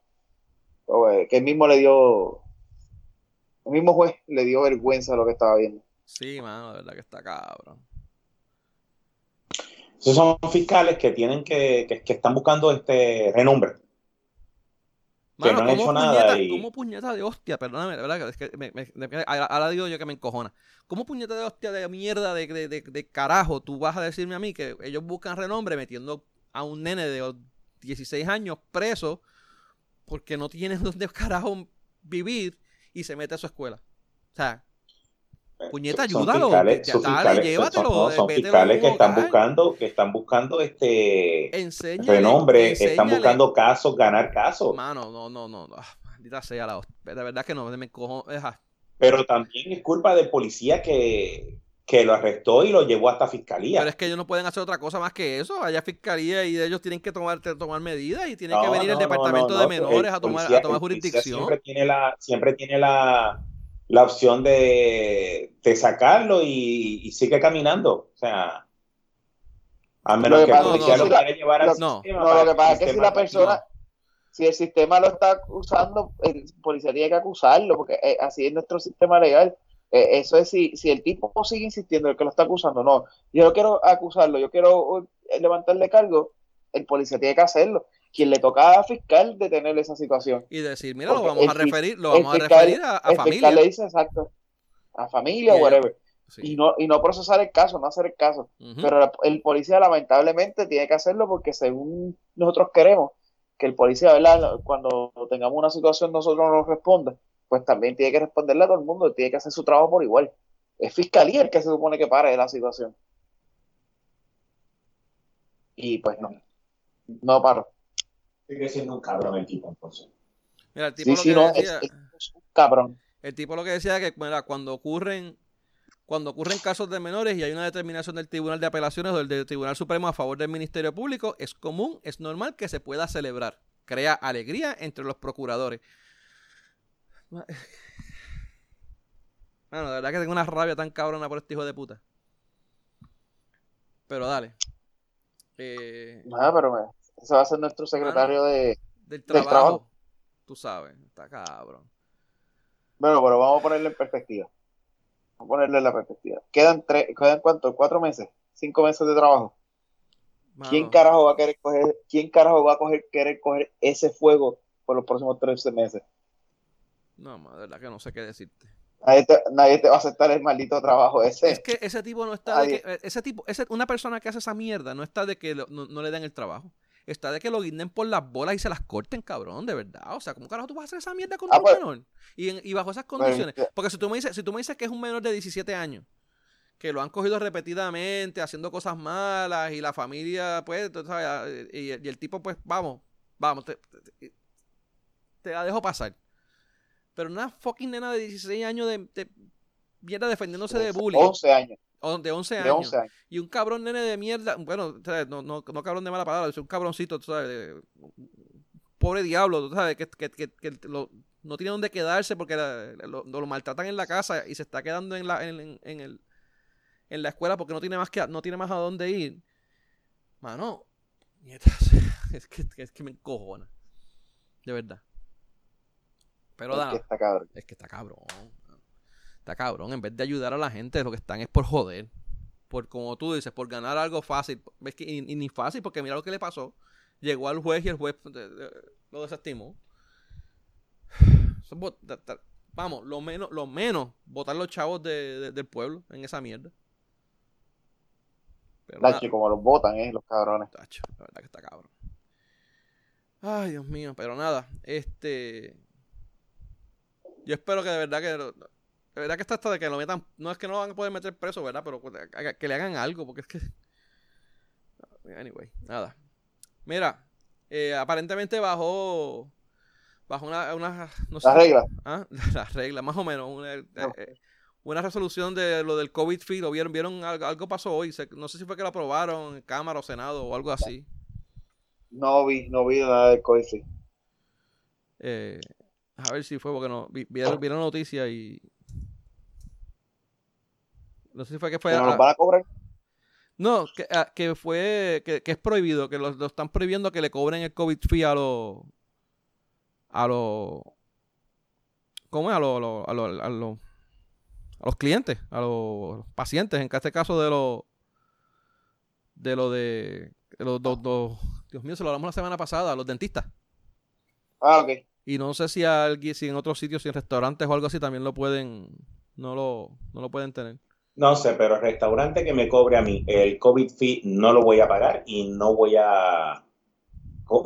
Speaker 2: eh, que el mismo le dio el mismo juez le dio vergüenza a lo que estaba viendo.
Speaker 1: Sí mano de verdad que está cabrón.
Speaker 3: Esos son fiscales que tienen que, que, que están buscando este renombre
Speaker 1: Mano, no ¿cómo, puñeta, ¿cómo puñeta de hostia? Perdóname, verdad, es que me, ahora digo yo que me encojona. ¿Cómo puñeta de hostia de mierda de, de, de, carajo tú vas a decirme a mí que ellos buscan renombre metiendo a un nene de 16 años preso porque no tiene donde carajo vivir y se mete a su escuela? O sea, Puñeta, ayúdalo.
Speaker 3: Fiscales, dale, llévatelo. Son, fiscales que están buscando, que están buscando este renombre, están buscando casos, ganar casos.
Speaker 1: Mano, no, no, no, no. Ah, maldita sea la De verdad que no, me cojo.
Speaker 3: Pero también es culpa del policía que, que lo arrestó y lo llevó hasta fiscalía.
Speaker 1: Pero es que ellos no pueden hacer otra cosa más que eso. Allá fiscalía y ellos tienen que tomar, tomar medidas y tienen que venir el departamento de menores a tomar, a tomar jurisdicción.
Speaker 3: Siempre tiene la, siempre tiene la, la opción de, de sacarlo y, sigue caminando. O sea, a menos que, el policía lo quiera llevar al
Speaker 2: no, No, lo que pasa es que si la persona, si el sistema lo está acusando, el policía tiene que acusarlo, porque eh, así es nuestro sistema legal. Eh, eso es si, si el tipo sigue insistiendo, el que lo está acusando, no, yo no quiero acusarlo, yo quiero eh, levantarle cargo, el policía tiene que hacerlo quien le toca a fiscal detener esa situación.
Speaker 1: Y decir, mira, lo vamos a referir, lo vamos a referir a, a el Fiscal
Speaker 2: le dice exacto, a familia o whatever. Y, no, y no procesar el caso, no hacer el caso. Pero el policía lamentablemente tiene que hacerlo porque según nosotros queremos que el policía, ¿verdad? cuando tengamos una situación nosotros no nos responda, pues también tiene que responderle a todo el mundo, tiene que hacer su trabajo por igual. Es fiscalía el que se supone que pare la situación. Y pues no, no paro
Speaker 3: sigue siendo un cabrón el tipo, entonces.
Speaker 1: Mira, el tipo lo que decía, es, un cabrón. El tipo lo que decía que cuando ocurren cuando ocurren casos de menores y hay una determinación del Tribunal de Apelaciones o del Tribunal Supremo a favor del Ministerio Público, es común, es normal que se pueda celebrar. Crea alegría entre los procuradores. Bueno, de verdad que tengo una rabia tan cabrona por este hijo de puta. Pero dale.
Speaker 2: Eh... Nada, pero ese va a ser nuestro secretario de,
Speaker 1: del trabajo, Tú sabes, está cabrón.
Speaker 2: Bueno, pero vamos a ponerle en perspectiva. Vamos a ponerle en la perspectiva. Quedan tres, quedan cuánto, cuatro meses, cinco meses de trabajo. ¿Quién carajo va a querer coger, quién carajo va a coger, querer coger ese fuego por los próximos 13 meses?
Speaker 1: No, de verdad que no sé qué decirte.
Speaker 2: Nadie te, va a aceptar el maldito trabajo ese.
Speaker 1: Es que ese tipo no está de que, eh, ese tipo, ese, una persona que hace esa mierda no está de que no, le den el trabajo. Está de que lo guinden por las bolas y se las corten, cabrón, de verdad. O sea, ¿cómo carajo tú vas a hacer esa mierda con ah, un pues, menor? Y, y, bajo esas pues, condiciones. Porque si tú, me dices, si tú me dices que es un menor de 17 años, que lo han cogido repetidamente, haciendo cosas malas, y la familia, pues, tú sabes, y, el tipo, pues, vamos, vamos, te, te la dejo pasar. Pero una fucking nena de 16 años de, de mierda defendiéndose de bullying.
Speaker 2: 11 años.
Speaker 1: De 11 años. Y un cabrón nene de mierda, bueno, no, no, no cabrón de mala palabra, es un cabroncito, tú sabes, pobre diablo, tú sabes, que, que, que, no tiene dónde quedarse porque lo, lo, maltratan en la casa y se está quedando en la, en, en, el, en la escuela porque no tiene más que no tiene más a dónde ir. Mano, es que, es que me encojona. De verdad. Pero es que está cabrón. Es que está cabrón. Está cabrón. En vez de ayudar a la gente, lo que están es por joder. Por, como tú dices, por ganar algo fácil. ¿Ves que, y, ni fácil, porque mira lo que le pasó. Llegó al juez y el juez lo desestimó. Vamos, lo menos, lo menos, votar los chavos del pueblo en esa mierda.
Speaker 2: Tacho, como los votan, eh, los cabrones.
Speaker 1: Tacho, la verdad que está cabrón. Ay, Dios mío, pero nada, este yo espero que de verdad que. De verdad que está hasta de que lo metan. No es que no lo van a poder meter preso, ¿verdad? Pero que le hagan algo, porque es que. Anyway, nada. Mira, eh, aparentemente bajó. Bajo una. una
Speaker 2: no la regla.
Speaker 1: ¿ah? La regla, más o menos. Una, eh, eh, una resolución de lo del COVID fee. Lo vieron, vieron algo, algo pasó hoy. no sé si fue que lo aprobaron en Cámara o Senado o algo así.
Speaker 2: No vi, no vi nada del COVID fee.
Speaker 1: Eh, a ver si fue porque no. Vieron, la noticia y. No sé si fue que fue.
Speaker 2: ¿No van a cobrar?
Speaker 1: No, que, ah, que fue. Que, que, es prohibido, que lo, están prohibiendo que le cobren el COVID fee a los. A los. ¿Cómo es? A los. A los, a los, a los clientes, a los pacientes, en este caso de los. De lo de. de los dos. Dios mío, se lo hablamos la semana pasada, a los dentistas.
Speaker 2: Ah, ok.
Speaker 1: Y no sé si alguien, si en otros sitios, si en restaurantes o algo así también lo pueden, no lo, no lo pueden tener.
Speaker 3: No sé, pero el restaurante que me cobre a mí el COVID fee no lo voy a pagar y no voy a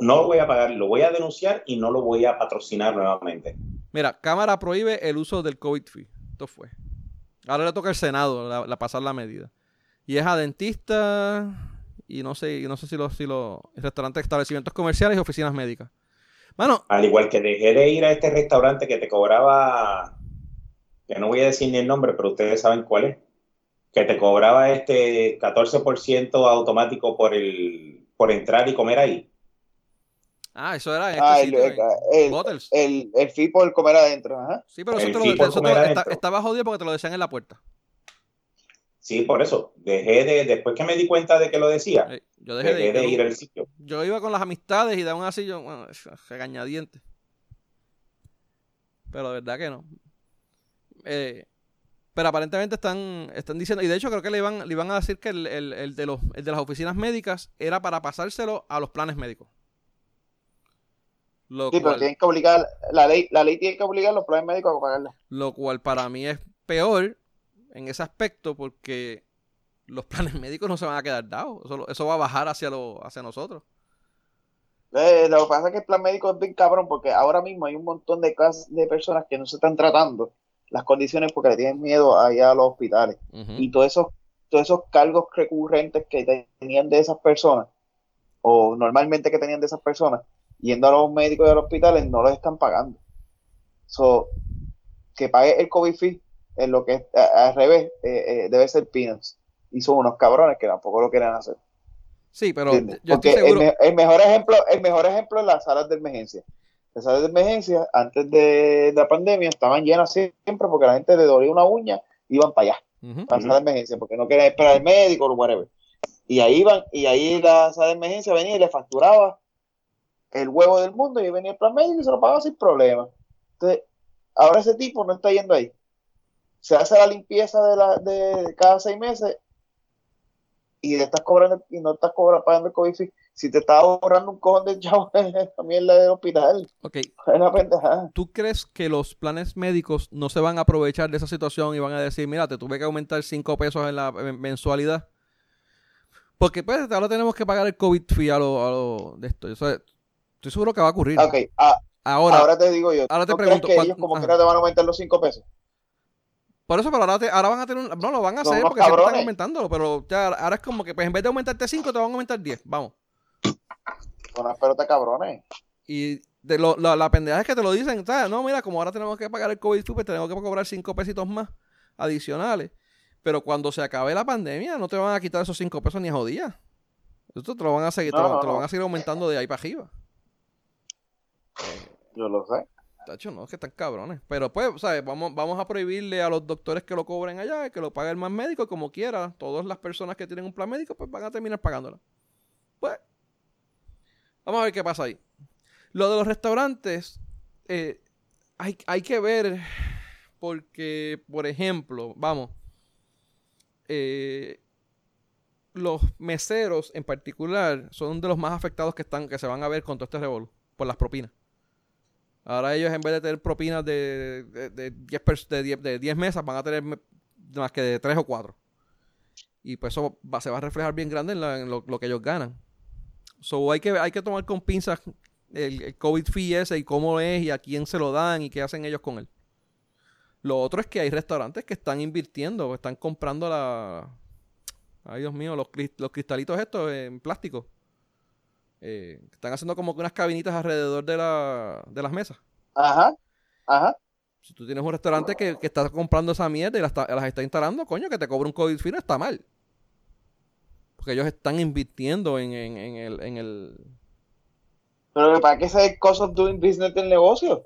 Speaker 3: no lo voy a pagar, lo voy a denunciar y no lo voy a patrocinar nuevamente.
Speaker 1: Mira, Cámara prohíbe el uso del COVID fee. Esto fue. Ahora le toca al Senado la, pasar la medida. Y es a dentistas y no sé, no sé si los, si los restaurantes, establecimientos comerciales y oficinas médicas.
Speaker 3: Al igual que dejé de ir a este restaurante que te cobraba, que no voy a decir ni el nombre, pero ustedes saben cuál es, que te cobraba este 14% automático por el por entrar y comer ahí.
Speaker 1: Ah, eso era este ah, el,
Speaker 2: el, el, fee por comer adentro.
Speaker 1: Sí, pero eso, te lo, estaba jodido porque te lo decían en la puerta.
Speaker 3: Sí, por eso. Dejé de, después que me di cuenta de que lo decía, yo dejé, de, ir, al sitio.
Speaker 1: Yo iba con las amistades y de aún así yo, bueno, regañadiente. Pero de verdad que no. Eh, pero aparentemente están, están diciendo, y de hecho creo que le iban, le iban a decir que el, el, de los, el de las oficinas médicas era para pasárselo a los planes médicos.
Speaker 2: sí, pero tienen que obligar, la ley, la ley tiene que obligar a los planes médicos a pagarla.
Speaker 1: Lo cual para mí es peor en ese aspecto porque los planes médicos no se van a quedar dados. Eso, va a bajar hacia, lo, hacia nosotros.
Speaker 2: Eh, lo que pasa es que el plan médico es bien cabrón porque ahora mismo hay un montón de, de personas que no se están tratando las condiciones porque le tienen miedo allá a los hospitales. Y todos esos, todos esos cargos recurrentes que tenían de esas personas, o normalmente que tenían de esas personas, yendo a los médicos y a los hospitales, no los están pagando. So, que pague el COVID fee en lo que al revés eh, eh, debe ser peanuts. Y son unos cabrones que tampoco lo quieren hacer.
Speaker 1: Sí pero
Speaker 2: porque el, mejor ejemplo el mejor ejemplo es las salas de emergencia salas de emergencia antes de, la pandemia estaban llenas siempre porque la gente le dolía una uña iban para allá para la sala de emergencia porque no querían esperar al médico o whatever. Y ahí iban y ahí la sala de emergencia venía y le facturaba el huevo del mundo y venía el plan médico y se lo pagaba sin problema. Entonces ahora ese tipo no está yendo ahí. Se hace la limpieza de, la, de cada seis meses y estás cobrando y no estás cobrando, pagando el COVID si te estás ahorrando un cojón de chavo también la del hospital.
Speaker 1: Ok,
Speaker 2: Es una pendejada.
Speaker 1: ¿tú crees que los planes médicos no se van a aprovechar de esa situación y van a decir, mira, te tuve que aumentar 5 pesos en la en mensualidad? Porque pues ahora tenemos que pagar el COVID fee a lo, a lo de esto. Eso es- estoy seguro que va a ocurrir.
Speaker 2: Ok, ah,
Speaker 1: Ahora,
Speaker 2: ahora, te digo yo,
Speaker 1: ahora te
Speaker 2: ¿no crees
Speaker 1: pregunto,
Speaker 2: que
Speaker 1: ¿cuán-
Speaker 2: ellos como
Speaker 1: ajá.
Speaker 2: quiera te van a aumentar los 5 pesos?
Speaker 1: por eso, pero ahora, te- ahora van a tener un- No, lo van a
Speaker 2: Son
Speaker 1: hacer porque siempre están aumentándolo, pero ya, ahora es como que pues en vez de aumentarte 5, te van a aumentar 10. Vamos.
Speaker 2: Bueno, espérate, cabrones.
Speaker 1: Y de lo- la, la pendeja es que te lo dicen, ¿sabes? No, mira, como ahora tenemos que pagar el COVID pues tenemos que cobrar 5 pesitos más adicionales. Pero cuando se acabe la pandemia, no te van a quitar esos 5 pesos ni a jodía. Esto te lo van a seguir, te, lo,
Speaker 2: no,
Speaker 1: te lo
Speaker 2: no.
Speaker 1: van a seguir aumentando de ahí para arriba.
Speaker 2: Yo lo sé.
Speaker 1: Tacho, no, es que están cabrones. Pero pues, ¿sabes? Vamos, vamos a prohibirle a los doctores que lo cobren allá, que lo pague el más médico, y como quiera. Todas las personas que tienen un plan médico, pues van a terminar pagándola. Pues, vamos a ver qué pasa ahí. Lo de los restaurantes, eh, hay, hay que ver, porque, por ejemplo, vamos, eh, los meseros en particular son de los más afectados que están, que se van a ver con todo este revolú, por las propinas. Ahora ellos en vez de tener propinas de, de, de 10, pers- de, 10, de 10 mesas van a tener más que de 3 o 4. Y pues eso se va a reflejar bien grande en, lo que ellos ganan. So hay que, hay que tomar con pinzas el, el COVID fee ese y cómo es y a quién se lo dan y qué hacen ellos con él. Lo otro es que hay restaurantes que están invirtiendo, están comprando la... Ay, Dios mío, los, los cristalitos estos en plástico. Eh, están haciendo como que unas cabinitas alrededor de, la, de las mesas.
Speaker 2: Ajá, ajá.
Speaker 1: Si tú tienes un restaurante que, que está comprando esa mierda y las está, las está instalando, coño, que te cobre un COVID fee no está mal. Porque ellos están invirtiendo en, en- en el, en el...
Speaker 2: Pero ¿para qué es el cost of doing business del negocio?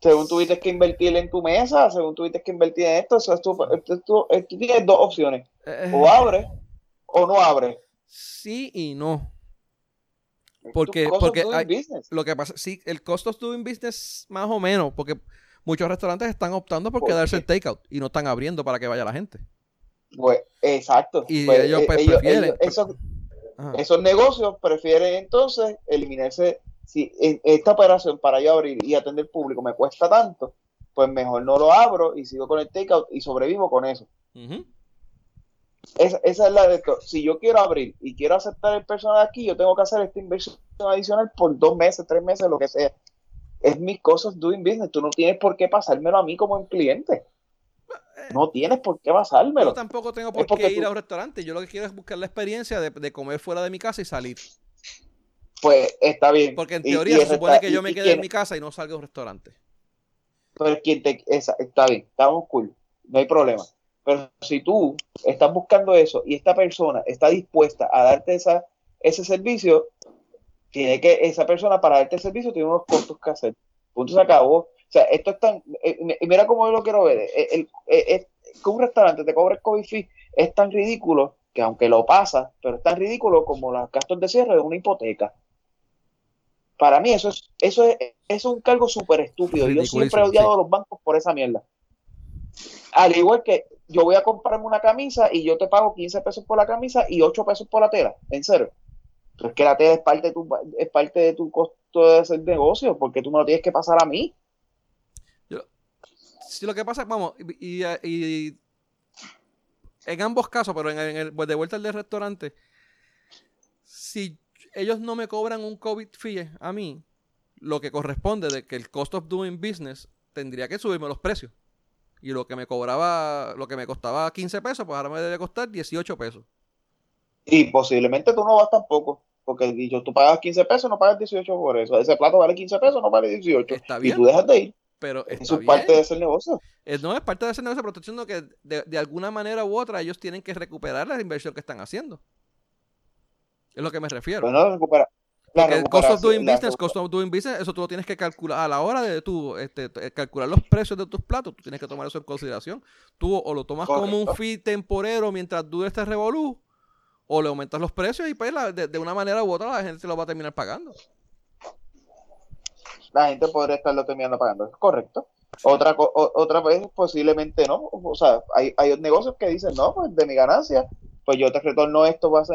Speaker 2: Según tuviste que invertir en tu mesa, según tuviste que invertir en esto, eso es tu- eh, tú tienes dos opciones.
Speaker 1: eh,
Speaker 2: O abres o no abres.
Speaker 1: sí y no. Porque- porque hay-. Lo que pasa, sí, el cost of doing business más o menos, porque muchos restaurantes están optando por
Speaker 2: ¿Por
Speaker 1: quedarse el takeout y no están abriendo para que vaya la gente.
Speaker 2: Pues, exacto.
Speaker 1: Y
Speaker 2: Pues,
Speaker 1: ellos,
Speaker 2: eh,
Speaker 1: pues,
Speaker 2: ellos-
Speaker 1: prefieren-
Speaker 2: ellos- esos, negocios prefieren entonces eliminarse. Si esta operación para yo abrir y atender público me cuesta tanto, pues mejor no lo abro y sigo con el takeout y sobrevivo con eso. Esa es la de esto. Si yo quiero abrir y quiero aceptar el personal aquí, yo tengo que hacer esta inversión adicional por dos meses, tres meses, lo que sea. Es mis cosas doing business. Tú no tienes por qué pasármelo a mí como un cliente. No tienes por qué
Speaker 1: Yo
Speaker 2: pasármelo.
Speaker 1: tampoco tengo por qué ir
Speaker 2: tú-
Speaker 1: a un restaurante. Yo lo que quiero es buscar la experiencia de, de comer fuera de mi casa y salir.
Speaker 2: Pues está bien.
Speaker 1: Porque en teoría
Speaker 2: y
Speaker 1: se supone que yo
Speaker 2: y-
Speaker 1: me quede
Speaker 2: quién-
Speaker 1: en mi casa y no salga a un restaurante.
Speaker 2: Pero quien te, esa- está bien, estamos cool, no hay problema. Pero si tú estás buscando eso y esta persona está dispuesta a darte esa, ese servicio, tiene que, esa persona para darte el servicio tiene unos costos que hacer. Punto se acabó. O sea, esto es tan, eh, eh, mira cómo yo lo quiero ver. Eh, el- eh, eh, que un restaurante te cobre el COVID fee es tan ridículo que aunque lo pasa, pero es tan ridículo como los gastos de cierre de una hipoteca. Para mí eso es, eso es, eso es un cargo súper estúpido. Yo siempre he odiado
Speaker 1: sí.
Speaker 2: a los bancos por esa mierda. Al igual que yo voy a comprarme una camisa y yo te pago 15 pesos por la camisa y 8 pesos por la tela, en serio. Pero es que la tela es parte de tu, es parte de tu costo de hacer negocio, porque tú me lo tienes que pasar a mí.
Speaker 1: Si lo que pasa, vamos, y, y- y en ambos casos, pero en el, en el- pues de vuelta al del restaurante, si ellos no me cobran un COVID fee a mí, lo que corresponde de que el cost of doing business tendría que subirme los precios. Y lo que me cobraba, lo que me costaba 15 pesos, pues ahora me debe costar 18 pesos.
Speaker 2: Y posiblemente tú no vas tampoco, porque dicho, tú pagas 15 pesos, no pagas 18 por eso. Ese plato vale 15 pesos, no vale 18.
Speaker 1: Está
Speaker 2: Y
Speaker 1: bien,
Speaker 2: tú dejas de ir.
Speaker 1: Pero está
Speaker 2: Eso es
Speaker 1: bien.
Speaker 2: parte de ese negocio.
Speaker 1: Eh, No es parte de ese negocio, pero estoy diciendo que de, de alguna manera u otra ellos tienen que recuperar la inversión que están haciendo. Es lo que me refiero.
Speaker 2: Recupera. la
Speaker 1: el cost of doing business, cost of doing business, eso tú lo tienes que calcular a la hora de tú este, t- calcular los precios de tus platos, tú tienes que tomar eso en consideración. Tú o lo tomas como un fee temporero mientras dure este revolú, o le aumentas los precios y pues la- de, de una manera u otra la gente se lo va a terminar pagando.
Speaker 2: La gente podría estarlo terminando pagando. Es correcto. Otra, o- otra vez posiblemente no. O sea, hay, hay negocios que dicen, no, pues de mi ganancia, pues yo te retorno esto base,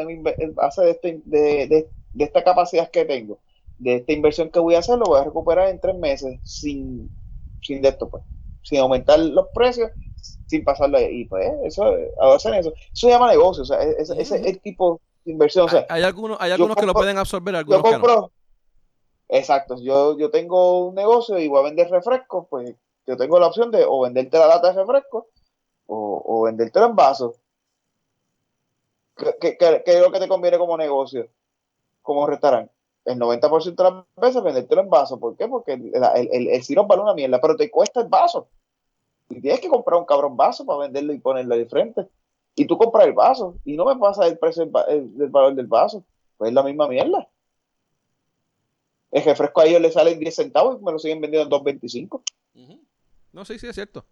Speaker 2: base de, este, de, de, de, esta capacidad que tengo, de esta inversión que voy a hacer, lo voy a recuperar en tres meses sin, sin de esto, pues, sin aumentar los precios, sin pasarlo ahí. Y pues eso, hacen eso. Eso se llama negocio, o sea, ese, es el tipo de inversión. O sea,
Speaker 1: hay algunos, hay algunos que lo pueden absorber, algunos yo compro,
Speaker 2: Exacto, yo, yo tengo un negocio y voy a vender refrescos, pues yo tengo la opción de o venderte la lata de refrescos o, o vendértelo en vaso. ¿Qué, qué, es lo que te conviene como negocio? Como restaurante. El 90% de las veces vendértelo en vaso. ¿Por qué? Porque el, el, el, sirope vale una mierda, pero te cuesta el vaso. Y tienes que comprar un cabrón vaso para venderlo y ponerlo de frente. Y tú compras el vaso y no me pasa el precio del, valor del vaso. Pues es la misma mierda. El refresco a ellos le salen 10 centavos y me lo siguen vendiendo en 2.25.
Speaker 1: No, sí, sí, es cierto.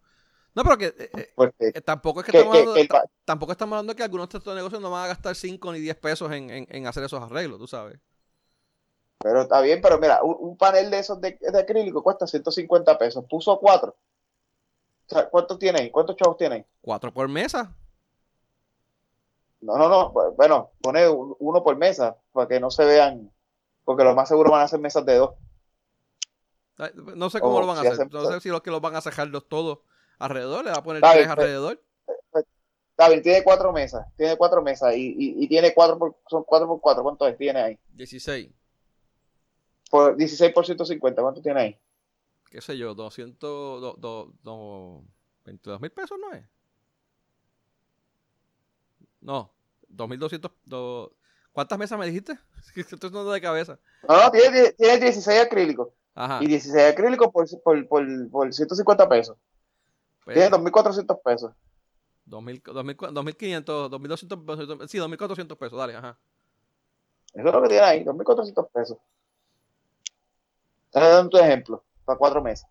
Speaker 1: No, pero que eh, eh, pues, eh, tampoco es que, estamos hablando, tampoco estamos hablando de que algunos de estos negocios no van a gastar 5 ni 10 pesos en, en, hacer esos arreglos, tú sabes.
Speaker 2: Pero está bien, pero mira, un, panel de esos de, acrílico cuesta 150 pesos. Puso 4. O sea, ¿Cuántos tiene ¿Cuántos chavos tiene
Speaker 1: 4 por mesa.
Speaker 2: No, no, no. Bueno, pone uno por mesa para que no se vean. Porque lo más seguro van a ser mesas de dos.
Speaker 1: No sé cómo lo van a hacer. No sé si los que los van a sacar los todos alrededor, le va a poner tres pues, alrededor.
Speaker 2: Bien, tiene cuatro mesas, tiene cuatro mesas y, y, tiene cuatro por, son cuatro por cuatro, ¿cuánto es? Tiene ahí?
Speaker 1: 16.
Speaker 2: Por 16 por 150, ¿cuánto tiene ahí?
Speaker 1: Qué sé yo, 200, 22 mil pesos, ¿no es? No, 2200, do, ¿cuántas mesas me dijiste? Esto es de cabeza.
Speaker 2: No, no, tiene, tiene 16 acrílicos. Ajá. Y 16 acrílicos por, por, por, por 150 pesos. Tiene 2.400 pesos.
Speaker 1: 2.500, 2.200 sí, 2.400 pesos, dale, ajá.
Speaker 2: Eso es lo que tiene ahí, 2.400 pesos. Te dando tu ejemplo, para cuatro meses.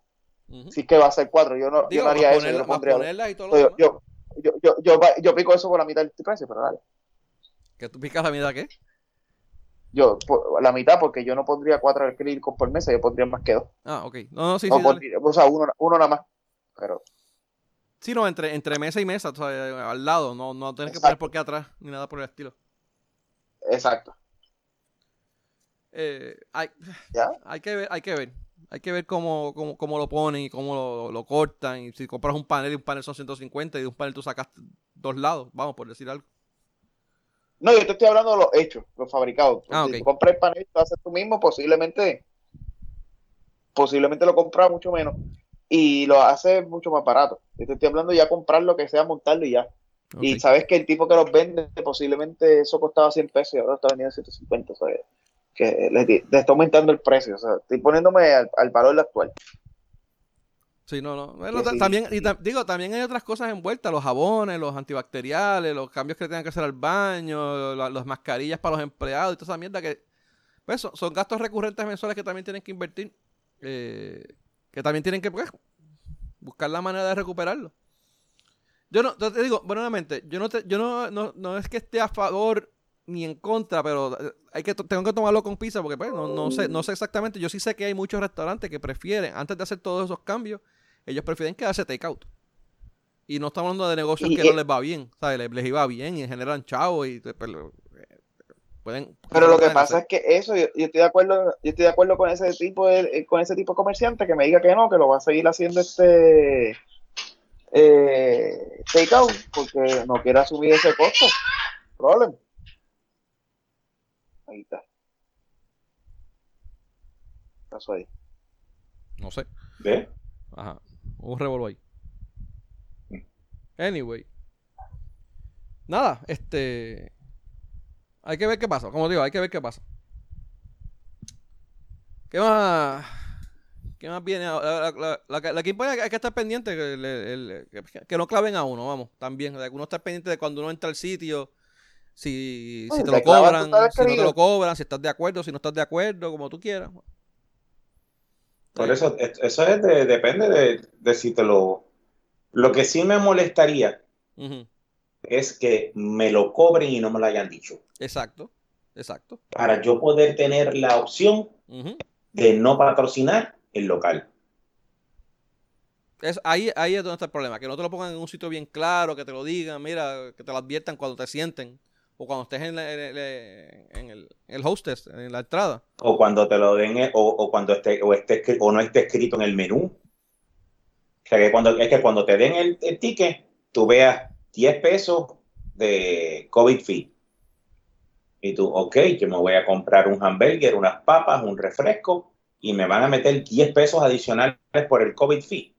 Speaker 2: Si es que va a ser cuatro, yo no, yo no haría eso, yo lo pondría. Y todo yo, yo, yo, yo, yo, yo, pico eso por la mitad del precio, pero dale.
Speaker 1: ¿Que tú picas la mitad qué?
Speaker 2: Yo, la mitad, porque yo no pondría cuatro acrílicos por mesa, yo pondría más que dos.
Speaker 1: Ah, ok. No, no, sí, sí.
Speaker 2: o sea, uno, uno nada más. Pero.
Speaker 1: Sí, no, entre, entre mesa y mesa, al lado, no, no tienes que poner por qué atrás, ni nada por el estilo.
Speaker 2: Exacto.
Speaker 1: Eh, hay, hay que ver, hay que ver. Hay que ver cómo, cómo, cómo lo ponen y cómo lo, lo, cortan. Y si compras un panel y un panel son 150 y de un panel tú sacas dos lados, vamos, por decir algo.
Speaker 2: No, yo te estoy hablando de los hechos, los fabricados. Ah, si compras el panel lo haces tú mismo, posiblemente posiblemente lo compras mucho menos y lo hace mucho más barato. Yo te estoy hablando ya comprar lo que sea, montarlo y ya. Y sabes que el tipo que los vende, posiblemente eso costaba 100 pesos y ahora está vendiendo 150, ¿sabes? Que le, está aumentando el precio, o sea, estoy poniéndome al, valor actual.
Speaker 1: Sí, no, no. también, y digo, también hay otras cosas envueltas, los jabones, los antibacteriales, los cambios que tengan que hacer al baño, las mascarillas para los empleados y toda esa mierda que, pues, son, son gastos recurrentes mensuales que también tienen que invertir. Eh, que también tienen que pues, buscar la manera de recuperarlo. Yo no, te digo, nuevamente, yo no te, yo no, no, no, es que esté a favor ni en contra, pero eh, hay que tengo que tomarlo con pizza porque pues, no, no, sé, no sé exactamente. Yo sí sé que hay muchos restaurantes que prefieren, antes de hacer todos esos cambios, ellos prefieren quedarse takeout. Y no estamos hablando de negocios que no les va bien, ¿sabes? Les, les, iba bien y generan chavos y pues,
Speaker 2: pero lo que pasa es que eso, yo, estoy de acuerdo, yo estoy de acuerdo con ese tipo de, eh, con ese tipo de comerciante que me diga que no, que lo va a seguir haciendo este eh, takeout porque no quiere asumir ese costo. Problem. Ahí está. ¿Qué pasó ahí?
Speaker 1: No sé.
Speaker 3: ¿Ve?
Speaker 1: Ajá. Un revolvo ahí. Anyway. Nada, este. Hay que ver qué pasa. Como digo, hay que ver qué pasa. ¿Qué más? ¿Qué más viene? La, la, la, que importa hay que estar pendiente que, no claven a uno, vamos, también. Uno estar pendiente de cuando uno entra al sitio, si, si te, lo cobran, si no te lo cobran, si estás de acuerdo, si no estás de acuerdo, como tú quieras.
Speaker 3: Por eso, eso es depende de, si te lo... Lo que sí me molestaría es que me lo cobren y no me lo hayan dicho.
Speaker 1: Exacto, exacto.
Speaker 3: Para yo poder tener la opción de no patrocinar el local.
Speaker 1: Es, ahí, ahí es donde está el problema, que no te lo pongan en un sitio bien claro, que te lo digan, mira, que te lo adviertan cuando te sienten o cuando estés en, en, el, el hostess, en la entrada.
Speaker 3: O cuando te lo den, o, o cuando esté, o, esté, o no esté escrito en el menú. O sea, que cuando, es que cuando te den el, el ticket, tú veas 10 pesos de COVID fee. Y tú, ok, yo me voy a comprar un hamburger, unas papas, un refresco, y me van a meter 10 pesos adicionales por el COVID fee.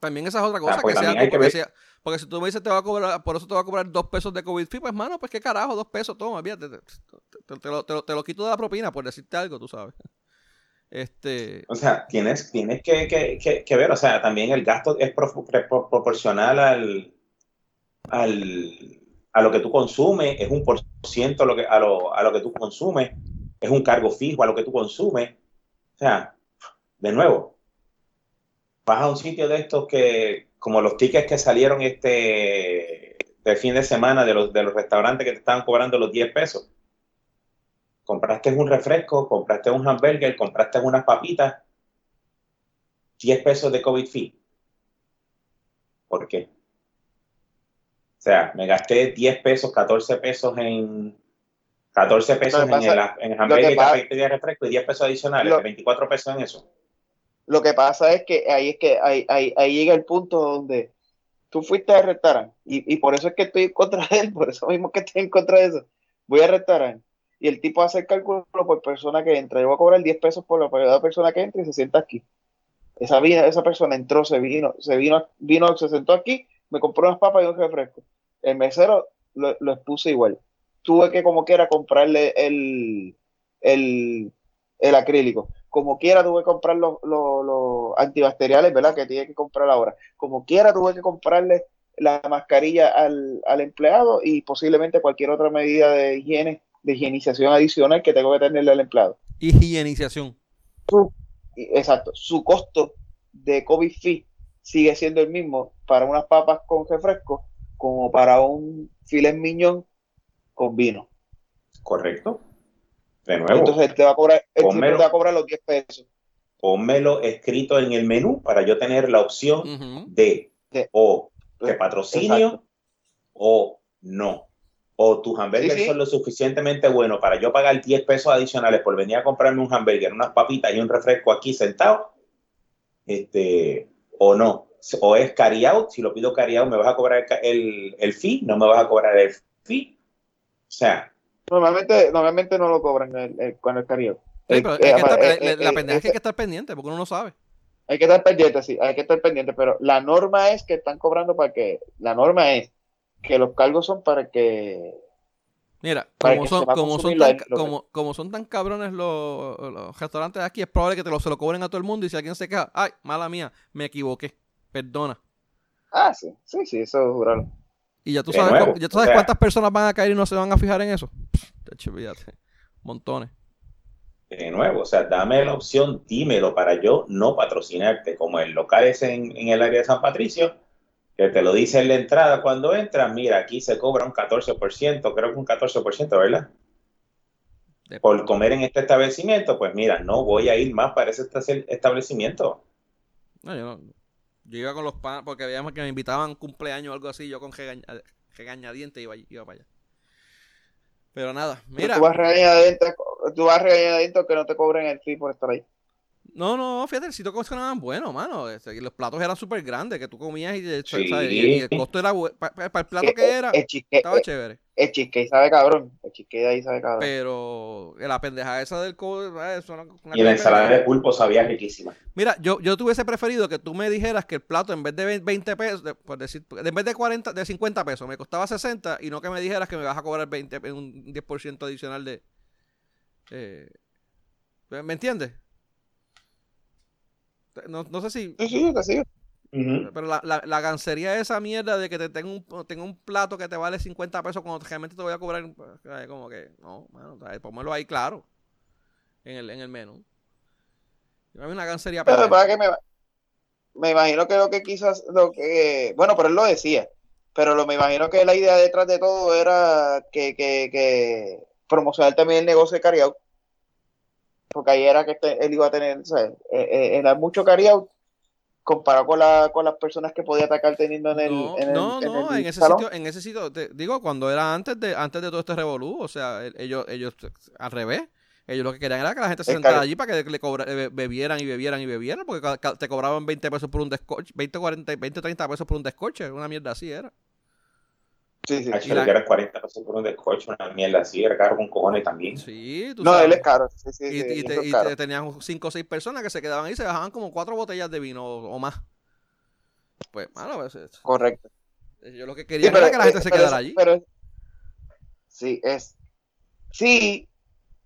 Speaker 1: También esa es otra cosa, pues que sea, que porque si tú me dices te va a cobrar, por eso te va a cobrar dos pesos de COVID fee, pues mano, pues qué carajo, dos pesos, toma, fíjate, te, lo, te, lo, quito de la propina por decirte algo, tú sabes. Este...
Speaker 3: O sea, tienes, tienes que, que, que, ver, o sea, también el gasto es proporcional al, al, a lo que tú consumes, es un por ciento a, lo, a lo que tú consumes, es un cargo fijo a lo que tú consumes. O sea, de nuevo, vas a un sitio de estos que, como los tickets que salieron este de fin de semana de los, de los restaurantes que te estaban cobrando los 10 pesos. Compraste un refresco, compraste un hamburger, compraste unas papitas, 10 pesos de COVID fee. ¿Por qué? O sea, me gasté 10 pesos, 14 pesos en 14 pesos en, el, en hamburger refresco y 10 pesos adicionales, 24 pesos en eso.
Speaker 2: Lo que pasa es que ahí es que ahí, ahí, llega el punto donde tú fuiste al restaurante y, y, por eso es que estoy en contra de él, por eso mismo que estoy en contra de eso. Voy al restaurante y el tipo hace el cálculo por persona que entra. Yo voy a cobrar 10 pesos por la persona que entra y se sienta aquí. Esa, esa persona entró, se vino, se vino, vino, se sentó aquí me compró unas papas y un refresco. El mesero lo, lo expuse igual. Tuve que, como quiera, comprarle el, el, el acrílico. Como quiera, tuve que comprar los, los, antibacteriales, ¿verdad? Que tiene que comprar ahora. Como quiera, tuve que comprarle la mascarilla al, al empleado y posiblemente cualquier otra medida de higiene, de higienización adicional que tengo que tenerle al empleado.
Speaker 1: Higienización.
Speaker 2: exacto. Su costo de COVID fee sigue siendo el mismo para unas papas con refresco como para un filet miñón con vino.
Speaker 3: Correcto. De nuevo.
Speaker 2: Entonces él te va a cobrar, te va a cobrar los 10 pesos.
Speaker 3: Pónmelo escrito en el menú para yo tener la opción de, o de patrocinio o no. O tus hamburgues son lo suficientemente buenos para yo pagar 10 pesos adicionales por venir a comprarme un hamburger, unas papitas y un refresco aquí sentado. Este, o no. O es carry out, si lo pido carry out, me vas a cobrar el, el fee, no me vas a cobrar el fee. O sea.
Speaker 2: Normalmente, normalmente no lo cobran el, cuando es carry out.
Speaker 1: la pendeja es que hay que estar pendiente, porque uno no sabe.
Speaker 2: Hay que estar pendiente, sí, hay que estar pendiente, pero la norma es que están cobrando para que, la norma es que los cargos son para que
Speaker 1: Mira, como son, como, son tan, como, como son tan cabrones los, los, restaurantes de aquí, es probable que te lo, se lo cobren a todo el mundo y si alguien se queja, ay, mala mía, me equivoqué, perdona.
Speaker 2: Ah, sí, sí, sí, eso es jurado.
Speaker 1: Y ya tú sabes, ya tú sabes cuántas personas van a caer y no se van a fijar en eso. Fíjate, montones.
Speaker 3: De nuevo, o sea, dame la opción, dímelo para yo no patrocinarte, como el local es en, en el área de San Patricio, que te lo dice en la entrada cuando entras, mira, aquí se cobra un 14%, creo que un 14%, ¿verdad? Por comer en este establecimiento, pues mira, no voy a ir más para ese establecimiento.
Speaker 1: No, yo, yo iba con los pan, porque veíamos que me invitaban cumpleaños o algo así, yo con regañadiente iba, iba para allá. Pero nada, mira.
Speaker 2: tú vas regañadiente, tú vas regañadiente que no te cobren el fee por estar ahí.
Speaker 1: No, no, fíjate, el sitio eran bueno, mano. Este, los platos eran súper grandes, que tú comías y, el costo era para, el plato que era, estaba chévere.
Speaker 2: El cheesecake sabe cabrón, el cheesecake ahí sabe cabrón.
Speaker 1: Pero la pendejada esa del codo, ah,
Speaker 3: Y la ensalada de pulpo sabía riquísima.
Speaker 1: Mira, yo, yo tuviese preferido que tú me dijeras que el plato en vez de 20 pesos, por decir, en vez de 40, de 50 pesos, me costaba 60 y no que me dijeras que me vas a cobrar 20, un 10% adicional de... Eh, ¿Me entiendes? No, no sé si.
Speaker 2: Sí, sí,
Speaker 1: Pero la, la, la, gancería esa mierda de que te tenga un, tenga un plato que te vale 50 pesos cuando realmente te voy a cobrar. Como que, no, bueno, ponmelo ahí claro. En el, en el menú. Hay una gancería
Speaker 2: pero para que me, me imagino que lo que quizás. Lo que, bueno, pero él lo decía. Pero lo, me imagino que la idea detrás de todo era que, que, que promocionar también el negocio de carriout porque ahí era que este, él iba a tener, o sea, eh, eh, era mucho carry comparado con, la, con las personas que podía atacar teniendo en el.
Speaker 1: No,
Speaker 2: en el-
Speaker 1: no,
Speaker 2: en
Speaker 1: no,
Speaker 2: el
Speaker 1: en ese
Speaker 2: salón.
Speaker 1: sitio, en ese sitio, te- digo, cuando era antes de, antes de todo este revolú, o sea, el- ellos, ellos, al revés, ellos lo que querían era que la gente se sentara allí para que le cobra- eh, bebieran y bebieran y bebieran, porque te cobraban 20 pesos por un descorche, 20, 40, 20, 30 pesos por un descorche, una mierda así era.
Speaker 2: Sí, sí.
Speaker 1: La-
Speaker 3: que era 40 pesos por un descoche, una mierda así, era caro con cojones también.
Speaker 1: Sí, tú
Speaker 2: No,
Speaker 1: sabes.
Speaker 2: él es caro. Sí, sí,
Speaker 1: y,
Speaker 2: sí,
Speaker 1: y
Speaker 2: eso
Speaker 1: te, y
Speaker 2: caro.
Speaker 1: te- tenían 5 o 6 personas que se quedaban ahí y se bajaban como cuatro botellas de vino o, o más. Pues, mano, pues,
Speaker 2: Correcto.
Speaker 1: yo lo que
Speaker 2: Sí,
Speaker 1: quería
Speaker 2: pero-
Speaker 1: era que la gente
Speaker 2: eh,
Speaker 1: se quedara
Speaker 2: eso-
Speaker 1: allí.
Speaker 2: pero- sí, es. Sí,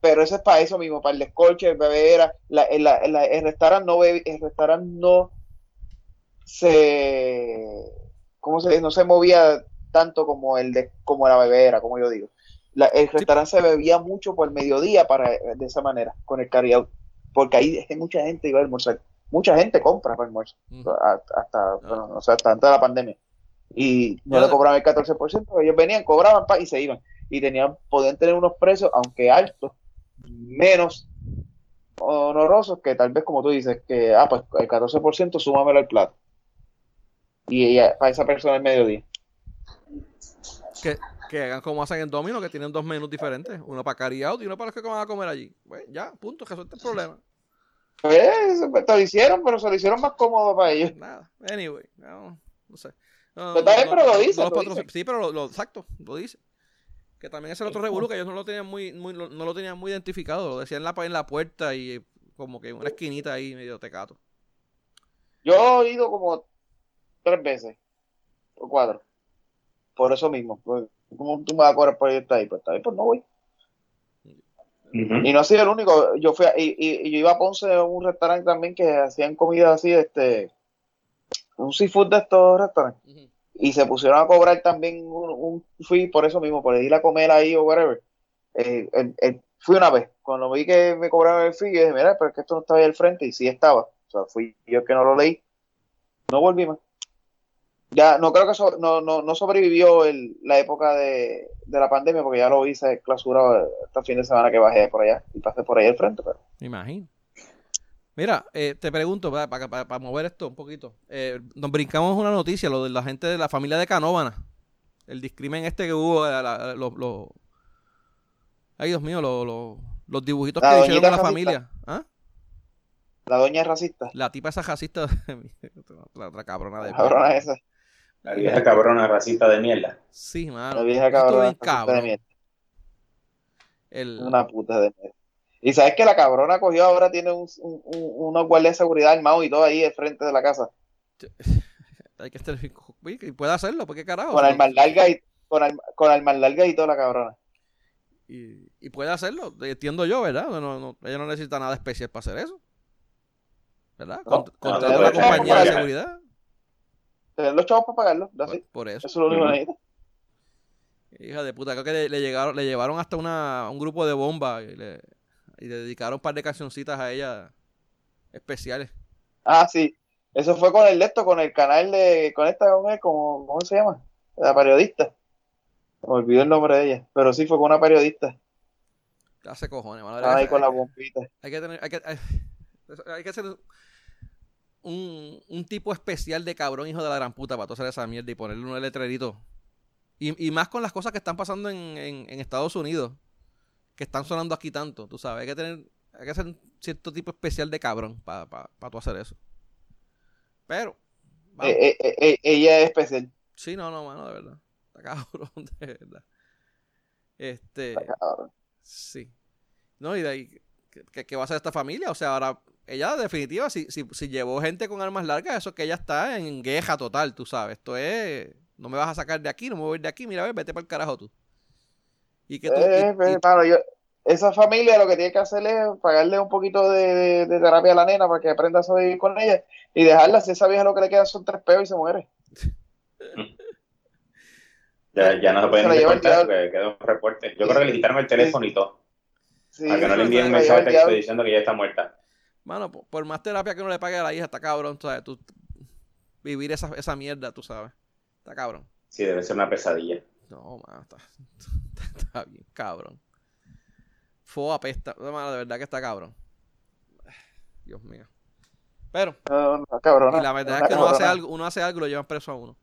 Speaker 2: pero eso es para eso mismo, para el descorche, el bebera. La, el, la- el- el restaurante no bebe- el restaurante no se ¿cómo se dice? no se movía tanto como el de como la bebera, como yo digo. La- el restaurante se bebía mucho por el mediodía para de esa manera, con el carry out, porque ahí hay mucha gente iba a almorzar. Mucha gente compra para
Speaker 1: Ujú.
Speaker 2: hasta, hasta, bueno, o sea, hasta antes de la pandemia. Y no le cobraban el 14%, ellos venían, cobraban pa, y se iban. Y tenían, podían tener unos precios, aunque altos, menos honorosos que tal vez, como tú dices, que, ah, pues el 14% súmamelo al plato. Y ella, para esa persona el mediodía.
Speaker 1: Que, que hagan como hacen en Domino, que tienen dos menús diferentes. Uno para carry out y uno para los que van a comer allí. Pues ya, punto, resuelto el problema.
Speaker 2: Pues, pues, te lo hicieron, pero se lo hicieron más cómodo para ellos.
Speaker 1: Nada. Anyway, no, no sé. No,
Speaker 2: Pero está bien, pero lo dice,
Speaker 1: los
Speaker 2: lo
Speaker 1: patrocin-
Speaker 2: dice.
Speaker 1: Sí, pero lo, lo- exacto, lo dice. Que también ese otro revuelo que ellos no lo tenían muy, muy lo- no lo tenían muy identificado. Lo decían en la, en la puerta y como que en una esquinita ahí medio tecato.
Speaker 2: Yo he ido como tres veces, o cuatro. Por eso mismo. Pues, ¿Cómo tú me vas a cobrar por estar ahí? Pues está bien, pues no voy. Y no ha sido el único. Yo fui a- y, y- y yo iba a Ponce a un restaurante también que hacían comida así, este, un seafood de estos restaurantes. Y se pusieron a cobrar también un, un fee por eso mismo, por ir a comer ahí o whatever. Eh, fui una vez. Cuando vi que me cobraron el fee, yo dije, mira, pero es que esto no estaba ahí al frente. Y sí estaba. O sea, fui yo que no lo leí. No volví más. Ya, no creo que so- no, no, no sobrevivió el, la época de, de la pandemia, porque ya lo hice clausurado este fin de semana que bajé por allá y pasé por ahí al frente. Pero
Speaker 1: Me imagino. Mira, eh, te pregunto, para, para, para- mover esto un poquito. Eh, nos brincamos una noticia, lo de la gente de la familia de Canóvana. El discrimen este que hubo, la- la- los, los- ay Dios mío, los, los, los dibujitos
Speaker 2: La
Speaker 1: que hicieron con la
Speaker 2: racista.
Speaker 1: familia. ¿Ah?
Speaker 2: la doña es racista.
Speaker 1: La tipa esa racista, la otra cabrona de
Speaker 2: Cabrona
Speaker 1: mierda.
Speaker 2: esa.
Speaker 3: La vieja cabrona racista de mierda.
Speaker 1: Sí, mano.
Speaker 2: La vieja cabrona. racista de mierda.
Speaker 1: El-
Speaker 2: Una puta de mierda. Y sabes que la cabrona cogió ahora tiene un, un- un- unos guardias de seguridad armados y todo ahí al frente de la casa.
Speaker 1: hay que estar, que puede hacerlo, ¿por qué carajo?
Speaker 2: Con armas largas y con, arma- con armas largas y toda la cabrona.
Speaker 1: Y, y puede hacerlo, entiendo yo, ¿verdad? No, no, no, ella no necesita nada especial para hacer eso. ¿Verdad?
Speaker 2: No,
Speaker 1: Cont-
Speaker 3: no,
Speaker 1: contrata
Speaker 3: no,
Speaker 1: una
Speaker 3: no,
Speaker 1: compañía de seguridad.
Speaker 2: Tener los chavos para pagarlo.
Speaker 1: Por, por
Speaker 2: Eso
Speaker 1: eso.
Speaker 2: es lo único que
Speaker 3: Ujú.
Speaker 2: necesita.
Speaker 1: Hija de puta, creo que le, le llegaron, le llevaron hasta una, un grupo de bomba y le, y le dedicaron un par de cancioncitas a ella especiales.
Speaker 2: Ah, sí. Eso fue con el de esto, con el canal de. Con esta, ¿cómo, es? ¿Cómo, cómo se llama? La periodista. Me olvidé el nombre de ella. Pero sí fue con una periodista.
Speaker 1: ¿Qué hace cojones? mano?
Speaker 2: Ahí
Speaker 1: Hay-
Speaker 2: con la bombita.
Speaker 1: hay que tener, hay que, hay, hay que ser un, un tipo especial de cabrón hijo de la gran puta para tú hacer esa mierda y ponerle un letrerito. Y, y más con las cosas que están pasando en, en, en Estados Unidos, que están sonando aquí tanto, tú sabes, hay que tener, hay que ser un cierto tipo especial de cabrón para pa, pa tú hacer eso. Pero.
Speaker 2: Eh, eh, eh, ella es especial.
Speaker 1: sí, no, no, mano, de verdad. Está cabrón, de verdad. Este,
Speaker 2: Cabrón.
Speaker 1: Sí. No, y de ahí, ¿qué- ¿qué, qué va a hacer esta familia? O sea, ahora, ella, definitiva, si, si, si llevó gente con armas largas, eso es que ella está en guerra total, tú sabes. Esto es, no me vas a sacar de aquí, no me voy a ir de aquí, mira, a ver, vete para el carajo tú. Y que tú,
Speaker 2: Eh,
Speaker 1: y- y-
Speaker 2: hermano, yo- esa familia lo que tiene que hacer es pagarle un poquito de, de- de terapia a la nena para que aprenda a sobrevivir con ella y dejarla. Si esa vieja lo que le queda son tres peos y se muere.
Speaker 3: Ya, ya no se pueden reportar porque quedó un reporte. Yo creo que le quitaron el teléfono y todo.
Speaker 2: Sí,
Speaker 3: Para que no le envíen un mensaje de texto diciendo que ya está muerta.
Speaker 1: Mano, por, por más terapia que uno le pague a la hija, está cabrón, tú sabes, tú, vivir esa, esa mierda, tú sabes. Está cabrón.
Speaker 3: Sí, debe ser una pesadilla.
Speaker 1: No, mano, está, está bien cabrón. Fo apesta. No, mano, de verdad que está cabrón. Dios mío. Pero,
Speaker 2: No, no, cabrón.
Speaker 1: y la verdad es que uno hace algo, uno hace algo y lo llevan preso a uno.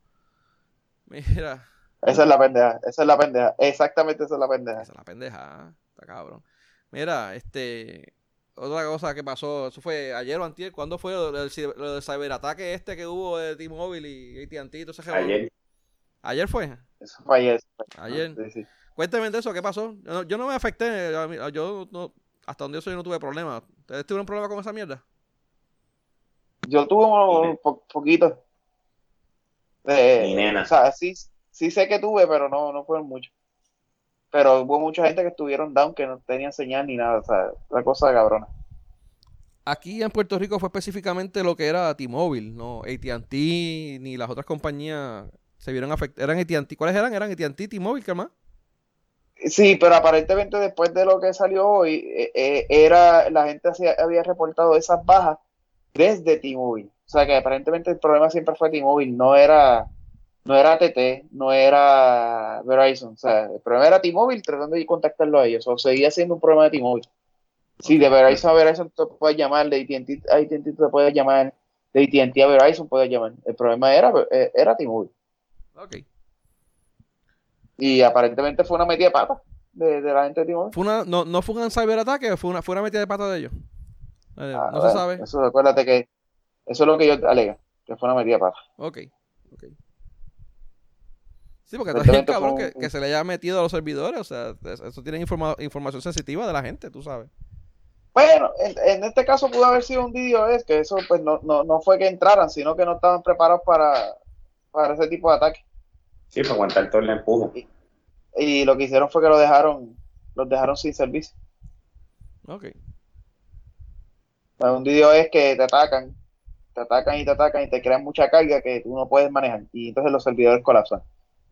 Speaker 1: Mira,
Speaker 2: Esa es la pendeja, esa es la pendeja. Exactamente esa es la pendeja.
Speaker 1: esa es la pendeja, está cabrón. Mira, este, otra cosa que pasó, eso fue ayer o antier, ¿cuándo fue lo del, ciber- lo del ciberataque este que hubo de T-Mobile y AT&T?
Speaker 3: Ayer.
Speaker 1: ¿Ayer fue?
Speaker 2: Eso fue ayer.
Speaker 1: Ayer.
Speaker 2: Sí, sí.
Speaker 1: Cuénteme de eso, ¿qué pasó? Yo no, yo no me afecté, yo no, hasta donde yo soy yo no tuve problemas. ¿Ustedes tuvieron problema con esa mierda?
Speaker 2: Yo tuve un po- poquito. De,
Speaker 3: Mi nena.
Speaker 2: O sea, sí, sí sé que tuve, pero no, no fueron muchos. Pero hubo mucha gente que estuvieron down que no tenían señal ni nada. O sea, la cosa cabrona.
Speaker 1: Aquí en Puerto Rico fue específicamente lo que era T-Mobile, no AT&T ni las otras compañías se vieron afectadas. Eran AT&T, ¿cuáles eran? Eran AT&T, T-Mobile, ¿qué más?
Speaker 2: Sí, pero aparentemente después de lo que salió hoy, eh, eh, era la gente hacía- había reportado esas bajas desde T-Mobile. O sea que aparentemente el problema siempre fue T-Mobile, no era, no era TT, no era Verizon. O sea, el problema era T-Mobile tratando de contactarlo a ellos. O seguía siendo un problema de T-Mobile. Sí, de Verizon a Verizon te puedes llamar, de AT&T a AT&T te puedes llamar, de AT&T a Verizon puedes llamar. El problema era, eh, era T-Mobile.
Speaker 1: Ok.
Speaker 2: Y aparentemente fue una metida de pata de, de la gente de T-Mobile.
Speaker 1: Fue una, no, no fue un ciberataque, fue una, fue una metida de pata de ellos. Eh,
Speaker 2: Ah,
Speaker 1: no se sabe.
Speaker 2: Eso, acuérdate que eso es lo que yo alega, que fue una metida de pata.
Speaker 1: Ok, ok. Sí, porque está bien cabrón que, que se le haya metido a los servidores. O sea, es- eso tiene informa- información sensitiva de la gente, tú sabes.
Speaker 2: Bueno, en, en este caso pudo haber sido un DDoS, que eso pues no, no, no fue que entraran, sino que no estaban preparados para, para ese tipo de ataque.
Speaker 3: Sí, para aguantar todo el empuje.
Speaker 2: Y lo que hicieron fue que lo dejaron, los dejaron sin servicio.
Speaker 1: Ok.
Speaker 2: Pues un DDoS es que te atacan, te atacan y te atacan y te crean mucha carga que tú no puedes manejar. Y entonces los servidores colapsan.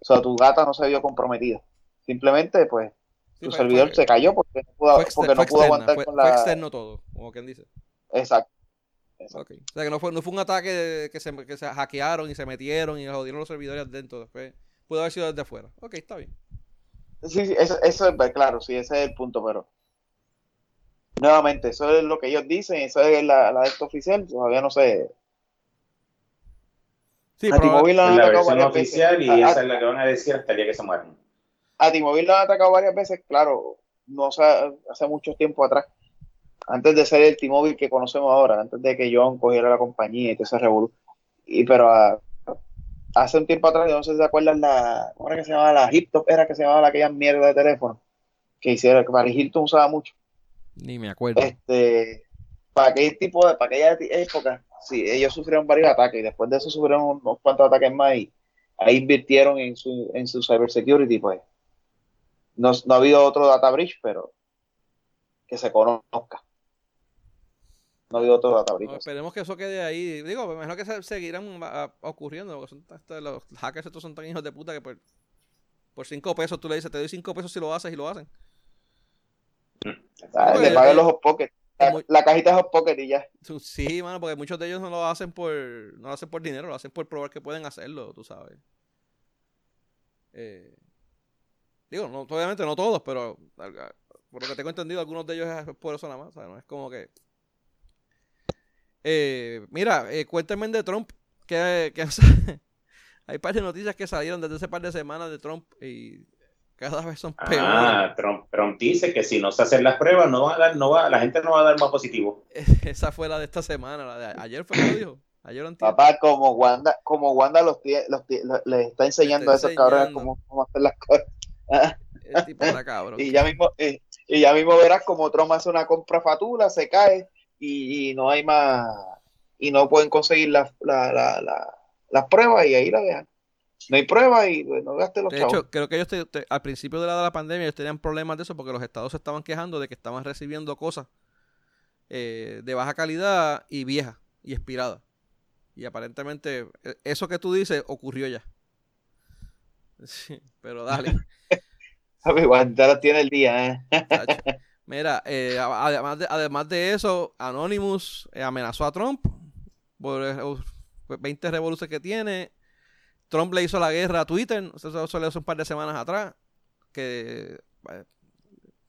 Speaker 2: O sea, tu data no se vio comprometida. Simplemente, pues,
Speaker 1: Sí,
Speaker 2: tu
Speaker 1: fue-
Speaker 2: servidor
Speaker 1: fue-
Speaker 2: se cayó porque no pudo,
Speaker 1: fue exter-
Speaker 2: porque no
Speaker 1: fue
Speaker 2: pudo
Speaker 1: externa,
Speaker 2: aguantar
Speaker 1: fue-
Speaker 2: con
Speaker 1: fue
Speaker 2: la...
Speaker 1: externo todo, como quien dice.
Speaker 2: Exacto. Exacto.
Speaker 1: Ok. O sea, que no fue, no fue un ataque que, se, que se hackearon y se metieron y jodieron los servidores dentro. Después pudo haber sido desde afuera. Ok, está bien.
Speaker 2: Sí, sí, eso, eso es pues, claro, sí, ese es el punto, pero nuevamente, eso es lo que ellos dicen, eso es la, la de esto oficial, todavía no sé.
Speaker 1: Sí,
Speaker 2: a T-Mobile lo han
Speaker 3: la
Speaker 2: atacado varias
Speaker 3: oficial
Speaker 2: veces.
Speaker 3: y
Speaker 2: A-
Speaker 3: esa es la que van a decir hasta el día que se mueran.
Speaker 2: A T-Mobile lo han atacado varias veces, claro, no hace mucho tiempo atrás, antes de ser el T-Mobile que conocemos ahora, antes de que John cogiera la compañía y todo ese revolú. Y pero a- hace un tiempo atrás, yo no sé si se acuerdan la, ¿cómo era que se llamaba? La Hip Top, era que se llamaba aquella mierda de teléfono que hiciera, que Paris Hilton usaba mucho.
Speaker 1: ni me acuerdo.
Speaker 2: este para aquel tipo de, para aquella época, sí, ellos sufrieron varios ataques y después de eso sufrieron unos cuantos ataques más y ahí invirtieron en su, en su cybersecurity, pues. No, no ha habido otro data breach, pero que se conozca. No ha habido otro data breach.
Speaker 1: No, esperemos que eso quede ahí. Digo, me imagino que se seguirán ocurriendo. Porque son, hasta los hackers estos son tan hijos de puta que por, por cinco pesos tú le dices, te doy cinco pesos si lo haces y lo hacen.
Speaker 2: Ah, le pagan los hot pockets. La, cajita de hot pocket y ya.
Speaker 1: Sí, mano, porque muchos de ellos no lo hacen por no lo hacen por dinero, lo hacen por probar que pueden hacerlo, tú sabes. Eh, digo, no, obviamente no todos, pero por lo que tengo entendido, algunos de ellos es por eso nada más, ¿sabes? No es como que... Eh, mira, eh, cuéntame de Trump, que, que hay par de noticias que salieron desde hace par de semanas de Trump y cada vez son peores.
Speaker 3: Ah, Trump, Trump dice que si no se hacen las pruebas, no va a dar, no va, la gente no va a dar más positivo.
Speaker 1: Esa fue la de esta semana, la de ayer fue que lo dijo. Ayer o antier.
Speaker 2: Papá, como Wanda, como Wanda los, tie- los tie- los- les está enseñando
Speaker 1: está
Speaker 2: a esos cabrones cómo, cómo hacer las cosas. Ah.
Speaker 1: El tipo está cabrón.
Speaker 2: Y ya mismo, eh, y ya mismo verás como Trump hace una compra fatula, se cae y, y no hay más, y no pueden conseguir las la, la, la- las pruebas y ahí la dejan. No hay pruebas y no gaste los
Speaker 1: De
Speaker 2: chavos.
Speaker 1: hecho, creo que ellos te- te- al principio de la, de la pandemia ellos tenían problemas de eso porque los estados se estaban quejando de que estaban recibiendo cosas eh, de baja calidad y viejas y expiradas. Y aparentemente eh, eso que tú dices ocurrió ya. Sí, pero dale.
Speaker 2: Lo tiene el día, ¿eh?
Speaker 1: Mira, eh, además, de, además de eso, Anonymous eh, amenazó a Trump por eh, uh, 20 revoluciones que tiene. Trump le hizo la guerra a Twitter, eso salió hace un par de semanas atrás, que, eh,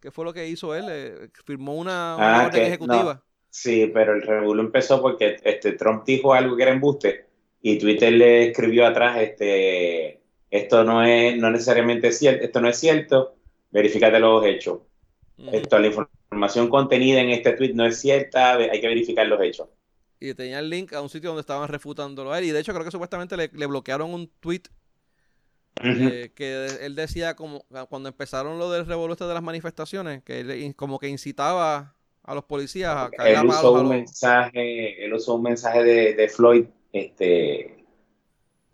Speaker 1: ¿qué fue lo que hizo él? Eh, firmó una, una
Speaker 3: Ah,
Speaker 1: orden
Speaker 3: que-
Speaker 1: ejecutiva.
Speaker 3: Sí, pero el revuelo empezó porque este, Trump dijo algo que era embuste y Twitter le escribió atrás, este, esto no es no necesariamente cierto, esto no es cierto, verifícate los hechos. Esto, la información contenida en este tweet no es cierta, hay que verificar los hechos.
Speaker 1: Y tenía el link a un sitio donde estaban refutándolo a él. Y de hecho creo que supuestamente le, bloquearon un tweet eh, que él decía como cuando empezaron lo del revolución de las manifestaciones, que él como que incitaba a los policías a
Speaker 3: caer él usó un mensaje él usó un mensaje de, Floyd este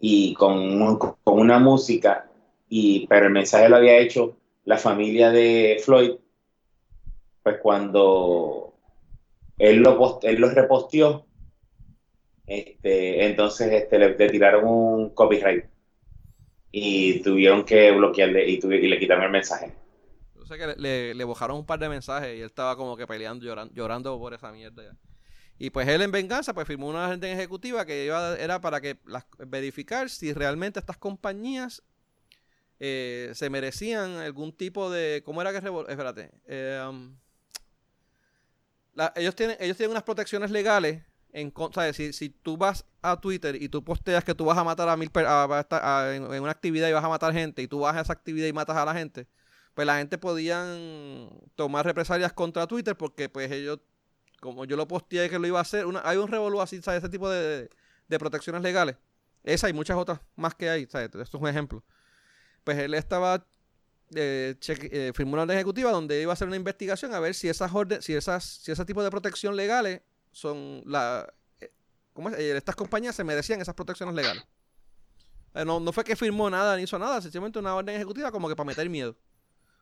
Speaker 3: y con, con, una música y pero el mensaje lo había hecho la familia de Floyd pues cuando él lo él lo reposteó este entonces este le, tiraron un copyright y tuvieron que bloquearle y, tuve, y le quitaron el mensaje
Speaker 1: le, le, un par de mensajes y él estaba como que peleando, llorando, por esa mierda. Y pues él en venganza pues firmó una orden ejecutiva que iba, era para que verificar si realmente estas compañías eh, se merecían algún tipo de... ¿Cómo era que... Espérate. Eh, um, ellos, tienen, ellos tienen unas protecciones legales si, si tú vas a Twitter y tú posteas que tú vas a matar a mil a, en, una actividad y vas a matar gente y tú vas a esa actividad y matas a la gente, pues la gente podían tomar represalias contra Twitter porque pues ellos, como yo lo posteé que lo iba a hacer, hay un revolú así, ¿sabes? Ese tipo de, protecciones legales. Esa y muchas otras más que hay, ¿sabes? Esto es un ejemplo. Pues él estaba, eh, eh, firmó una orden ejecutiva donde iba a hacer una investigación a ver si esas órdenes, si esas, si ese tipo de protección legales son la, eh, ¿cómo es? estas compañías se merecían esas protecciones legales. No, no fue que firmó nada ni hizo nada, sencillamente una orden ejecutiva como que para meter miedo.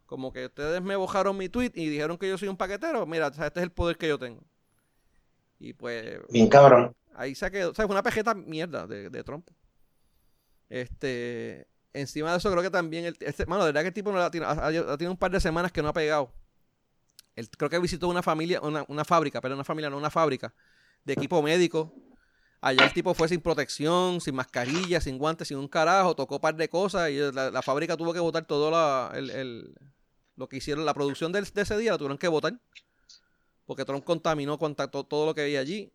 Speaker 1: Como que ustedes me bojaron mi tweet y dijeron que yo soy un paquetero. Mira, este es el poder que yo tengo. Y pues.
Speaker 3: Bien cabrón.
Speaker 1: Ahí se quedó. O sea, fue una pejeta mierda de, de Trump. Este. Encima de eso, creo que también. El, este, mano, de verdad que el tipo no la tiene, ha, tiene un par de semanas que no ha pegado. Creo que visitó una familia, una, una fábrica, pero una familia, no una fábrica, de equipo médico. Allá el tipo fue sin protección, sin mascarilla, sin guantes, sin un carajo, tocó un par de cosas y la, fábrica tuvo que botar todo la, el, lo que hicieron, la producción de, ese día la tuvieron que votar. Porque Trump contaminó contactó todo lo que había allí.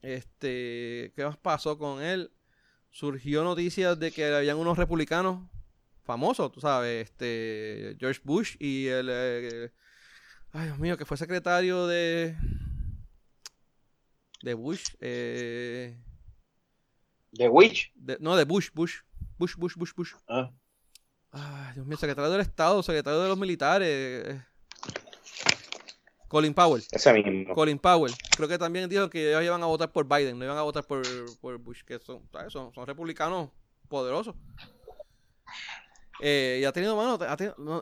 Speaker 1: Este, ¿qué más pasó con él? Surgió noticias de que habían unos republicanos famosos, tú sabes, este, George Bush y el, eh, ay Dios mío, que fue secretario de, de Bush, eh,
Speaker 2: ¿De Bush?
Speaker 1: no, de Bush, Bush, Bush, Bush, Bush, Bush. Ah. Ay, Dios mío, secretario del Estado, secretario de los militares. Colin Powell.
Speaker 3: Ese mismo.
Speaker 1: Colin Powell. Creo que también dijo que ellos iban a votar por Biden, no iban a votar por, Bush, que son, son, son, republicanos poderosos. Eh, y ha tenido, mano,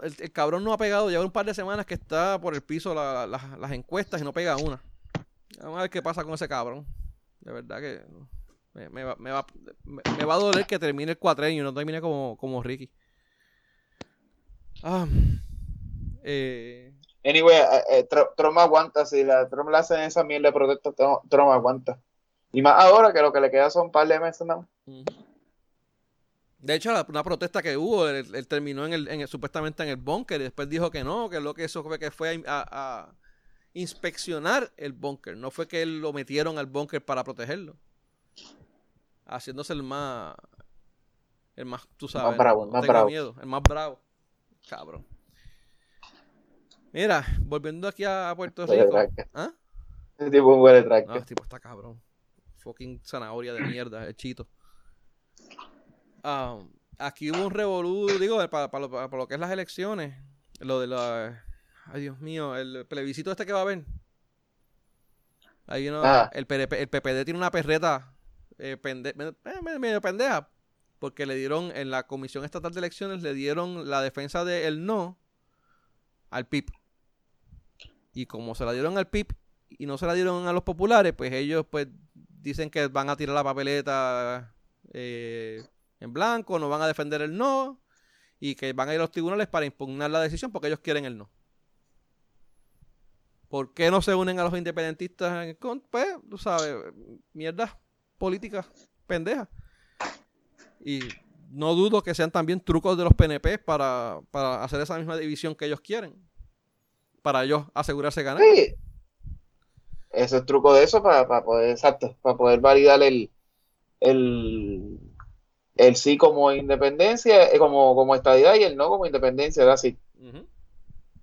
Speaker 1: el, cabrón no ha pegado, lleva un par de semanas que está por el piso las encuestas y no pega una. Vamos a ver qué pasa con ese cabrón. De verdad que me, va, me, va, me, va, a doler que termine el cuatreño y no termine como, como Ricky. Ah,
Speaker 2: eh, anyway, eh, eh Trump aguanta. Si la Trump le hacen esa mierda de protesta, Trump aguanta. Y más ahora que lo que le queda son un par de meses ¿no?
Speaker 1: De hecho, la, una protesta que hubo, él, terminó en el, supuestamente en el búnker y después dijo que no, que lo que eso fue que fue a, inspeccionar el búnker. No fue que él lo metieron al búnker para protegerlo. Haciéndose el más, el más, tú sabes,
Speaker 2: más bravo, más bravo.
Speaker 1: Miedo, el más bravo. Cabrón. Mira, volviendo aquí a Puerto Rico. ¿Ah?
Speaker 2: Ese tipo huele track.
Speaker 1: No, este tipo está cabrón. Fucking zanahoria de mierda, el chito. Ah, aquí hubo un revolú, digo, para, lo, que es las elecciones. Lo de la. Ay, Dios mío, el plebiscito este que va a haber. Ahí ah. el, el PPD tiene una perreta eh, eh, medio pendeja porque le dieron en la Comisión Estatal de Elecciones le dieron la defensa del no al PIB. Y como se la dieron al PIB y no se la dieron a los populares, pues ellos pues dicen que van a tirar la papeleta eh, en blanco, no van a defender el no y que van a ir a los tribunales para impugnar la decisión porque ellos quieren el no. ¿Por qué no se unen a los independentistas? Pues, tú sabes, mierda política pendeja. Y no dudo que sean también trucos de los PNP para, hacer esa misma división que ellos quieren. Para ellos asegurarse ganar.
Speaker 2: Ese es truco de eso para, para poder, exacto, para poder validar el, el, el sí como independencia, eh, como, como estadidad y el no como independencia, era así.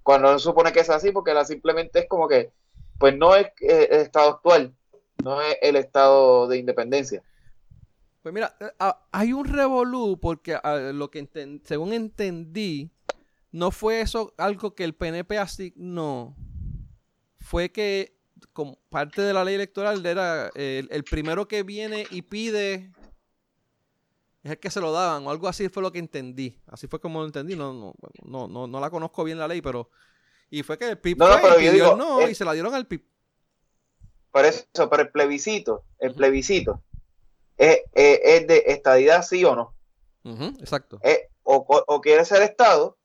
Speaker 2: Cuando no se supone que es así, porque la simplemente es como que, pues no es eh, el estado actual, no es el estado de independencia.
Speaker 1: Pues mira, eh, ah, hay un revolú porque ah, lo que enten- según entendí, no fue eso algo que el PNP asignó. Fue que como parte de la ley electoral era el, el primero que viene y pide es el que se lo daban o algo así fue lo que entendí. Así fue como lo entendí. No, no, no, no, no la conozco bien la ley, pero y fue que el PIB
Speaker 2: No, no, pero yo digo,
Speaker 1: no
Speaker 2: el-
Speaker 1: y se la dieron al PIB.
Speaker 2: Por eso, pero el plebiscito, el plebiscito, es, es- es de estadidad sí o no.
Speaker 1: Exacto.
Speaker 2: Es o, o, o quieres ser Estado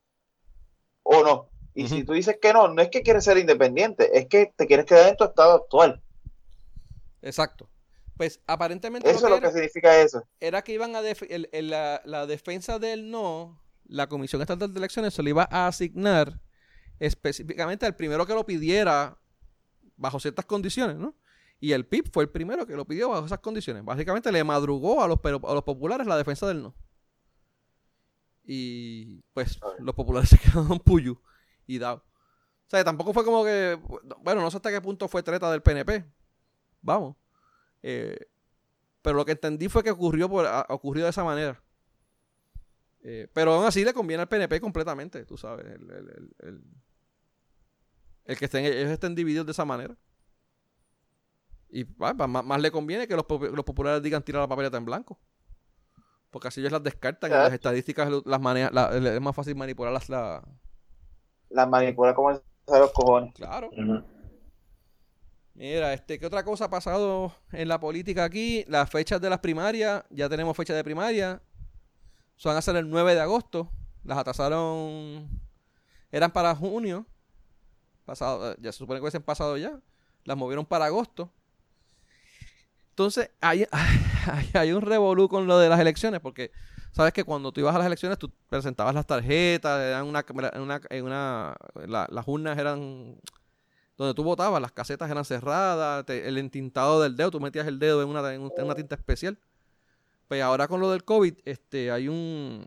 Speaker 2: o no. Y si tú dices que no, no es que quieres ser independiente, es que te quieres quedar en tu estado actual.
Speaker 1: Exacto. Pues aparentemente
Speaker 2: Eso es lo
Speaker 1: era-
Speaker 2: que significa eso.
Speaker 1: era que iban a def- el- el- la, la defensa del no, la Comisión Estatal de Elecciones se le iba a asignar específicamente al primero que lo pidiera bajo ciertas condiciones, ¿no? Y el PIB fue el primero que lo pidió bajo esas condiciones. Básicamente le madrugó a los, a los populares la defensa del no. Y pues los populares se quedaron puyu y dado. O sea, tampoco fue como que, bueno, no sé hasta qué punto fue treta del PNP. Vamos. Eh, pero lo que entendí fue que ocurrió, por, a- ocurrió de esa manera. Eh, pero aún así le conviene al PNP completamente, tú sabes. El, el- el- el- el que estén, ellos estén divididos de esa manera. Y más, más le conviene que los, los populares digan tirar la papeleta en blanco. Porque así ellos las descartan y las estadísticas las maneja, la- es más fácil manipularlas. La,
Speaker 2: La manipula como a los cojones.
Speaker 1: claro. Mira, este, ¿qué otra cosa ha pasado en la política aquí? Las fechas de las primarias, ya tenemos fecha de primaria. Se van a hacer el 9 de agosto. Las atrasaron. Eran para junio. Pasado, eh, ya se supone que hubiesen pasado ya. Las movieron para agosto. Entonces, hay, hay, un revolú con lo de las elecciones, porque sabes que cuando tú ibas a las elecciones, tú presentabas las tarjetas, eran una, una, una la- las urnas eran donde tú votabas, las casetas eran cerradas, te- el entintado del dedo, tú metías el dedo en una, en un- en una tinta especial. Pues ahora con lo del COVID, este, hay un...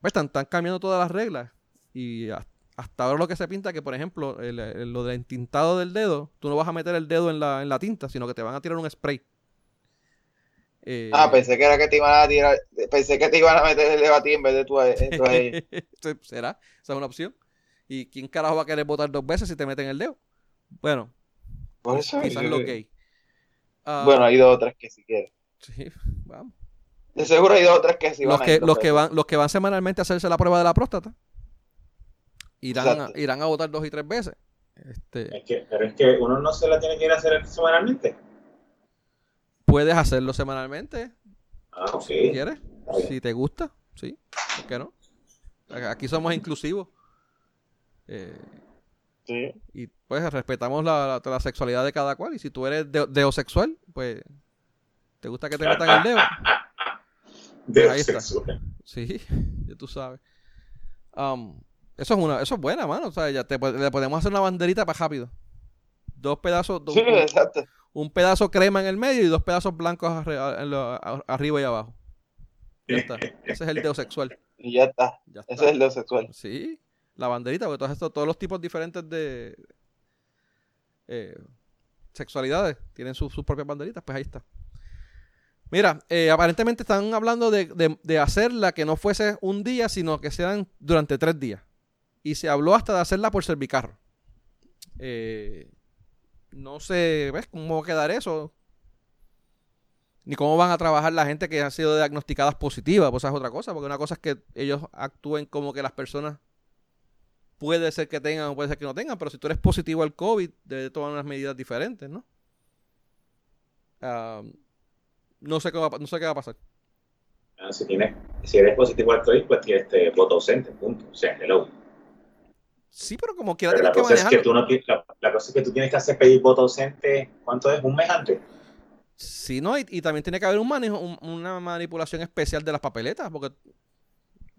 Speaker 1: Pues están, están cambiando todas las reglas. Y has- hasta ahora lo que se pinta que, por ejemplo, el- el- lo del entintado del dedo, tú no vas a meter el dedo en la, en la tinta, sino que te van a tirar un spray. Eh,
Speaker 2: Ah, pensé que era que te iban a tirar, pensé que te iban a meter el debate en vez de tú a, tú a.
Speaker 1: ¿Será? Esa es una opción. ¿Y quién carajo va a querer votar dos veces si te meten el dedo? Bueno,
Speaker 2: Por eso,
Speaker 1: quizás
Speaker 3: yo-
Speaker 1: los gays. Ah,
Speaker 2: bueno, hay dos o tres que si quieren.
Speaker 1: sí, vamos.
Speaker 2: De seguro hay dos o tres que sí
Speaker 1: los
Speaker 2: van a
Speaker 1: que,
Speaker 2: ir,
Speaker 1: los que van, los que van semanalmente a hacerse la prueba de la próstata irán, a, irán a votar dos y tres veces. Este,
Speaker 3: Es que, pero es que uno no se la tiene que ir a hacer semanalmente.
Speaker 1: puedes hacerlo semanalmente
Speaker 3: Ah, ok.
Speaker 1: si quieres, si te gusta, sí, ¿por qué no? Aquí somos inclusivos. Eh,
Speaker 2: Sí.
Speaker 1: y pues respetamos la, la- la sexualidad de cada cual. Y si tú eres de- deosexual, pues te gusta que te metan el dedo.
Speaker 3: De
Speaker 1: Ahí está.
Speaker 3: sexual.
Speaker 1: Sí, ya tú sabes. Um, eso es una, eso es buena, mano. O sea, ya te, le podemos hacer una banderita para rápido. Dos pedazos, dos-
Speaker 2: Sí,
Speaker 1: un,
Speaker 2: exacto.
Speaker 1: un pedazo crema en el medio y dos pedazos blancos en lo- arriba y abajo. Ya está. Ese es el deosexual.
Speaker 2: Y ya está.
Speaker 1: Ya está.
Speaker 2: Ese es el dedo sexual.
Speaker 1: Sí, la banderita, porque todos, estos, todos los tipos diferentes de eh, sexualidades tienen sus- propias banderitas, pues ahí está. Mira, eh, aparentemente están hablando de, de- hacerla que no fuese un día, sino que sean durante tres días. Y se habló hasta de hacerla por servicarro. Eh, no sé, ¿ves cómo va a quedar eso? Ni cómo van a trabajar la gente que ha sido diagnosticadas positivas, pues esa es otra cosa, porque una cosa es que ellos actúen como que las personas puede ser que tengan o puede ser que no tengan, pero si tú eres positivo al COVID, debes tomar unas medidas diferentes, ¿no? Ah, no, sé qué va, no sé qué va a pasar.
Speaker 3: Ah, Si, tienes, si eres positivo al COVID, pues tienes este voto ausente, punto. O sea, hello.
Speaker 1: Sí, pero como quiera
Speaker 3: Pero la
Speaker 1: que
Speaker 3: cosa, es que tú no, la, la cosa es que tú tienes que hacer pedir voto ausente, ¿cuánto es? ¿Un mes antes?
Speaker 1: Sí, no, y, y también tiene que haber un manejo, un- una manipulación especial de las papeletas, porque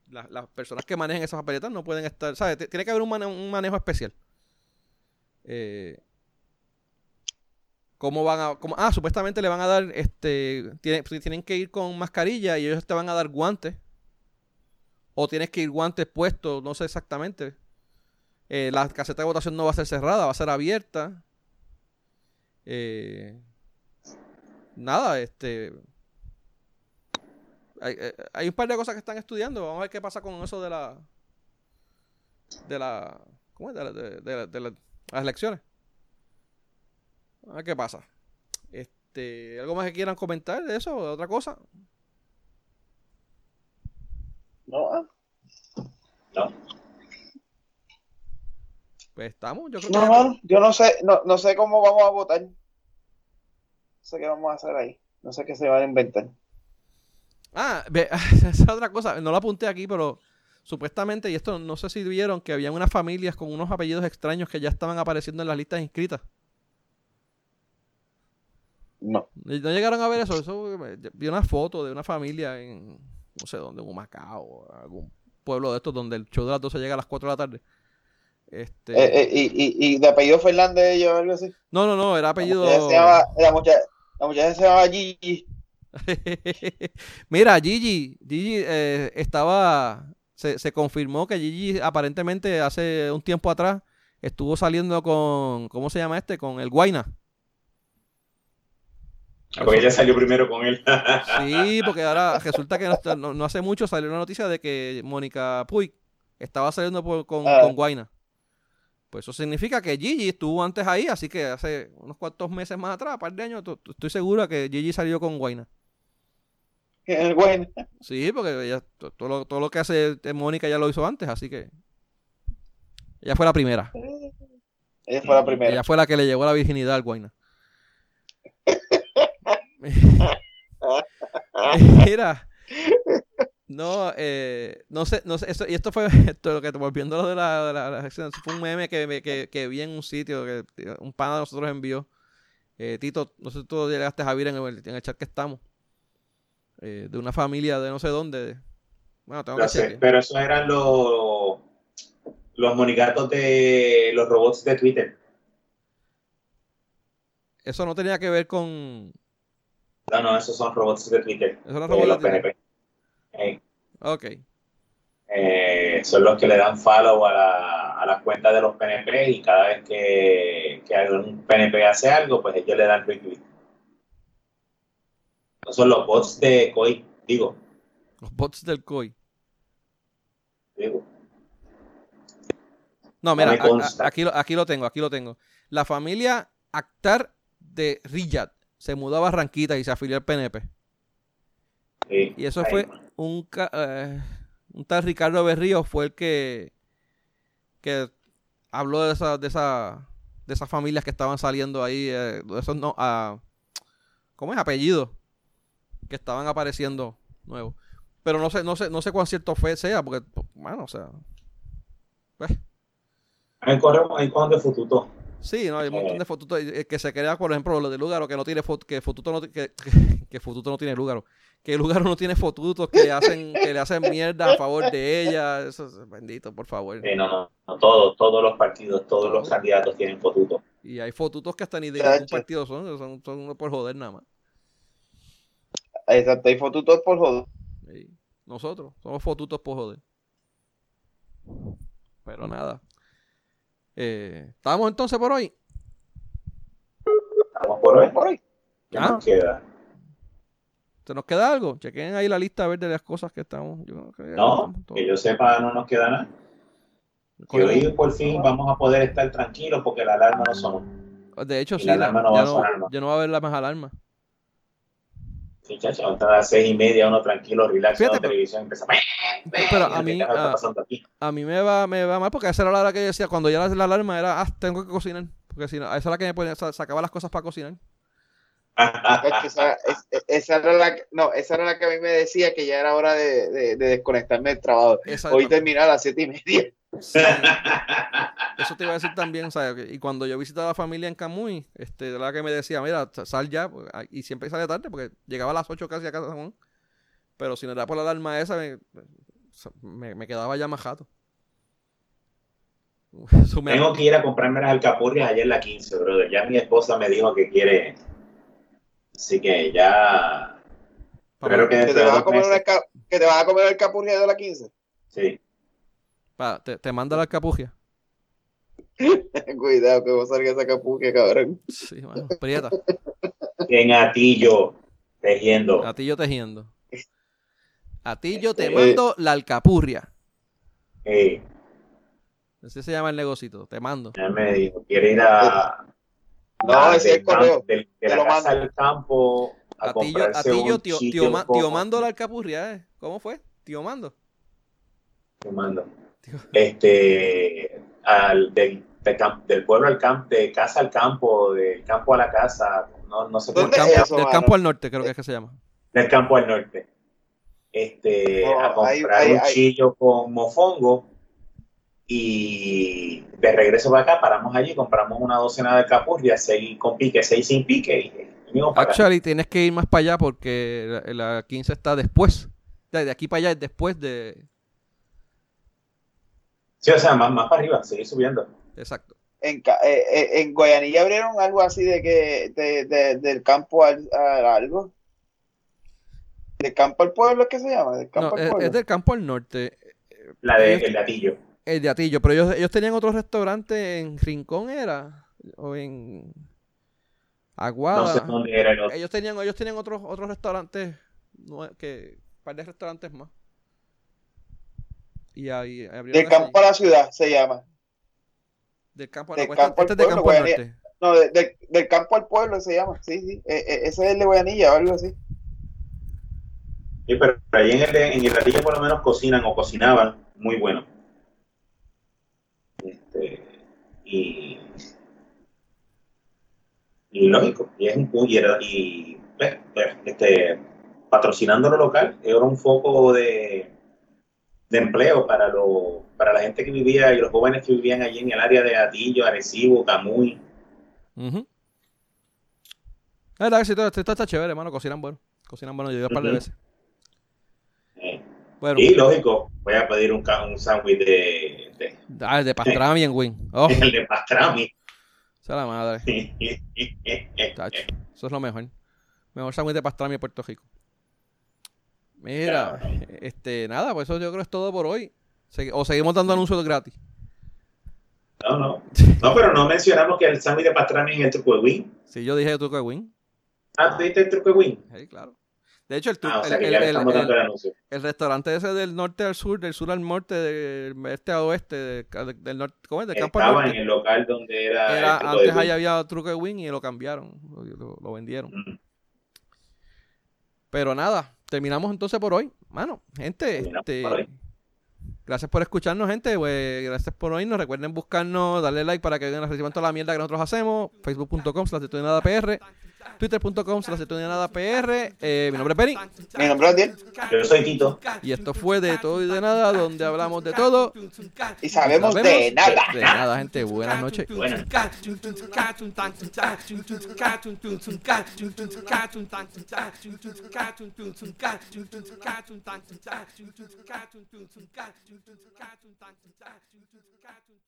Speaker 1: la- las personas que manejen esas papeletas no pueden estar, ¿sabes? Tiene que haber un manejo especial. Eh, cómo van a... cómo- ah, supuestamente le van a dar, este, tiene- tienen que ir con mascarilla y ellos te van a dar guantes. O tienes que ir guantes puestos, no sé exactamente. Eh, la caseta de votación no va a ser cerrada, va a ser abierta. Eh, nada, este... Hay, eh, hay un par de cosas que están estudiando. Vamos a ver qué pasa con eso de la... De la... ¿Cómo es? De, la- de- de la- de la- las elecciones. A ver qué pasa. Este, ¿Algo más que quieran comentar de eso o de otra cosa?
Speaker 2: No,
Speaker 3: No.
Speaker 1: Pues estamos, yo creo
Speaker 2: no,
Speaker 1: que...
Speaker 2: no, yo no sé, no, no sé cómo vamos a votar. No sé qué vamos a hacer ahí. No sé qué se van a inventar.
Speaker 1: Ah, ve- esa es otra cosa, no la apunté aquí, pero supuestamente, y esto no sé si vieron, que había unas familias con unos apellidos extraños que ya estaban apareciendo en las listas inscritas.
Speaker 2: No.
Speaker 1: ¿No llegaron a ver eso? Eso me- vi una foto de una familia en, no sé dónde, en Humacao, algún pueblo de estos donde el show de las 12 llega a las 4 de la tarde. Este,
Speaker 2: Eh, eh, y, y, y de apellido Fernández ellos algo así.
Speaker 1: no, no, no, era
Speaker 2: La
Speaker 1: apellido...
Speaker 2: muchacha se llama, la muchacha, la muchacha se llama Gigi.
Speaker 1: Mira, Gigi, Gigi eh, estaba, se, se confirmó que Gigi aparentemente hace un tiempo atrás estuvo saliendo con, ¿cómo se llama este? Con el Guaina.
Speaker 3: Porque ella salió primero con él.
Speaker 1: Sí, porque ahora resulta que no, está- no- no hace mucho salió una noticia de que Mónica Puig estaba saliendo por- con,
Speaker 2: Ah.
Speaker 1: con Guaina. Pues eso significa que Gigi estuvo antes ahí, así que hace unos cuantos meses más atrás, un par de años, estoy seguro que Gigi salió con Guaina.
Speaker 2: El.
Speaker 1: Sí, porque ella, to- todo, lo, todo lo que hace Mónica ya lo hizo antes, así que ella fue la primera.
Speaker 2: Ella fue la primera.
Speaker 1: Ella fue la que le llevó la virginidad al Guaina. Mira, no, eh, no sé, no sé, esto, y esto fue, esto, lo que volviendo a lo de la, de la- la fue un meme que, que, que vi en un sitio que un pana de nosotros envió. Eh, Tito, no sé si tú llegaste a ver en el, en el chat que estamos. Eh, de una familia de no sé dónde. Bueno, tengo que
Speaker 3: sé, pero esos eran los, los monigatos de los robots de Twitter.
Speaker 1: Eso no tenía que ver con.
Speaker 3: No, no, esos son robots de Twitter.
Speaker 1: Eso no es
Speaker 3: de
Speaker 1: robot
Speaker 3: los
Speaker 1: de Twitter.
Speaker 3: PNP. Eh,
Speaker 1: Ok.
Speaker 3: eh, son los que le dan follow a la, a las cuentas de los PNP y cada vez que, que algún PNP hace algo, pues ellos le dan retweet. Esos son los bots de COI, digo,
Speaker 1: Los bots del COI.
Speaker 3: digo.
Speaker 1: No, mira, a- a- aquí, lo, aquí lo tengo, aquí lo tengo. La familia Akhtar de Riyadh se mudó a Barranquita y se afilió al PNP.
Speaker 3: Sí,
Speaker 1: Y eso
Speaker 3: ahí,
Speaker 1: fue un, eh, un tal Ricardo Berrío fue el que, que habló de esa, de esa, de esas familias que estaban saliendo ahí, eh, esos no, ah, ¿cómo es? Apellidos que estaban apareciendo nuevos. Pero no sé, no sé, no sé cuán cierto fue sea, porque, bueno, o sea, pues,
Speaker 3: hay correo de Fututo.
Speaker 1: Sí, no, hay un montón
Speaker 3: Eh.
Speaker 1: de fotutos eh, que se crea, por ejemplo, lo de Lugaro, que no tiene fot- que Fotuto no, que, que, que Fotuto no tiene Lugaro, que Lugaro no tiene fotutos que hacen, que le hacen mierda a favor de ella, eso es bendito, por favor.
Speaker 3: Eh, no, no, no, todos, todos los partidos, todos los candidatos tienen Fututo.
Speaker 1: Y hay fotutos que hasta ni de ningún partido son, son, son por joder nada más.
Speaker 2: Exacto, hay fotutos por joder.
Speaker 1: Sí. Nosotros somos fotutos por joder. Pero nada. Eh, ¿Estamos entonces por hoy?
Speaker 3: Estamos por hoy.
Speaker 2: Por ahí.
Speaker 3: ¿Qué
Speaker 1: Ah.
Speaker 3: nos queda?
Speaker 1: ¿Se nos queda algo? Chequen ahí la lista a ver de las cosas que estamos. Yo creo que ya
Speaker 3: No, que yo sepa, no nos queda nada. Que hoy por fin vamos a poder estar tranquilos porque la alarma no sonó.
Speaker 1: De hecho,
Speaker 3: Y
Speaker 1: sí,
Speaker 3: la
Speaker 1: la-
Speaker 3: alarma no va a
Speaker 1: no,
Speaker 3: sonar más.
Speaker 1: ya no va a haber la más alarma.
Speaker 3: Sí, chacho, vamos a las seis y media, uno tranquilo, relax,
Speaker 1: pero-
Speaker 3: televisión, empieza
Speaker 1: Pero a mí,
Speaker 3: ¿Qué está
Speaker 1: a,
Speaker 3: pasando aquí?
Speaker 1: a mí me va, me va mal porque esa era la hora que yo decía, cuando ya la, la alarma era, ah, tengo que cocinar. Porque si no, esa era la que me ponía, sa- sacaba las cosas para cocinar.
Speaker 2: Esa, es- esa era la, que- no, esa era la que a mí me decía que ya era hora de, de- de desconectarme del trabajo. Hoy termina a las siete y media.
Speaker 1: Sí, eso te iba a decir también, o sea, y cuando yo visitaba a la familia en Camuy, este, era la que me decía, mira, sa- sal ya, pues, ah, y siempre salía tarde porque llegaba a las 8 casi a casa de San Juan. Pero si no era por la alarma esa, me, me, me quedaba ya más jato.
Speaker 3: Tengo que ir a comprarme las alcapurrias ayer la 15, brother. Ya mi esposa me dijo que quiere. Así que ya. Espero que
Speaker 2: te vas a comer, una que te vas a comer el capurria de la 15.
Speaker 3: Sí.
Speaker 1: Pa- te, te manda la alcapugia.
Speaker 2: Cuidado que vos salgas esa capurria, cabrón.
Speaker 1: Sí, mano, prieta.
Speaker 3: En Atillo, tejiendo.
Speaker 1: A ti yo tejiendo. A ti yo te
Speaker 2: Eh.
Speaker 1: mando la alcapurria.
Speaker 3: Eh,
Speaker 1: Así se llama el negocito. Te mando.
Speaker 3: ya me dijo, quiere ir a.
Speaker 2: No,
Speaker 3: a-
Speaker 2: ese es el
Speaker 3: del campo-
Speaker 2: correo.
Speaker 3: del- de
Speaker 2: Te
Speaker 3: la
Speaker 2: lo
Speaker 3: casa
Speaker 2: mando.
Speaker 3: al campo a,
Speaker 1: A ti yo, a
Speaker 3: comprarse
Speaker 1: ti yo,
Speaker 3: un
Speaker 1: tío, tío, tío mando la alcapurria, ¿eh? ¿Cómo fue? Tío mando.
Speaker 3: Te mando. Este, al, del, del cam- del pueblo al campo, de casa al campo, del campo a la casa, no, no sé
Speaker 1: Del
Speaker 2: ¿Dónde
Speaker 3: cómo
Speaker 2: es
Speaker 1: campo,
Speaker 2: eso,
Speaker 1: del
Speaker 2: mano?
Speaker 1: campo al norte, creo que es que se llama.
Speaker 3: del campo al norte. Este, a comprar
Speaker 2: hay- hay-
Speaker 3: un
Speaker 2: hay-
Speaker 3: chillo con mofongo y de regreso para acá paramos allí, compramos una docena de capurrias, seis con pique, seis sin pique y acá.
Speaker 1: Actually, tienes que ir más para allá porque la, la 15 está después. De, de aquí para allá es después de.
Speaker 3: Sí, o sea, más, más para arriba, seguir subiendo.
Speaker 1: Exacto.
Speaker 2: En, eh, eh, en Guayanilla abrieron algo así de que de, de- del campo al, al algo. ¿Del campo al pueblo es que se llama? ¿Del campo
Speaker 1: No,
Speaker 2: al
Speaker 1: es,
Speaker 2: pueblo?
Speaker 1: es del campo al norte.
Speaker 3: La de
Speaker 1: Ellos-
Speaker 3: el gatillo.
Speaker 1: El de Atillo, pero ellos, ellos tenían otro restaurante en Rincón, ¿era? O en Aguada.
Speaker 3: No sé dónde era el otro.
Speaker 1: Ellos tenían, ellos tenían otros, otros restaurantes, que, un par de restaurantes más. Y ahí abrieron
Speaker 2: Del campo a la ciudad se llama.
Speaker 1: del campo,
Speaker 2: del
Speaker 1: no, pues este-
Speaker 2: campo al
Speaker 1: este
Speaker 2: pueblo,
Speaker 1: campo
Speaker 2: Guayanilla.
Speaker 1: norte.
Speaker 2: No, de- de- del campo al pueblo se llama. Sí, sí. Eh, eh, ese es el de Guayanilla o algo así.
Speaker 3: Sí, pero ahí en el, en el por lo menos cocinan o cocinaban muy bueno. Este, y, y lógico, y es un y, era- y pues, pues, este, patrocinando lo local, era un foco de, de empleo para lo, para la gente que vivía y los jóvenes que vivían allí en el área de Atillo, Arecibo, Camuy.
Speaker 1: Ujú. La verdad que sí, todo esto está, chévere, hermano. Cocinan bueno. Cocinan bueno. Yo ido un par de veces.
Speaker 3: eh.
Speaker 1: Bueno,
Speaker 3: Y lógico, voy a pedir un, un sándwich de, de,
Speaker 1: ah, el de pastrami en Win. Oh,
Speaker 3: el de pastrami.
Speaker 1: esa es la madre. Tacho, eso es lo mejor. Mejor sándwich de pastrami de Puerto Rico. Mira, este, nada, pues eso yo creo que es todo por hoy. O seguimos dando anuncios gratis.
Speaker 3: No, no. No, pero no mencionamos que el sándwich de pastrami en el truco de wing.
Speaker 1: Si yo dije truco de Win.
Speaker 3: Ah, ¿tú diste el truco de wing?
Speaker 1: Sí, claro. De hecho, el,
Speaker 3: Ah, o sea
Speaker 1: el, el- el- el-
Speaker 3: el
Speaker 1: el restaurante ese del norte al sur, del sur al norte, del este a oeste, de- del norte, ¿cómo es? Del campo al
Speaker 3: Estaba en
Speaker 1: norte.
Speaker 3: el local donde era, el
Speaker 1: antes
Speaker 3: wing.
Speaker 1: había truco de Win y lo cambiaron, lo vendieron.
Speaker 3: Mm,
Speaker 1: Pero nada, terminamos entonces por hoy. Mano, gente, este,
Speaker 3: por
Speaker 1: gracias por escucharnos, gente. Pues, gracias por oírnos. Recuerden buscarnos, darle like para que reciban toda la mierda que nosotros hacemos. Facebook.com slash de nada PR. Twitter.com slash de todo y nada PR. Eh, mi nombre es Benny.
Speaker 2: Mi nombre es Adiel.
Speaker 3: Yo soy Tito.
Speaker 1: Y esto fue de todo y de nada, donde hablamos de todo.
Speaker 2: Y sabemos de nada.
Speaker 1: De nada, gente. Buenas noches.
Speaker 3: Buenas.
Speaker 4: Buenas.